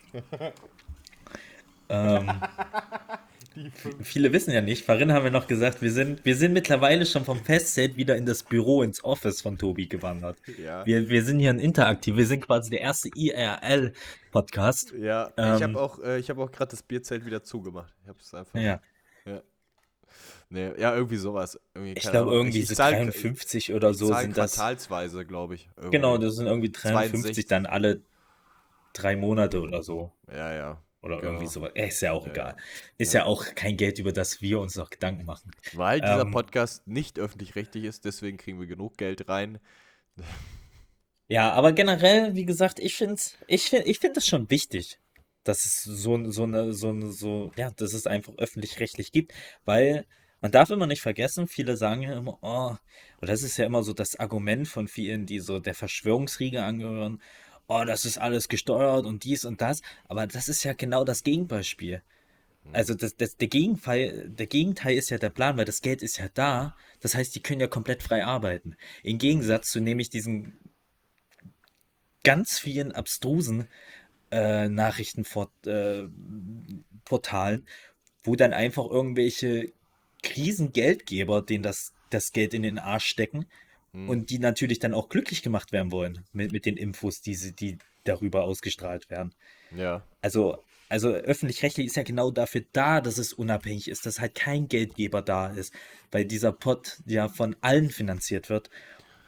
[SPEAKER 1] ähm,
[SPEAKER 4] Die. <laughs> <laughs>
[SPEAKER 1] viele wissen ja nicht, vorhin haben wir noch gesagt, wir sind, wir sind mittlerweile schon vom Festzelt wieder in das Büro, ins Office von Tobi gewandert.
[SPEAKER 4] Ja.
[SPEAKER 1] Wir, wir sind hier ein Interaktiv, wir sind quasi der erste IRL-Podcast.
[SPEAKER 4] Ja, ich
[SPEAKER 1] Ähm,
[SPEAKER 4] habe auch, äh, ich hab auch gerade das Bierzelt wieder zugemacht. Ich habe es einfach.
[SPEAKER 1] Ja,
[SPEAKER 4] Ja. Nee, ja, irgendwie sowas. Irgendwie,
[SPEAKER 1] ich glaube irgendwie
[SPEAKER 4] ich
[SPEAKER 1] so
[SPEAKER 4] zahl-
[SPEAKER 1] 53 oder
[SPEAKER 4] ich
[SPEAKER 1] so sind das.
[SPEAKER 4] quartalsweise, glaube ich. irgendwie.
[SPEAKER 1] Genau, das sind irgendwie 53
[SPEAKER 4] 62.
[SPEAKER 1] dann alle drei Monate oder so.
[SPEAKER 4] Ja, ja.
[SPEAKER 1] Oder
[SPEAKER 4] Genau.
[SPEAKER 1] irgendwie sowas. Ist ja auch
[SPEAKER 4] Ja,
[SPEAKER 1] egal. Ist ja auch kein Geld, über das wir uns noch Gedanken machen.
[SPEAKER 4] Weil dieser
[SPEAKER 1] Ähm,
[SPEAKER 4] Podcast nicht öffentlich-rechtlich ist, deswegen kriegen wir genug Geld rein. <laughs>
[SPEAKER 1] Ja, aber generell, wie gesagt, ich finde ich find, ich find das schon wichtig, dass es so, so eine, so eine, so, ja, dass es einfach öffentlich-rechtlich gibt, weil man darf immer nicht vergessen, viele sagen ja immer, oh, und das ist ja immer so das Argument von vielen, die so der Verschwörungsriege angehören, oh, das ist alles gesteuert und dies und das, aber das ist ja genau das Gegenbeispiel. Also das, das, der Gegenfall, der Gegenteil ist ja der Plan, weil das Geld ist ja da. Das heißt, die können ja komplett frei arbeiten. Im Gegensatz zu nämlich diesen ganz vielen abstrusen äh, Nachrichtenportalen, äh, wo dann einfach irgendwelche Krisengeldgeber, denen das, das Geld in den Arsch stecken
[SPEAKER 4] Hm.
[SPEAKER 1] und die natürlich dann auch glücklich gemacht werden wollen mit, mit den Infos, die, sie, die darüber ausgestrahlt werden.
[SPEAKER 4] Ja.
[SPEAKER 1] Also, also öffentlich-rechtlich ist ja genau dafür da, dass es unabhängig ist, dass halt kein Geldgeber da ist, weil dieser Pot ja von allen finanziert wird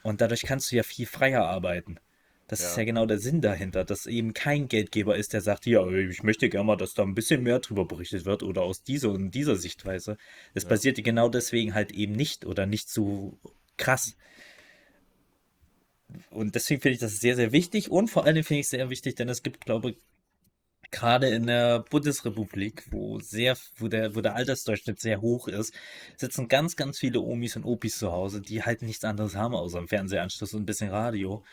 [SPEAKER 1] und dadurch kannst du ja viel freier arbeiten. Das ist
[SPEAKER 4] Ja.
[SPEAKER 1] ja genau der Sinn dahinter, dass eben kein Geldgeber ist, der sagt, ja, ich möchte gerne mal, dass da ein bisschen mehr drüber berichtet wird oder aus dieser und dieser Sichtweise. Das
[SPEAKER 4] Ja.
[SPEAKER 1] passiert genau deswegen halt eben nicht oder nicht so krass. Und deswegen finde ich das sehr, sehr wichtig und vor allem finde ich es sehr wichtig, denn es gibt, glaube ich, gerade in der Bundesrepublik, wo sehr, wo der, wo der Altersdurchschnitt sehr hoch ist, sitzen ganz, ganz viele Omis und Opis zu Hause, die halt nichts anderes haben außer einen Fernsehanschluss und ein bisschen Radio.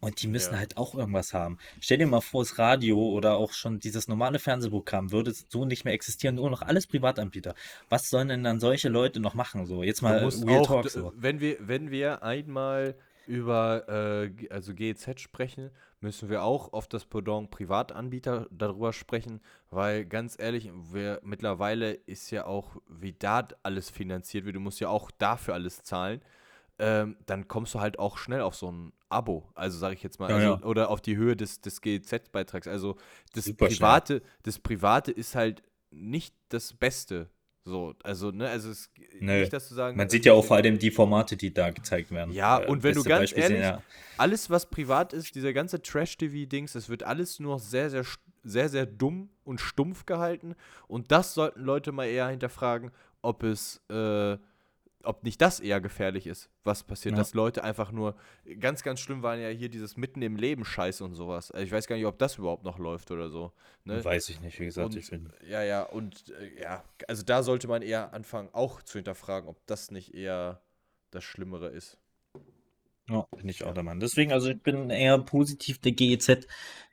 [SPEAKER 1] Und die müssen
[SPEAKER 4] Ja.
[SPEAKER 1] halt auch irgendwas haben. Stell dir mal vor, das Radio oder auch schon dieses normale Fernsehprogramm würde so nicht mehr existieren, nur noch alles Privatanbieter. Was sollen denn dann solche Leute noch machen? So, jetzt mal Real
[SPEAKER 4] auch,
[SPEAKER 1] Talk so.
[SPEAKER 4] wenn wir, wenn wir einmal über äh, also GEZ sprechen, müssen wir auch auf das Pendant Privatanbieter darüber sprechen, weil ganz ehrlich, wir, mittlerweile ist ja auch, wie da alles finanziert wird, du musst ja auch dafür alles zahlen. Ähm, dann kommst du halt auch schnell auf so ein Abo, also sage ich jetzt mal,
[SPEAKER 1] Ja,
[SPEAKER 4] also,
[SPEAKER 1] ja.
[SPEAKER 4] oder auf die Höhe des, des GEZ-Beitrags. Also das
[SPEAKER 1] Super schnell.
[SPEAKER 4] Private, das Private ist halt nicht das Beste. So, also, ne, also es
[SPEAKER 1] Nö.
[SPEAKER 4] nicht, dass du sagen,
[SPEAKER 1] Man sieht ja auch vor allem die Formate, die da gezeigt werden.
[SPEAKER 4] Ja,
[SPEAKER 1] Äh,
[SPEAKER 4] und wenn du ganz
[SPEAKER 1] Beispiel sind
[SPEAKER 4] ehrlich,
[SPEAKER 1] ja,
[SPEAKER 4] alles, was privat ist, dieser ganze Trash-TV-Dings, das wird alles nur sehr, sehr, sehr, sehr dumm und stumpf gehalten. Und das sollten Leute mal eher hinterfragen, ob es, äh, ob nicht das eher gefährlich ist, was passiert.
[SPEAKER 1] Ja.
[SPEAKER 4] Dass Leute einfach nur, ganz, ganz schlimm waren ja hier dieses Mitten im Leben Scheiß und sowas. Also ich weiß gar nicht, ob das überhaupt noch läuft oder so. Ne?
[SPEAKER 1] weiß ich nicht, wie gesagt,
[SPEAKER 4] Und,
[SPEAKER 1] ich bin.
[SPEAKER 4] ja, ja, und äh, ja, also da sollte man eher anfangen, auch zu hinterfragen, ob das nicht eher das Schlimmere ist.
[SPEAKER 1] Ja, bin ich auch der Mann. Deswegen, also ich bin eher positiv der GEZ.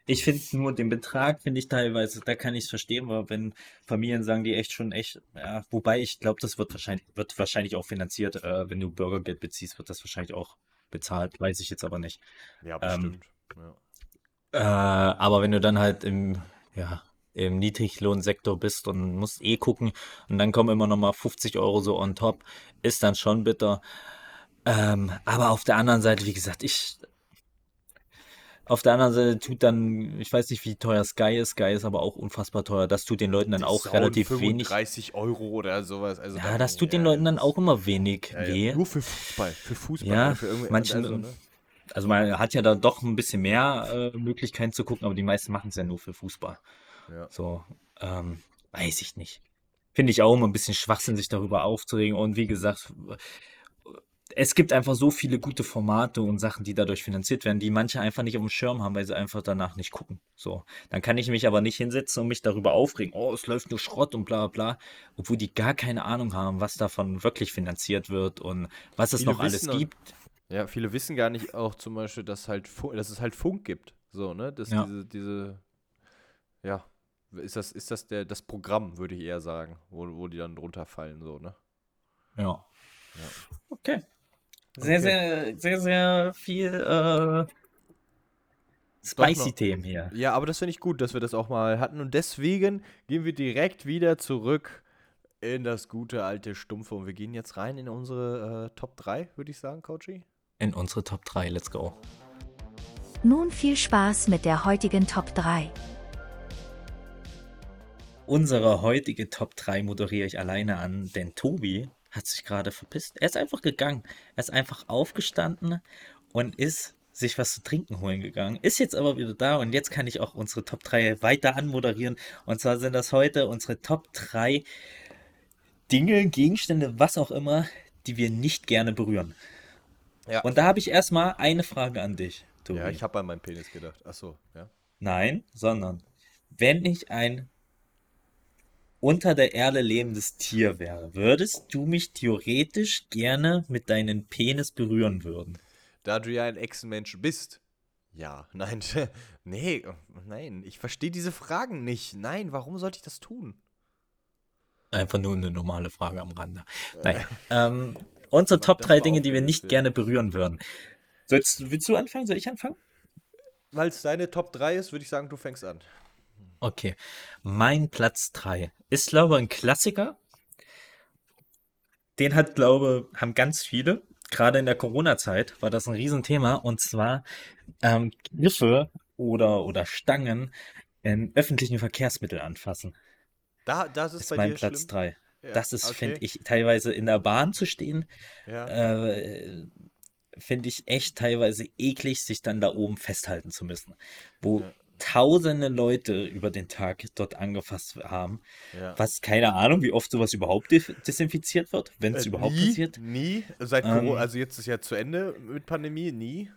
[SPEAKER 1] Ich finde nur den Betrag, finde ich teilweise, da kann ich es verstehen, weil wenn Familien sagen, die echt schon echt, ja, wobei ich glaube, das wird wahrscheinlich, wird wahrscheinlich auch finanziert, äh, wenn du Bürgergeld beziehst, wird das wahrscheinlich auch bezahlt, weiß ich jetzt aber nicht.
[SPEAKER 4] Ja,
[SPEAKER 1] Ähm,
[SPEAKER 4] bestimmt. ja.
[SPEAKER 1] Äh, aber wenn du dann halt im, ja, im Niedriglohnsektor bist und musst eh gucken und dann kommen immer noch mal 50 Euro so on top, ist dann schon bitter. Ähm, aber auf der anderen Seite, wie gesagt, ich Auf der anderen Seite tut dann, ich weiß nicht, wie teuer Sky ist. Sky ist aber auch unfassbar teuer. Das tut den Leuten dann auch
[SPEAKER 4] Sound
[SPEAKER 1] relativ wenig.
[SPEAKER 4] 35 Euro oder sowas. Also
[SPEAKER 1] Ja,
[SPEAKER 4] dann-
[SPEAKER 1] das tut den
[SPEAKER 4] ja,
[SPEAKER 1] Leuten dann auch immer wenig
[SPEAKER 4] ja, ja,
[SPEAKER 1] weh.
[SPEAKER 4] Nur für Fußball. Für Fußball.
[SPEAKER 1] Ja,
[SPEAKER 4] für irgendwie,
[SPEAKER 1] manchen-
[SPEAKER 4] also, ne?
[SPEAKER 1] Also man hat ja da doch ein bisschen mehr äh, Möglichkeiten zu gucken, aber die meisten machen es ja nur für Fußball.
[SPEAKER 4] Ja.
[SPEAKER 1] So, ähm, weiß ich nicht. Finde ich auch immer ein bisschen Schwachsinn, sich darüber aufzuregen. Und wie gesagt, es gibt einfach so viele gute Formate und Sachen, die dadurch finanziert werden, die manche einfach nicht auf dem Schirm haben, weil sie einfach danach nicht gucken. So, dann kann ich mich aber nicht hinsetzen und mich darüber aufregen. Oh, es läuft nur Schrott und bla bla, obwohl die gar keine Ahnung haben, was davon wirklich finanziert wird und was es
[SPEAKER 4] Viele
[SPEAKER 1] noch alles gibt.
[SPEAKER 4] Ja, viele wissen gar nicht auch zum Beispiel, dass, halt dass es halt Funk gibt. So, ne? Dass
[SPEAKER 1] Ja.
[SPEAKER 4] diese, diese, ja, ist das, ist das der, das Programm, würde ich eher sagen, wo, wo die dann drunter fallen, so, ne?
[SPEAKER 1] Ja. Okay. Sehr,
[SPEAKER 4] Okay.
[SPEAKER 1] sehr, sehr, sehr viel äh, spicy
[SPEAKER 4] noch.
[SPEAKER 1] Themen hier.
[SPEAKER 4] Ja, aber das finde ich gut, dass wir das auch mal hatten. Und deswegen gehen wir direkt wieder zurück in das gute alte Stumpfe. Und wir gehen jetzt rein in unsere äh, Top 3, würde ich sagen, Coachy.
[SPEAKER 1] In unsere Top 3. Let's go.
[SPEAKER 5] Nun viel Spaß mit der heutigen Top 3.
[SPEAKER 1] Unsere heutige Top 3 moderiere ich alleine an, denn Tobi hat sich gerade verpisst. Er ist einfach gegangen. Er ist einfach aufgestanden und ist sich was zu trinken holen gegangen. Ist jetzt aber wieder da und jetzt kann ich auch unsere Top 3 weiter anmoderieren. Und zwar sind das heute unsere Top 3 Dinge, Gegenstände, was auch immer, die wir nicht gerne berühren.
[SPEAKER 4] Ja.
[SPEAKER 1] Und da habe ich erstmal eine Frage an dich, Tobi.
[SPEAKER 4] Ja, ich habe an meinen Penis gedacht. Achso, ja.
[SPEAKER 1] Nein, sondern wenn ich ein unter der Erde lebendes Tier wäre, würdest du mich theoretisch gerne mit deinem Penis berühren würden?
[SPEAKER 4] Da du ja ein Echsenmensch bist. Ja, <laughs> nein, nee, nein, ich verstehe diese Fragen nicht. Nein, warum sollte ich das tun?
[SPEAKER 1] Einfach nur eine normale Frage am Rande. Nein. Ähm, unsere Top
[SPEAKER 4] das
[SPEAKER 1] 3
[SPEAKER 4] war
[SPEAKER 1] Dinge, die wir nicht gerne berühren würden. Sollst, willst du anfangen? Soll ich anfangen?
[SPEAKER 4] Weil es deine Top 3 ist, würde ich sagen, du fängst an.
[SPEAKER 1] Okay. Mein Platz 3 ist, glaube ich, ein Klassiker. Den hat, glaube haben ganz viele. Gerade in der Corona-Zeit war das ein Riesenthema. Und zwar ähm, Griffe oder, oder Stangen in öffentlichen Verkehrsmitteln anfassen.
[SPEAKER 4] Da, das ist,
[SPEAKER 1] ist mein Platz
[SPEAKER 4] schlimm?
[SPEAKER 1] 3.
[SPEAKER 4] Ja,
[SPEAKER 1] Das ist,
[SPEAKER 4] okay.
[SPEAKER 1] finde ich, teilweise in der Bahn zu stehen,
[SPEAKER 4] Ja.
[SPEAKER 1] äh, finde ich echt teilweise eklig, sich dann da oben festhalten zu müssen. Wo
[SPEAKER 4] Ja.
[SPEAKER 1] Tausende Leute über den Tag dort angefasst haben.
[SPEAKER 4] ja.
[SPEAKER 1] Was, keine Ahnung, wie oft sowas überhaupt desinfiziert wird, wenn es
[SPEAKER 4] Äh,
[SPEAKER 1] überhaupt
[SPEAKER 4] nie,
[SPEAKER 1] passiert.
[SPEAKER 4] Nie. Seit
[SPEAKER 1] Ähm,
[SPEAKER 4] Corona, also jetzt ist ja zu Ende mit Pandemie, nie.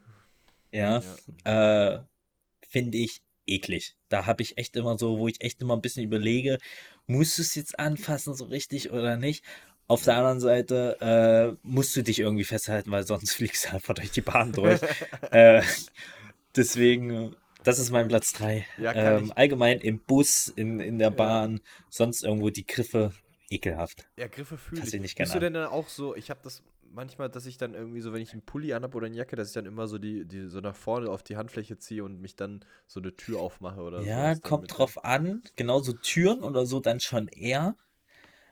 [SPEAKER 1] Ja, äh, finde ich eklig. Da habe ich echt immer so, wo ich echt immer ein bisschen überlege, musst du es jetzt anfassen, so richtig oder nicht? Auf der anderen Seite äh, musst du dich irgendwie festhalten, weil sonst <laughs> fliegst du einfach durch die Bahn durch. <laughs> äh, deswegen, das ist mein Platz 3.
[SPEAKER 4] Ja,
[SPEAKER 1] ähm, allgemein im Bus, in, in der Bahn, sonst irgendwo die Griffe, ekelhaft.
[SPEAKER 4] Ja, Griffe fühle ich.
[SPEAKER 1] ich nicht
[SPEAKER 4] Bist
[SPEAKER 1] gern
[SPEAKER 4] du denn dann auch so, ich habe das manchmal, dass ich dann irgendwie so, wenn ich einen Pulli anhab oder eine Jacke, dass ich dann immer so die, die so nach vorne auf die Handfläche ziehe und mich dann so eine Tür aufmache oder so.
[SPEAKER 1] Ja, kommt drauf an. Genauso Türen oder so dann schon eher.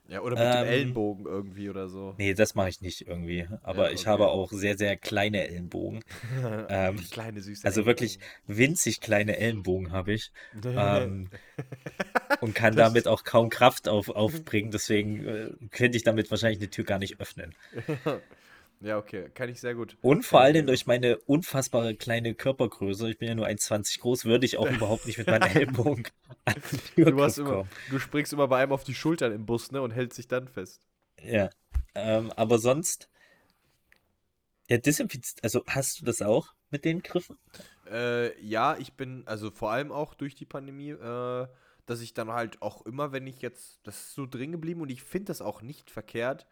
[SPEAKER 4] Ja, oder mit dem
[SPEAKER 1] Ähm,
[SPEAKER 4] Ellenbogen irgendwie oder so.
[SPEAKER 1] Nee, das mache ich nicht irgendwie. Aber
[SPEAKER 4] Ja,
[SPEAKER 1] ich
[SPEAKER 4] okay.
[SPEAKER 1] habe auch sehr, sehr kleine Ellenbogen. <laughs> ähm,
[SPEAKER 4] Kleine süße
[SPEAKER 1] Also wirklich
[SPEAKER 4] Ellenbogen.
[SPEAKER 1] winzig kleine Ellenbogen habe ich. ähm, <laughs> und kann damit auch kaum Kraft auf, aufbringen. Deswegen äh, könnte ich damit wahrscheinlich eine Tür gar nicht öffnen. <laughs>
[SPEAKER 4] ja, okay, kann ich sehr gut.
[SPEAKER 1] Und vor
[SPEAKER 4] ich
[SPEAKER 1] allem durch meine unfassbare kleine Körpergröße, ich bin ja nur 1,20 groß, würde ich auch <laughs> überhaupt nicht mit meinen Ellenbogen <laughs> an
[SPEAKER 4] gut. Du, hast immer, du springst immer bei einem auf die Schultern im Bus, ne, und hältst dich dann fest.
[SPEAKER 1] Ja. Ähm, aber sonst, ja, desinfiziert, also hast du das auch mit den Griffen?
[SPEAKER 4] Äh, ja, ich bin, also vor allem auch durch die Pandemie, äh, dass ich dann halt auch immer, wenn ich jetzt, das ist so drin geblieben und ich finde das auch nicht verkehrt,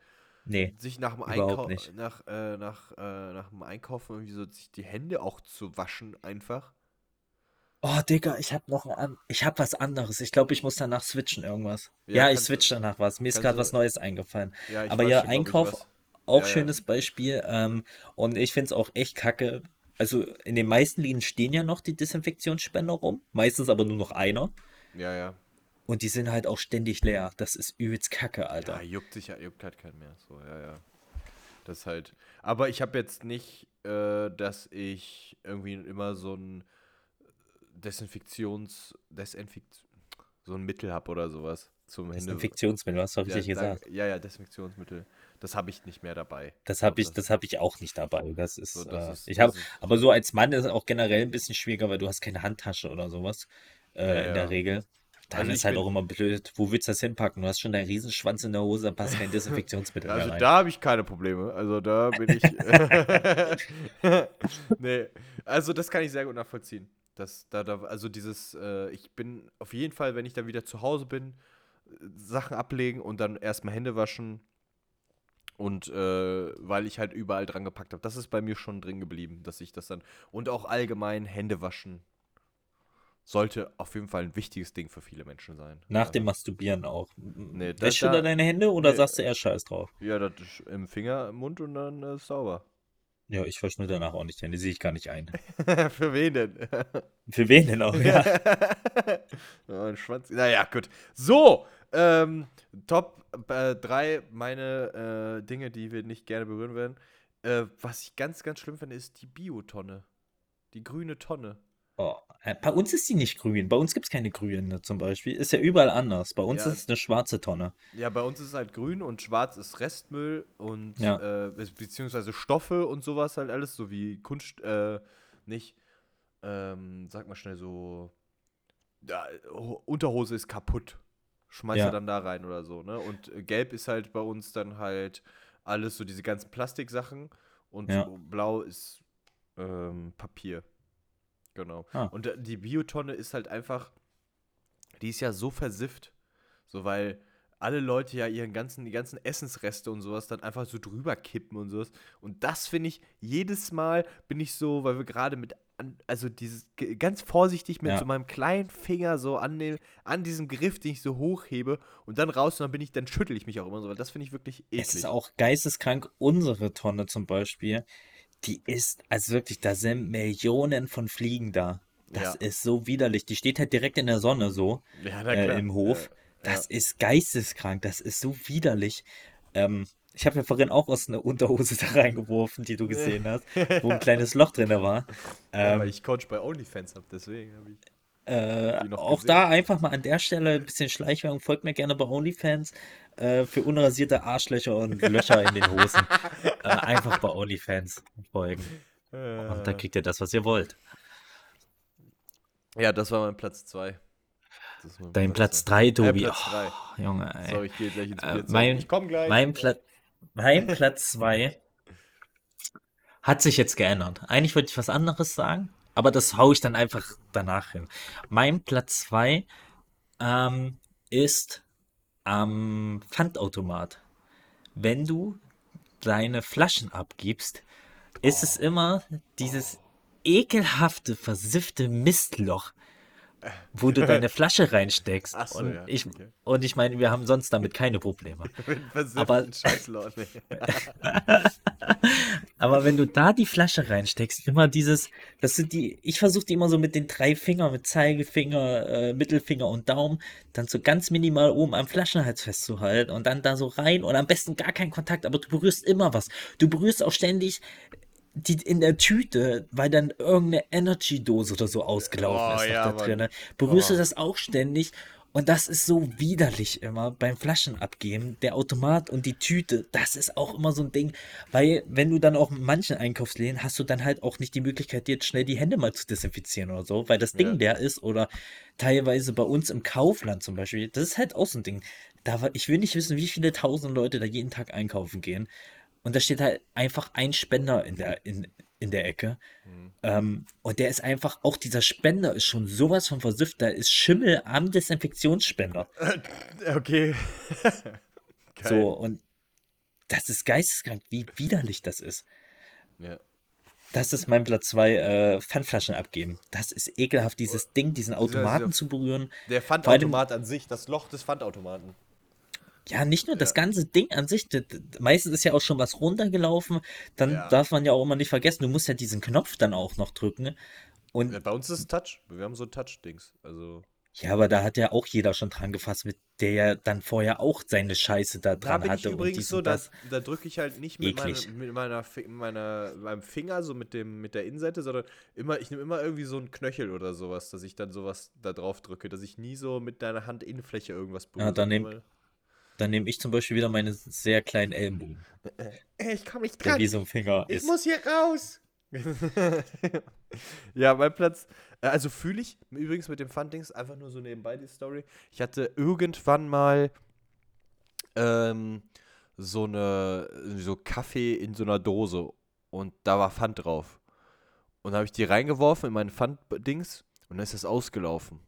[SPEAKER 1] Nee.
[SPEAKER 4] sich nach dem
[SPEAKER 1] nicht.
[SPEAKER 4] nach, äh, nach, äh, nach dem Einkaufen irgendwie so sich die Hände auch zu waschen einfach.
[SPEAKER 1] Oh, Digga, ich hab noch ein, ich hab was anderes. Ich glaube, ich muss danach switchen irgendwas.
[SPEAKER 4] Ja,
[SPEAKER 1] Ja, ich switch danach was. Mir ist gerade was Neues eingefallen.
[SPEAKER 4] Ja,
[SPEAKER 1] Aber ja, Einkauf, auch
[SPEAKER 4] Ja, ja.
[SPEAKER 1] schönes Beispiel. Ähm, und ich finde es auch echt kacke. Also in den meisten Läden stehen ja noch die Desinfektionsspender rum. Meistens aber nur noch einer.
[SPEAKER 4] Ja, ja.
[SPEAKER 1] Und die sind halt auch ständig leer. Das ist übelst kacke,
[SPEAKER 4] Ja,
[SPEAKER 1] Alter.
[SPEAKER 4] juckt sich ja, juckt halt keinen mehr. So, ja, ja. Das halt. Aber ich habe jetzt nicht, äh, dass ich irgendwie immer so ein Desinfektions, Desinfekt, so ein Mittel habe oder sowas zum.
[SPEAKER 1] Desinfektionsmittel, hast du richtig
[SPEAKER 4] ja,
[SPEAKER 1] gesagt.
[SPEAKER 4] Ja, ja, Desinfektionsmittel. Das habe ich nicht mehr dabei.
[SPEAKER 1] Das habe ich,
[SPEAKER 4] Das-
[SPEAKER 1] das habe ich auch nicht dabei. Das ist,
[SPEAKER 4] So, das
[SPEAKER 1] äh,
[SPEAKER 4] ist-
[SPEAKER 1] ich habe, aber so als Mann ist es auch generell ein bisschen schwieriger, weil du hast keine Handtasche oder sowas äh,
[SPEAKER 4] Ja,
[SPEAKER 1] in
[SPEAKER 4] ja.
[SPEAKER 1] der Regel. Dann
[SPEAKER 4] Also
[SPEAKER 1] ist halt auch immer blöd. Wo willst du das hinpacken? Du hast schon deinen Riesenschwanz in der Hose, da passt kein <laughs> Desinfektionsmittel
[SPEAKER 4] Also
[SPEAKER 1] rein.
[SPEAKER 4] da habe ich keine Probleme. Also da bin ich. <laughs> <laughs> nee. Also das kann ich sehr gut nachvollziehen. Das, da, da, also dieses, äh, ich bin auf jeden Fall, wenn ich dann wieder zu Hause bin, Sachen ablegen und dann erstmal Hände waschen. Und äh, weil ich halt überall dran gepackt habe. Das ist bei mir schon drin geblieben, dass ich das dann. Und auch allgemein Hände waschen sollte auf jeden Fall ein wichtiges Ding für viele Menschen sein.
[SPEAKER 1] Nach
[SPEAKER 4] Also,
[SPEAKER 1] dem Masturbieren auch.
[SPEAKER 4] Nee, da-
[SPEAKER 1] Wäschst du
[SPEAKER 4] da-
[SPEAKER 1] da deine Hände oder
[SPEAKER 4] nee,
[SPEAKER 1] sagst du eher Scheiß drauf?
[SPEAKER 4] Ja, das ist im Finger, im Mund und dann äh, sauber.
[SPEAKER 1] Ja, ich wasch mir danach auch nicht die Hände, sehe ich gar nicht ein. <laughs>
[SPEAKER 4] Für wen denn? <laughs>
[SPEAKER 1] Für wen denn auch, ja? <laughs>
[SPEAKER 4] oh, ein Schwanz. Naja, gut. So, ähm, Top 3 meine äh, Dinge, die wir nicht gerne berühren werden. Äh, was ich ganz, ganz schlimm finde, ist die Biotonne. Die grüne Tonne.
[SPEAKER 1] Oh, äh, bei uns ist die nicht grün. Bei uns gibt es keine grüne zum Beispiel. Ist ja überall anders. Bei uns
[SPEAKER 4] Ja.
[SPEAKER 1] ist es eine schwarze Tonne.
[SPEAKER 4] Ja, bei uns ist es halt grün und schwarz ist Restmüll und
[SPEAKER 1] Ja.
[SPEAKER 4] äh, be- beziehungsweise Stoffe und sowas halt alles, so wie Kunst, äh, nicht, ähm, sag mal schnell so, ja, Ho- Unterhose ist kaputt. Schmeißt
[SPEAKER 1] Ja.
[SPEAKER 4] er dann da rein oder so, ne? Und äh, gelb ist halt bei uns dann halt alles so diese ganzen Plastiksachen und so blau ist ähm, Papier. Genau.
[SPEAKER 1] Ah.
[SPEAKER 4] Und äh, die Biotonne ist halt einfach, die ist ja so versifft. So, weil alle Leute ja ihren ganzen, die ganzen Essensreste und sowas dann einfach so drüber kippen und sowas. Und das finde ich, jedes Mal bin ich so, weil wir gerade mit, an, also dieses, ganz vorsichtig mit
[SPEAKER 1] Ja.
[SPEAKER 4] so meinem kleinen Finger so an, dem, an diesem Griff, den ich so hochhebe und dann raus und dann bin ich, dann schüttel ich mich auch immer so, weil das finde ich wirklich eklig.
[SPEAKER 1] Es ist auch geisteskrank. Unsere Tonne zum Beispiel, die ist, also wirklich, da sind Millionen von Fliegen da. Das
[SPEAKER 4] Ja.
[SPEAKER 1] ist so widerlich. Die steht halt direkt in der Sonne so
[SPEAKER 4] ja,
[SPEAKER 1] äh, im Hof.
[SPEAKER 4] Ja,
[SPEAKER 1] Das ist geisteskrank. Das ist so widerlich. Ähm, ich habe ja vorhin auch aus einer Unterhose <laughs> da reingeworfen, die du gesehen hast, wo ein <laughs> kleines Loch drin war.
[SPEAKER 4] ja,
[SPEAKER 1] Ähm,
[SPEAKER 4] weil ich Coach bei OnlyFans habe, deswegen habe ich.
[SPEAKER 1] Äh, auch
[SPEAKER 4] gesehen.
[SPEAKER 1] da einfach mal an der Stelle ein bisschen Schleichwerbung. Folgt mir gerne bei OnlyFans äh, für unrasierte Arschlöcher und Löcher in den Hosen. äh, einfach bei OnlyFans folgen. Und dann kriegt ihr das, was ihr wollt.
[SPEAKER 4] Ja, das war mein Platz 2.
[SPEAKER 1] Dein Platz 3, Tobi.
[SPEAKER 4] Platz drei.
[SPEAKER 1] Oh, Junge, ey.
[SPEAKER 4] So, ich gehe gleich ins
[SPEAKER 1] Äh, mein-
[SPEAKER 4] ich komme gleich.
[SPEAKER 1] Mein, Pla mein Platz 2 hat sich jetzt geändert. Eigentlich wollte ich was anderes sagen, aber das hau ich dann einfach danach hin. Mein Platz 2 ähm, ist am Pfandautomat. Wenn du deine Flaschen abgibst, ist es immer dieses ekelhafte, versiffte Mistloch, wo du deine <laughs> Flasche reinsteckst.
[SPEAKER 4] Ach so,
[SPEAKER 1] und,
[SPEAKER 4] ja,
[SPEAKER 1] ich,
[SPEAKER 4] okay.
[SPEAKER 1] und ich meine, wir haben sonst damit keine Probleme. <laughs> Aber-. <laughs> Aber wenn du da die Flasche reinsteckst, immer dieses, das sind die, ich versuche die immer so mit den drei Fingern, mit Zeigefinger, äh, Mittelfinger und Daumen, dann so ganz minimal oben am Flaschenhals festzuhalten und dann da so rein und am besten gar keinen Kontakt, aber du berührst immer was. Du berührst auch ständig die in der Tüte, weil dann irgendeine Energy-Dose oder so ausgelaufen
[SPEAKER 4] Oh,
[SPEAKER 1] ist noch
[SPEAKER 4] ja,
[SPEAKER 1] da drin. Berührst
[SPEAKER 4] Oh.
[SPEAKER 1] du das auch ständig? Und das ist so widerlich immer beim Flaschenabgeben. Der Automat und die Tüte, das ist auch immer so ein Ding. Weil, wenn du dann auch in manchen Einkaufsläden hast du dann halt auch nicht die Möglichkeit, dir jetzt schnell die Hände mal zu desinfizieren oder so, weil das Ding
[SPEAKER 4] Ja.
[SPEAKER 1] leer ist. Oder teilweise bei uns im Kaufland zum Beispiel. Das ist halt auch so ein Ding. Da ich will nicht wissen, wie viele tausend Leute da jeden Tag einkaufen gehen. Und da steht halt einfach ein Spender in der, in, in der Ecke.
[SPEAKER 4] Mhm.
[SPEAKER 1] Ähm, und der ist einfach, auch dieser Spender ist schon sowas von versifft. Da ist Schimmel am Desinfektionsspender.
[SPEAKER 4] Okay. <laughs> Geil.
[SPEAKER 1] So, und das ist geisteskrank, wie widerlich das ist.
[SPEAKER 4] Ja.
[SPEAKER 1] Das ist mein Platz 2, äh, Pfandflaschen abgeben. Das ist ekelhaft, dieses Ding, diesen Automaten
[SPEAKER 4] dieser-
[SPEAKER 1] zu berühren.
[SPEAKER 4] Der
[SPEAKER 1] allem-
[SPEAKER 4] Pfandautomat an sich, das Loch des Pfandautomaten.
[SPEAKER 1] Ja, nicht nur das ganze Ding an sich. Meistens ist ja auch schon was runtergelaufen. Dann
[SPEAKER 4] Ja.
[SPEAKER 1] darf man ja auch immer nicht vergessen, du musst ja diesen Knopf dann auch noch drücken. Und
[SPEAKER 4] Ja, bei uns ist es Touch. Wir haben so Touch-Dings. Also,
[SPEAKER 1] Ja, aber da hat ja auch jeder schon dran gefasst, mit der ja dann vorher auch seine Scheiße da
[SPEAKER 4] Da
[SPEAKER 1] dran
[SPEAKER 4] bin ich
[SPEAKER 1] hatte und
[SPEAKER 4] übrigens so,
[SPEAKER 1] und
[SPEAKER 4] da, da drücke ich halt nicht mit, meine, mit meiner, meiner, meinem Finger, so mit, dem, mit der Innenseite, sondern immer, ich nehme immer irgendwie so einen Knöchel oder sowas, dass ich dann sowas da drauf drücke, dass ich nie so mit deiner Handinnenfläche irgendwas berühre.
[SPEAKER 1] dann nehm-
[SPEAKER 4] sondern
[SPEAKER 1] Dann nehme ich zum Beispiel wieder meine sehr kleinen Ellenbogen,
[SPEAKER 4] immer, Ey, ich komme nicht
[SPEAKER 1] der
[SPEAKER 4] dran.
[SPEAKER 1] wie so ein Finger
[SPEAKER 4] Ich
[SPEAKER 1] ist.
[SPEAKER 4] muss hier raus. <laughs> ja, mein Platz. äh, Also fühle ich übrigens mit dem Fun-Dings einfach nur so nebenbei die Story. Ich hatte irgendwann mal ähm, so eine so Kaffee in so einer Dose und da war Pfand drauf. Und da habe ich die reingeworfen in mein Pfand-Dings und dann ist das ausgelaufen.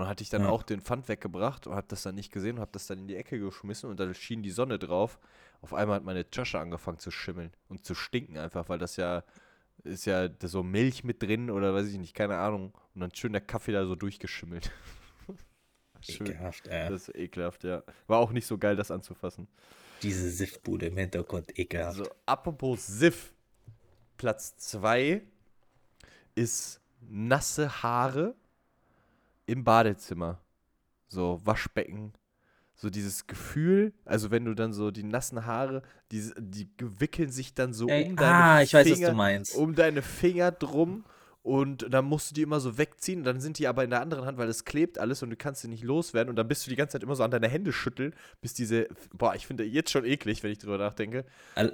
[SPEAKER 4] Und dann hatte ich dann
[SPEAKER 1] Ja.
[SPEAKER 4] auch den Pfand weggebracht und habe das dann nicht gesehen und habe das dann in die Ecke geschmissen und da schien die Sonne drauf. Auf einmal hat meine Tasche angefangen zu schimmeln und zu stinken einfach, weil das ja ist ja so Milch mit drin oder weiß ich nicht, keine Ahnung. Und dann schön der Kaffee da so durchgeschimmelt. <laughs> schön.
[SPEAKER 1] Ekelhaft, äh.
[SPEAKER 4] Das ist ekelhaft, ja. War auch nicht so geil, das anzufassen.
[SPEAKER 1] Diese Siffbude im Hintergrund, ekelhaft.
[SPEAKER 4] Also, apropos Siff. Platz 2 ist nasse Haare im Badezimmer. So Waschbecken. So dieses Gefühl, also wenn du dann so die nassen Haare, die, die wickeln sich dann so
[SPEAKER 1] Ey,
[SPEAKER 4] um deine
[SPEAKER 1] ah, ich weiß, was
[SPEAKER 4] Finger,
[SPEAKER 1] du meinst.
[SPEAKER 4] um deine Finger drum und dann musst du die immer so wegziehen. Dann sind die aber in der anderen Hand, weil es klebt alles und du kannst sie nicht loswerden. Und dann bist du die ganze Zeit immer so an deine Hände schütteln, bis diese. Boah, ich finde jetzt schon eklig, wenn ich drüber nachdenke.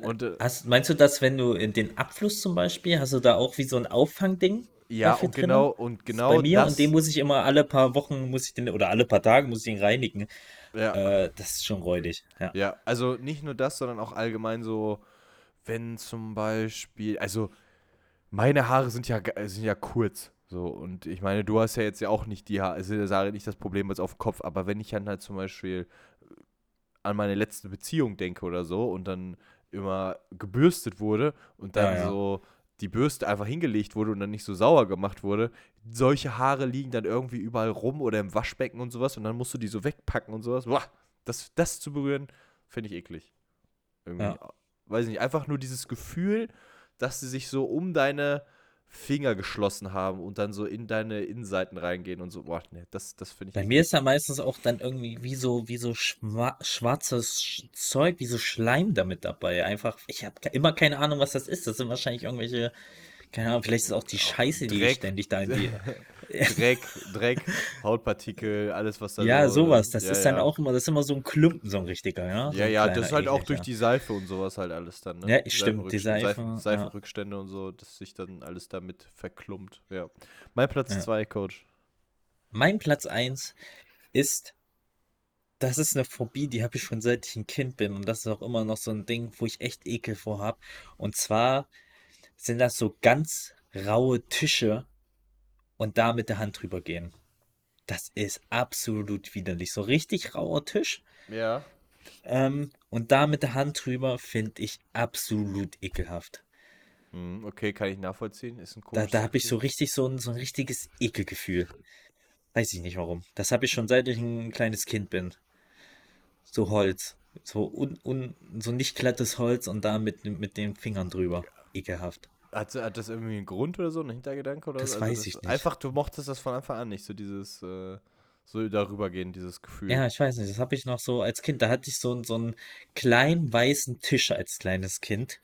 [SPEAKER 4] Und äh,
[SPEAKER 1] Hast, meinst du das, wenn du in den Abfluss zum Beispiel, hast du da auch wie so ein Auffangding?
[SPEAKER 4] Ja, und
[SPEAKER 1] drin?
[SPEAKER 4] genau, und genau
[SPEAKER 1] Bei mir
[SPEAKER 4] das.
[SPEAKER 1] und den muss ich immer alle paar Wochen, muss ich den, oder alle paar Tage muss ich den reinigen.
[SPEAKER 4] ja,
[SPEAKER 1] Äh, das ist schon räudig. Ja.
[SPEAKER 4] ja, also nicht nur das, sondern auch allgemein so, wenn zum Beispiel, also meine Haare sind ja, sind ja kurz. So, und ich meine, du hast ja jetzt ja auch nicht die Haare, also Sarah nicht das Problem jetzt auf dem Kopf, aber wenn ich dann halt zum Beispiel an meine letzte Beziehung denke oder so und dann immer gebürstet wurde und dann
[SPEAKER 1] Ja, ja.
[SPEAKER 4] so die Bürste einfach hingelegt wurde und dann nicht so sauer gemacht wurde, solche Haare liegen dann irgendwie überall rum oder im Waschbecken und sowas und dann musst du die so wegpacken und sowas. Boah, das, das zu berühren, finde ich eklig. Irgendwie.
[SPEAKER 1] Ja.
[SPEAKER 4] Weiß nicht, einfach nur dieses Gefühl, dass sie sich so um deine Finger geschlossen haben und dann so in deine Innenseiten reingehen und so. Boah, ne, das, das finde ich.
[SPEAKER 1] Bei mir ist da meistens auch dann irgendwie wie so, wie so schwa schwarzes Sch- Zeug, wie so Schleim damit dabei. Einfach, ich habe immer keine Ahnung, was das ist. Das sind wahrscheinlich irgendwelche, keine Ahnung, vielleicht ist es auch die Scheiße, die
[SPEAKER 4] Dreck.
[SPEAKER 1] ständig da in die. <laughs>
[SPEAKER 4] Dreck, Dreck, Hautpartikel, alles, was da
[SPEAKER 1] Ja,
[SPEAKER 4] so.
[SPEAKER 1] sowas. Das
[SPEAKER 4] ja,
[SPEAKER 1] ist dann
[SPEAKER 4] ja.
[SPEAKER 1] auch immer, das ist immer so ein Klumpen, so ein richtiger, ja. So
[SPEAKER 4] Ja, ja, das ist halt auch durch die Seife und sowas halt alles dann, ne?
[SPEAKER 1] Ja, stimmt, die
[SPEAKER 4] Seifenrückstände-
[SPEAKER 1] Seife,
[SPEAKER 4] Seifen,
[SPEAKER 1] ja.
[SPEAKER 4] Seifenrückstände und so, dass sich dann alles damit verklumpt, ja. Mein Platz
[SPEAKER 1] Ja.
[SPEAKER 4] 2, Coach.
[SPEAKER 1] Mein Platz 1 ist, das ist eine Phobie, die habe ich schon seit ich ein Kind bin. Und das ist auch immer noch so ein Ding, wo ich echt Ekel vor habe. Und zwar sind das so ganz raue Tische und da mit der Hand drüber gehen. Das ist absolut widerlich. So richtig rauer Tisch
[SPEAKER 4] Ja.
[SPEAKER 1] ähm, und da mit der Hand drüber finde ich absolut ekelhaft.
[SPEAKER 4] Hm, okay, kann ich nachvollziehen. Ist ein
[SPEAKER 1] Da, da habe ich so richtig so ein, so ein richtiges Ekelgefühl. Weiß ich nicht warum. Das habe ich schon seit ich ein kleines Kind bin. So Holz. So, un, un, so nicht glattes Holz und da mit, mit den Fingern drüber. Ekelhaft.
[SPEAKER 4] Hat, hat das irgendwie einen Grund oder so, einen Hintergedanke oder
[SPEAKER 1] Das
[SPEAKER 4] so?
[SPEAKER 1] weiß ich nicht.
[SPEAKER 4] Einfach, du mochtest das von Anfang an nicht, so dieses, äh, so darüber gehen, dieses Gefühl.
[SPEAKER 1] Ja, ich weiß nicht. Das habe ich noch so als Kind. Da hatte ich so, so einen kleinen weißen Tisch als kleines Kind,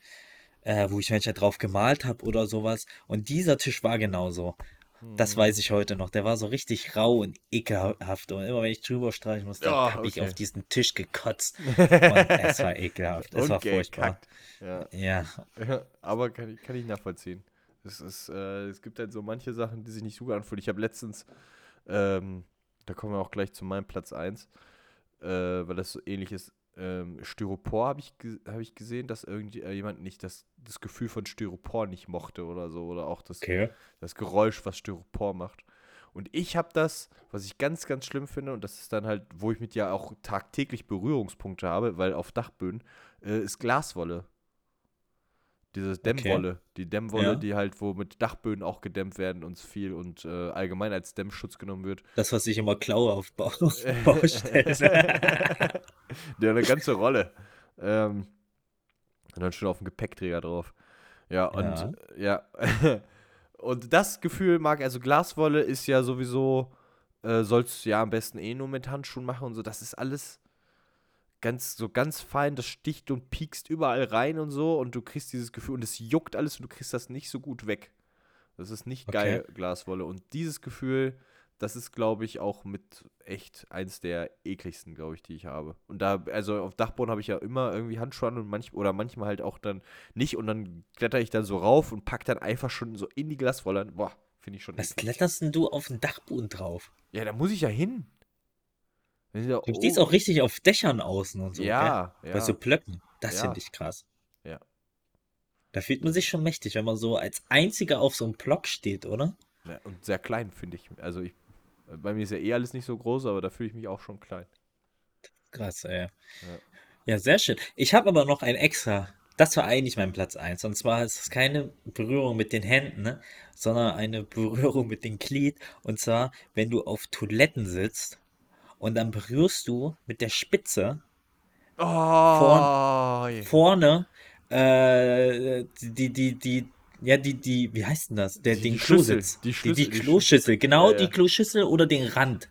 [SPEAKER 1] äh, wo ich manchmal drauf gemalt habe oder sowas. Und dieser Tisch war genauso. Das
[SPEAKER 4] Hm.
[SPEAKER 1] weiß ich heute noch. Der war so richtig rau und ekelhaft. Und immer wenn ich drüber streichen musste,
[SPEAKER 4] Ja,
[SPEAKER 1] habe ich
[SPEAKER 4] okay.
[SPEAKER 1] auf diesen Tisch gekotzt. <laughs> Und es war ekelhaft. Es war furchtbar.
[SPEAKER 4] Ja,
[SPEAKER 1] Ja,
[SPEAKER 4] aber kann ich, kann ich nachvollziehen. Es, ist, äh, es gibt halt so manche Sachen, die sich nicht so gut anfühlen. Ich habe letztens, ähm, da kommen wir auch gleich zu meinem Platz 1, äh, weil das so ähnlich ist. Ähm, Styropor habe ich, hab ich gesehen, dass irgendjemand nicht das, das Gefühl von Styropor nicht mochte oder so. Oder auch das,
[SPEAKER 1] okay.
[SPEAKER 4] das Geräusch, was Styropor macht. Und ich habe das, was ich ganz, ganz schlimm finde, und das ist dann halt, wo ich mit ja auch tagtäglich Berührungspunkte habe, weil auf Dachböden, äh, ist Glaswolle. Diese Dämmwolle. Die Dämmwolle,
[SPEAKER 1] Ja.
[SPEAKER 4] die halt, wo mit Dachböden auch gedämmt werden und viel und äh, allgemein als Dämmschutz genommen wird.
[SPEAKER 1] Das, was ich immer klaue auf Bau Baustellen. <laughs>
[SPEAKER 4] Ja, <laughs> eine ganze Rolle. Ähm, und dann schon auf dem Gepäckträger drauf. Ja, und ja. <laughs> und das Gefühl mag, also Glaswolle ist ja sowieso äh, sollst du ja am besten eh nur mit Handschuhen machen und so. Das ist alles ganz, so ganz fein, das sticht und piekst überall rein und so und du kriegst dieses Gefühl und es juckt alles und du kriegst das nicht so gut weg. Das ist nicht
[SPEAKER 1] Okay.
[SPEAKER 4] geil, Glaswolle. Und dieses Gefühl, das ist, glaube ich, auch mit echt eins der ekligsten, glaube ich, die ich habe. Und da, also auf Dachboden habe ich ja immer irgendwie Handschuhe an und manch, oder manchmal halt auch dann nicht und dann kletter ich dann so rauf und pack dann einfach schon so in die Glaswolle. Boah, finde ich schon
[SPEAKER 1] Was
[SPEAKER 4] eklig.
[SPEAKER 1] kletterst denn du auf den Dachboden drauf?
[SPEAKER 4] Ja, da muss ich ja hin. Da
[SPEAKER 1] Du stehst
[SPEAKER 4] oh-
[SPEAKER 1] auch richtig auf Dächern außen und so.
[SPEAKER 4] Ja,
[SPEAKER 1] gell?
[SPEAKER 4] ja.
[SPEAKER 1] Bei so Blöcken. Das
[SPEAKER 4] Ja.
[SPEAKER 1] finde ich krass.
[SPEAKER 4] Ja.
[SPEAKER 1] Da fühlt man sich schon mächtig, wenn man so als einziger auf so einem Block steht, oder?
[SPEAKER 4] Ja, und sehr klein, finde ich. Also ich, bei mir ist ja eh alles nicht so groß, aber da fühle ich mich auch schon klein.
[SPEAKER 1] Krass, ey. Ja, sehr schön. Ich habe aber noch ein extra. Das war eigentlich mein Platz 1. Und zwar ist es keine Berührung mit den Händen, ne, sondern eine Berührung mit dem Glied. Und zwar, wenn du auf Toiletten sitzt und dann berührst du mit der Spitze
[SPEAKER 4] Oh,
[SPEAKER 1] vorne äh, die, die, die, ja, die, die, wie heißt denn das? Der,
[SPEAKER 4] Die-
[SPEAKER 1] den
[SPEAKER 4] die
[SPEAKER 1] Klositz.
[SPEAKER 4] die Schlüssel,
[SPEAKER 1] die
[SPEAKER 4] die
[SPEAKER 1] Kloschüssel, genau,
[SPEAKER 4] Ja,
[SPEAKER 1] die Kloschüssel oder den Rand.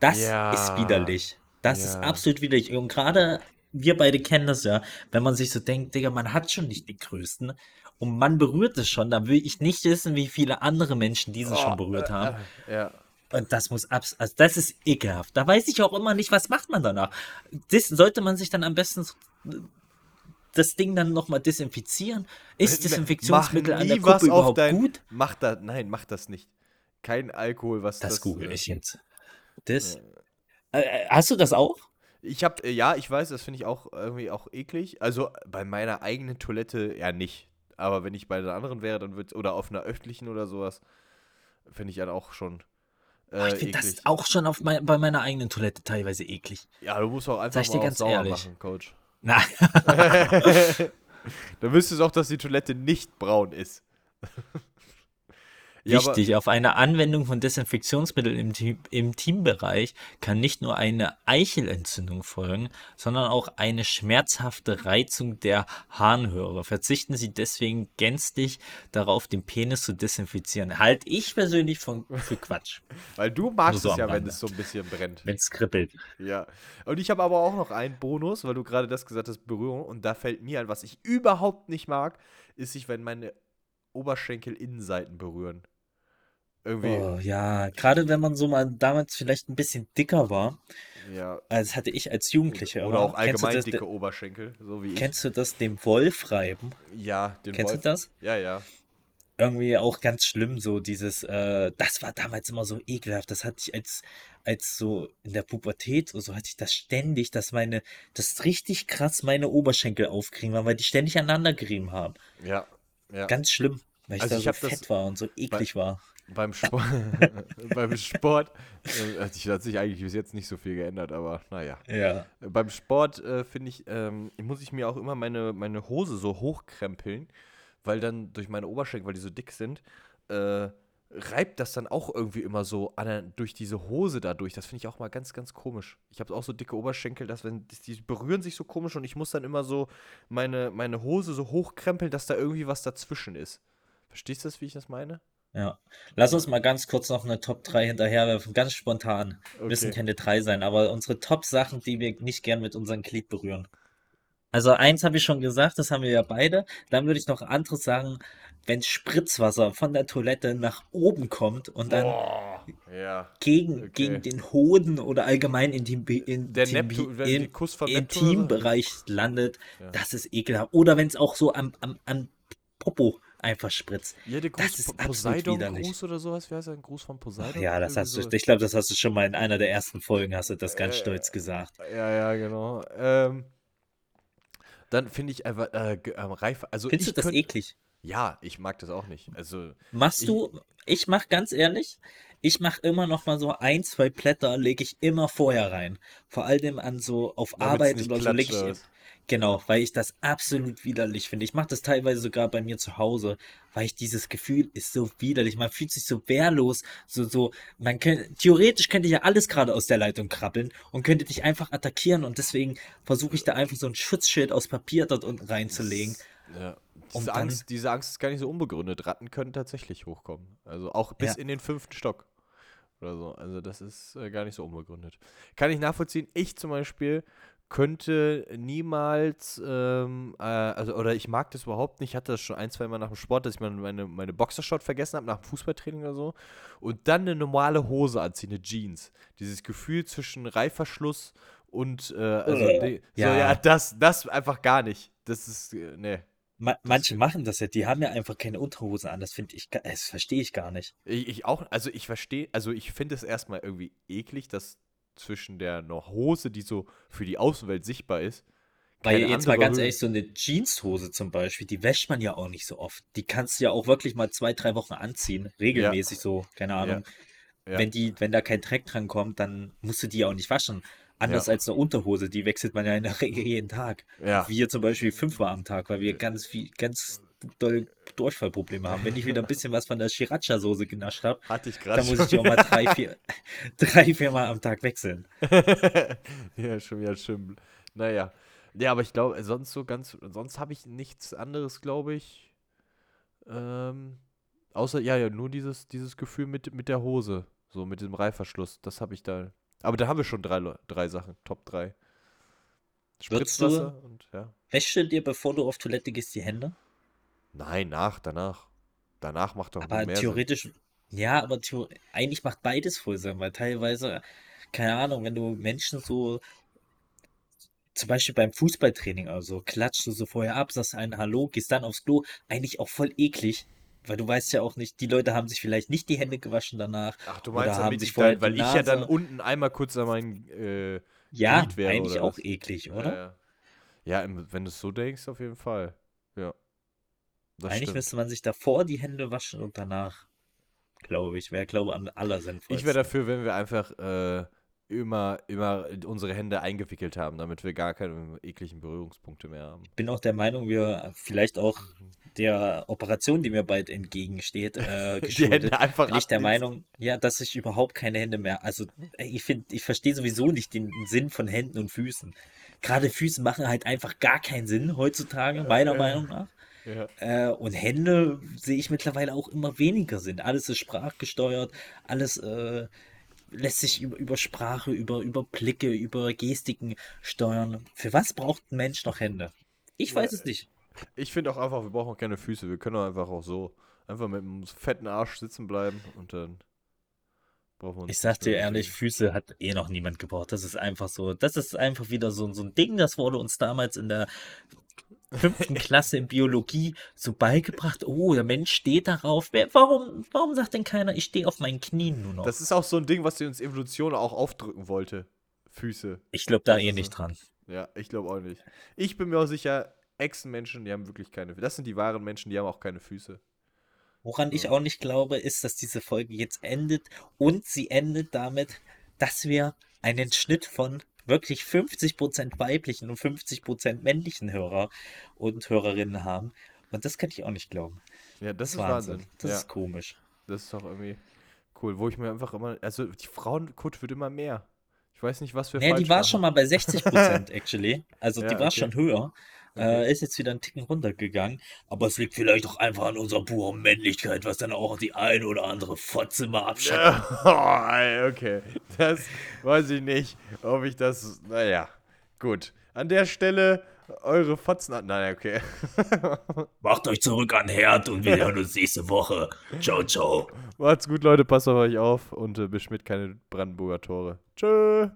[SPEAKER 1] Das
[SPEAKER 4] Ja.
[SPEAKER 1] ist widerlich. Das ist
[SPEAKER 4] Ja.
[SPEAKER 1] absolut widerlich. Und gerade wir beide kennen das ja, wenn man sich so denkt, Digga, man hat schon nicht den größten und man berührt es schon, dann will ich nicht wissen, wie viele andere Menschen diesen schon berührt haben.
[SPEAKER 4] äh, Ja.
[SPEAKER 1] Und das muss abs also das ist ekelhaft. Da weiß ich auch immer nicht, was macht man danach. Das sollte man sich dann am besten das Ding dann nochmal desinfizieren. Ist Desinfektionsmittel an der Kuppe überhaupt
[SPEAKER 4] dein-
[SPEAKER 1] gut?
[SPEAKER 4] Mach das, nein, mach das nicht. Kein Alkohol, was das.
[SPEAKER 1] Das google
[SPEAKER 4] äh,
[SPEAKER 1] ich jetzt. Das. Äh, äh, hast du das auch?
[SPEAKER 4] Ich hab, äh, ja, ich weiß, das finde ich auch irgendwie auch eklig. Also bei meiner eigenen Toilette ja nicht. Aber wenn ich bei der anderen wäre, dann wird oder auf einer öffentlichen oder sowas, finde ich dann auch schon. Äh,
[SPEAKER 1] ich finde das auch schon auf mein, bei meiner eigenen Toilette teilweise eklig.
[SPEAKER 4] Ja, du musst auch einfach mal
[SPEAKER 1] ganz
[SPEAKER 4] sauer
[SPEAKER 1] ehrlich.
[SPEAKER 4] machen, Coach.
[SPEAKER 1] Na, <laughs>
[SPEAKER 4] Dann wüsstest du auch, dass die Toilette nicht braun ist. Ja,
[SPEAKER 1] Wichtig, auf eine Anwendung von Desinfektionsmitteln im, Team, im Teambereich kann nicht nur eine Eichelentzündung folgen, sondern auch eine schmerzhafte Reizung der Harnröhre. Verzichten Sie deswegen gänzlich darauf, den Penis zu desinfizieren. Halt ich persönlich von, für Quatsch, <laughs>
[SPEAKER 4] Weil du magst
[SPEAKER 1] so
[SPEAKER 4] es ja, wenn es so ein bisschen brennt.
[SPEAKER 1] wenn es kribbelt.
[SPEAKER 4] Ja. Und ich habe aber auch noch einen Bonus, weil du gerade das gesagt hast, Berührung. Und da fällt mir ein, was ich überhaupt nicht mag, ist sich, wenn meine Oberschenkel-Innenseiten berühren. Irgendwie,
[SPEAKER 1] Oh, ja, gerade wenn man so mal damals vielleicht ein bisschen dicker war,
[SPEAKER 4] ja.
[SPEAKER 1] das hatte ich als Jugendlicher.
[SPEAKER 4] Oder
[SPEAKER 1] immer.
[SPEAKER 4] auch allgemein
[SPEAKER 1] das,
[SPEAKER 4] dicke Oberschenkel, so wie ich.
[SPEAKER 1] Kennst du das dem Wolf reiben?
[SPEAKER 4] ja, den
[SPEAKER 1] Kennst
[SPEAKER 4] Wolf.
[SPEAKER 1] du das?
[SPEAKER 4] Ja, ja.
[SPEAKER 1] irgendwie auch ganz schlimm, so dieses, äh, das war damals immer so ekelhaft. Das hatte ich als, als so in der Pubertät, so, so hatte ich das ständig, dass meine, das richtig krass meine Oberschenkel aufkriegen waren, weil die ständig aneinander gerieben haben.
[SPEAKER 4] Ja. ja.
[SPEAKER 1] Ganz schlimm, weil ich
[SPEAKER 4] Also
[SPEAKER 1] da
[SPEAKER 4] ich
[SPEAKER 1] so
[SPEAKER 4] hab das
[SPEAKER 1] fett war und so eklig war.
[SPEAKER 4] Beim Sport, <laughs> <laughs> beim Sport äh, hat sich, hat sich eigentlich bis jetzt nicht so viel geändert, aber naja.
[SPEAKER 1] Ja.
[SPEAKER 4] Beim Sport äh, finde ich, ähm, muss ich mir auch immer meine, meine Hose so hochkrempeln, weil dann durch meine Oberschenkel, weil die so dick sind, äh, reibt das dann auch irgendwie immer so an, durch diese Hose dadurch. Das finde ich auch mal ganz, ganz komisch. Ich habe auch so dicke Oberschenkel, dass wenn die, die berühren sich so komisch und ich muss dann immer so meine, meine Hose so hochkrempeln, dass da irgendwie was dazwischen ist. Verstehst du das, wie ich das meine?
[SPEAKER 1] Ja. Lass uns mal ganz kurz noch eine Top 3 hinterherwerfen, ganz spontan. Müssen
[SPEAKER 4] Okay.
[SPEAKER 1] keine drei sein, aber unsere Top-Sachen, die wir nicht gern mit unserem Glied berühren. Also eins habe ich schon gesagt, das haben wir ja beide. Dann würde ich noch anderes sagen, wenn Spritzwasser von der Toilette nach oben kommt und dann
[SPEAKER 4] Boah, ja.
[SPEAKER 1] gegen,
[SPEAKER 4] okay.
[SPEAKER 1] gegen den Hoden oder allgemein in in,
[SPEAKER 4] Der Neptun- die
[SPEAKER 1] in,
[SPEAKER 4] Kuss von so?
[SPEAKER 1] Intimbereich landet,
[SPEAKER 4] Ja.
[SPEAKER 1] das ist ekelhaft. Oder wenn es auch so am, am, am Popo einfach spritzt.
[SPEAKER 4] Ja, der
[SPEAKER 1] Das
[SPEAKER 4] Gruß,
[SPEAKER 1] ist
[SPEAKER 4] Po-
[SPEAKER 1] absolut
[SPEAKER 4] Poseidon
[SPEAKER 1] widerlich.
[SPEAKER 4] Gruß oder sowas, wie heißt der? Ein Gruß von Poseidon?
[SPEAKER 1] Ja, das hast du, ich glaube, das hast du schon mal in einer der ersten Folgen, hast du das ganz
[SPEAKER 4] Äh,
[SPEAKER 1] stolz gesagt.
[SPEAKER 4] Ja, ja, genau. Ähm, dann finde ich einfach, äh, ähm, reif, also
[SPEAKER 1] Findest du das
[SPEAKER 4] könnt-
[SPEAKER 1] eklig?
[SPEAKER 4] Ja, ich mag das auch nicht. Also,
[SPEAKER 1] Machst
[SPEAKER 4] Ich-
[SPEAKER 1] du, ich mach ganz ehrlich, ich mach immer noch mal so ein, zwei Blätter, lege ich immer vorher rein. Vor allem an so auf Arbeit oder so lege ich,
[SPEAKER 4] was?
[SPEAKER 1] Genau, weil ich das absolut widerlich finde. Ich mache das teilweise sogar bei mir zu Hause, weil ich dieses Gefühl ist so widerlich. Man fühlt sich so wehrlos, so, so, man könnte, theoretisch könnte ja alles gerade aus der Leitung krabbeln und könnte dich einfach attackieren und deswegen versuche ich da einfach so ein Schutzschild aus Papier dort unten reinzulegen.
[SPEAKER 4] ja. Diese,
[SPEAKER 1] dann-
[SPEAKER 4] Angst, diese Angst ist gar nicht so unbegründet. Ratten können tatsächlich hochkommen. Also auch bis
[SPEAKER 1] Ja.
[SPEAKER 4] in den fünften Stock. oder so. Also das ist äh, gar nicht so unbegründet. Kann ich nachvollziehen. Ich zum Beispiel könnte niemals, ähm, äh, also, oder ich mag das überhaupt nicht. Ich hatte das schon ein, zwei Mal nach dem Sport, dass ich meine, meine, Boxershot vergessen habe, nach dem Fußballtraining oder so. Und dann eine normale Hose anziehen, eine Jeans. Dieses Gefühl zwischen Reißverschluss und, äh, also,
[SPEAKER 1] Äh,
[SPEAKER 4] die,
[SPEAKER 1] ja.
[SPEAKER 4] so, ja, das, das einfach gar nicht. Das ist, nee.
[SPEAKER 1] Ma manche machen das ja, die haben ja einfach keine Unterhose an. Das finde ich, das verstehe ich gar nicht.
[SPEAKER 4] Ich, ich auch, also ich verstehe, also ich finde es erstmal irgendwie eklig, dass zwischen der noch Hose, die so für die Außenwelt sichtbar ist,
[SPEAKER 1] Weil jetzt mal ganz
[SPEAKER 4] Höhe-
[SPEAKER 1] ehrlich, so eine Jeanshose zum Beispiel, die wäscht man ja auch nicht so oft. Die kannst du ja auch wirklich mal zwei, drei Wochen anziehen, regelmäßig so, keine Ahnung.
[SPEAKER 4] Ja.
[SPEAKER 1] Wenn die, wenn da kein Dreck dran kommt, dann musst du die auch nicht waschen. Anders
[SPEAKER 4] Ja.
[SPEAKER 1] als eine Unterhose, die wechselt man ja in der Regel jeden Tag.
[SPEAKER 4] Ja.
[SPEAKER 1] Wir zum Beispiel fünfmal am Tag, weil wir ganz viel, ganz doll Durchfallprobleme haben. Wenn ich wieder ein bisschen was von der Sriracha-Soße genascht habe,
[SPEAKER 4] Hatte ich gerade
[SPEAKER 1] dann muss ich die auch mal drei, vier, <laughs> drei, vier Mal am Tag wechseln. <laughs>
[SPEAKER 4] ja, schon wieder schlimm. Naja. Ja, aber ich glaube, sonst so ganz, sonst habe ich nichts anderes, glaube ich. Ähm, außer, ja, ja, nur dieses, dieses Gefühl mit, mit der Hose. So, mit dem Reißverschluss. Das habe ich da. Aber da haben wir schon drei, drei Sachen. Top 3.
[SPEAKER 1] Würdest du-
[SPEAKER 4] Spritzwasser und, ja.
[SPEAKER 1] Wäschst du dir, bevor du auf Toilette gehst, die Hände?
[SPEAKER 4] Nein, nach, danach. Danach macht doch
[SPEAKER 1] Aber
[SPEAKER 4] mehr Sinn.
[SPEAKER 1] theoretisch, ja, aber theo eigentlich macht beides voll Sinn, weil teilweise, keine Ahnung, wenn du Menschen so, zum Beispiel beim Fußballtraining oder so, klatschst du so vorher ab, sagst ein Hallo, gehst dann aufs Klo, eigentlich auch voll eklig, weil du weißt ja auch nicht, die Leute haben sich vielleicht nicht die Hände gewaschen danach.
[SPEAKER 4] Ach, du
[SPEAKER 1] oder
[SPEAKER 4] meinst,
[SPEAKER 1] haben
[SPEAKER 4] damit
[SPEAKER 1] sich
[SPEAKER 4] ich
[SPEAKER 1] vorher
[SPEAKER 4] dann, weil ich ja dann unten einmal kurz an meinen äh,
[SPEAKER 1] Ja,
[SPEAKER 4] wäre,
[SPEAKER 1] eigentlich
[SPEAKER 4] oder
[SPEAKER 1] auch
[SPEAKER 4] was?
[SPEAKER 1] eklig, oder?
[SPEAKER 4] Ja, ja. ja wenn du es so denkst, auf jeden Fall. Ja. Das
[SPEAKER 1] Eigentlich
[SPEAKER 4] stimmt.
[SPEAKER 1] müsste man sich davor die Hände waschen und danach, glaube ich, wäre, glaube ich, am allersinnvollsten.
[SPEAKER 4] Ich wäre dafür, wenn wir einfach äh, immer, immer unsere Hände eingewickelt haben, damit wir gar keine ekligen Berührungspunkte mehr haben.
[SPEAKER 1] bin auch der Meinung, wir vielleicht auch der Operation, die mir bald entgegensteht, äh, <laughs>
[SPEAKER 4] Die. Hände einfach
[SPEAKER 1] Bin ich der. Meinung, ja, dass ich überhaupt keine Hände mehr. Also ich finde, ich verstehe sowieso nicht den Sinn von Händen und Füßen. Gerade Füße machen halt einfach gar keinen Sinn heutzutage, meiner
[SPEAKER 4] ja.
[SPEAKER 1] Meinung nach.
[SPEAKER 4] Ja.
[SPEAKER 1] Äh, und Hände sehe ich mittlerweile auch immer weniger Sinn. Alles ist sprachgesteuert, alles äh, lässt sich über, über Sprache, über, über Blicke, über Gestiken steuern. Für was braucht ein Mensch noch Hände? Ich weiß es nicht.
[SPEAKER 4] Ich finde auch einfach, wir brauchen auch keine Füße. Wir können auch einfach auch so einfach mit einem fetten Arsch sitzen bleiben und dann.
[SPEAKER 1] Ich sag dir ehrlich. Füße hat eh noch niemand gebraucht. Das ist einfach so. Das ist einfach wieder so, so ein Ding, das wurde uns damals in der fünften <laughs> Klasse in Biologie so beigebracht. Oh, der Mensch steht darauf. Wer, warum, warum sagt denn keiner, ich stehe auf meinen Knien nur noch?
[SPEAKER 4] Das ist auch so ein Ding, was die uns Evolution auch aufdrücken wollte. Füße.
[SPEAKER 1] ich glaube da eh nicht dran.
[SPEAKER 4] Ja, ich glaube auch nicht. Ich bin mir auch sicher, Echsenmenschen, die haben wirklich keine. Das sind die wahren Menschen, die haben auch keine Füße.
[SPEAKER 1] Woran ich auch nicht glaube, ist, dass diese Folge jetzt endet und sie endet damit, dass wir einen Schnitt von wirklich 50% weiblichen und 50% männlichen Hörer und Hörerinnen haben. Und das kann ich auch nicht glauben.
[SPEAKER 4] Ja, das,
[SPEAKER 1] Das
[SPEAKER 4] ist Wahnsinn.
[SPEAKER 1] Das
[SPEAKER 4] ja,
[SPEAKER 1] ist komisch.
[SPEAKER 4] das ist doch irgendwie cool. Wo ich mir einfach immer. Also, die Frauenquote wird immer mehr. Ich weiß nicht, was wir
[SPEAKER 1] Nee,
[SPEAKER 4] falsch
[SPEAKER 1] die war
[SPEAKER 4] machen.
[SPEAKER 1] schon mal bei 60% <laughs> actually. Also die
[SPEAKER 4] Ja,
[SPEAKER 1] war
[SPEAKER 4] okay.
[SPEAKER 1] schon höher.
[SPEAKER 4] Okay.
[SPEAKER 1] Äh, ist jetzt wieder einen Ticken runtergegangen. Aber es liegt vielleicht auch einfach an unserer puren Männlichkeit, was dann auch die eine oder andere Fotze mal abschattet. <laughs>
[SPEAKER 4] Oh, okay. Das weiß ich nicht, ob ich das. Naja, gut. An der Stelle eure Fotzen. an- Nein, okay. <laughs>
[SPEAKER 1] Macht euch zurück an Herd und wir hören uns nächste Woche. Ciao, ciao.
[SPEAKER 4] Macht's gut, Leute. Passt auf euch auf und äh, beschmiert keine Brandenburger Tore. Tschö.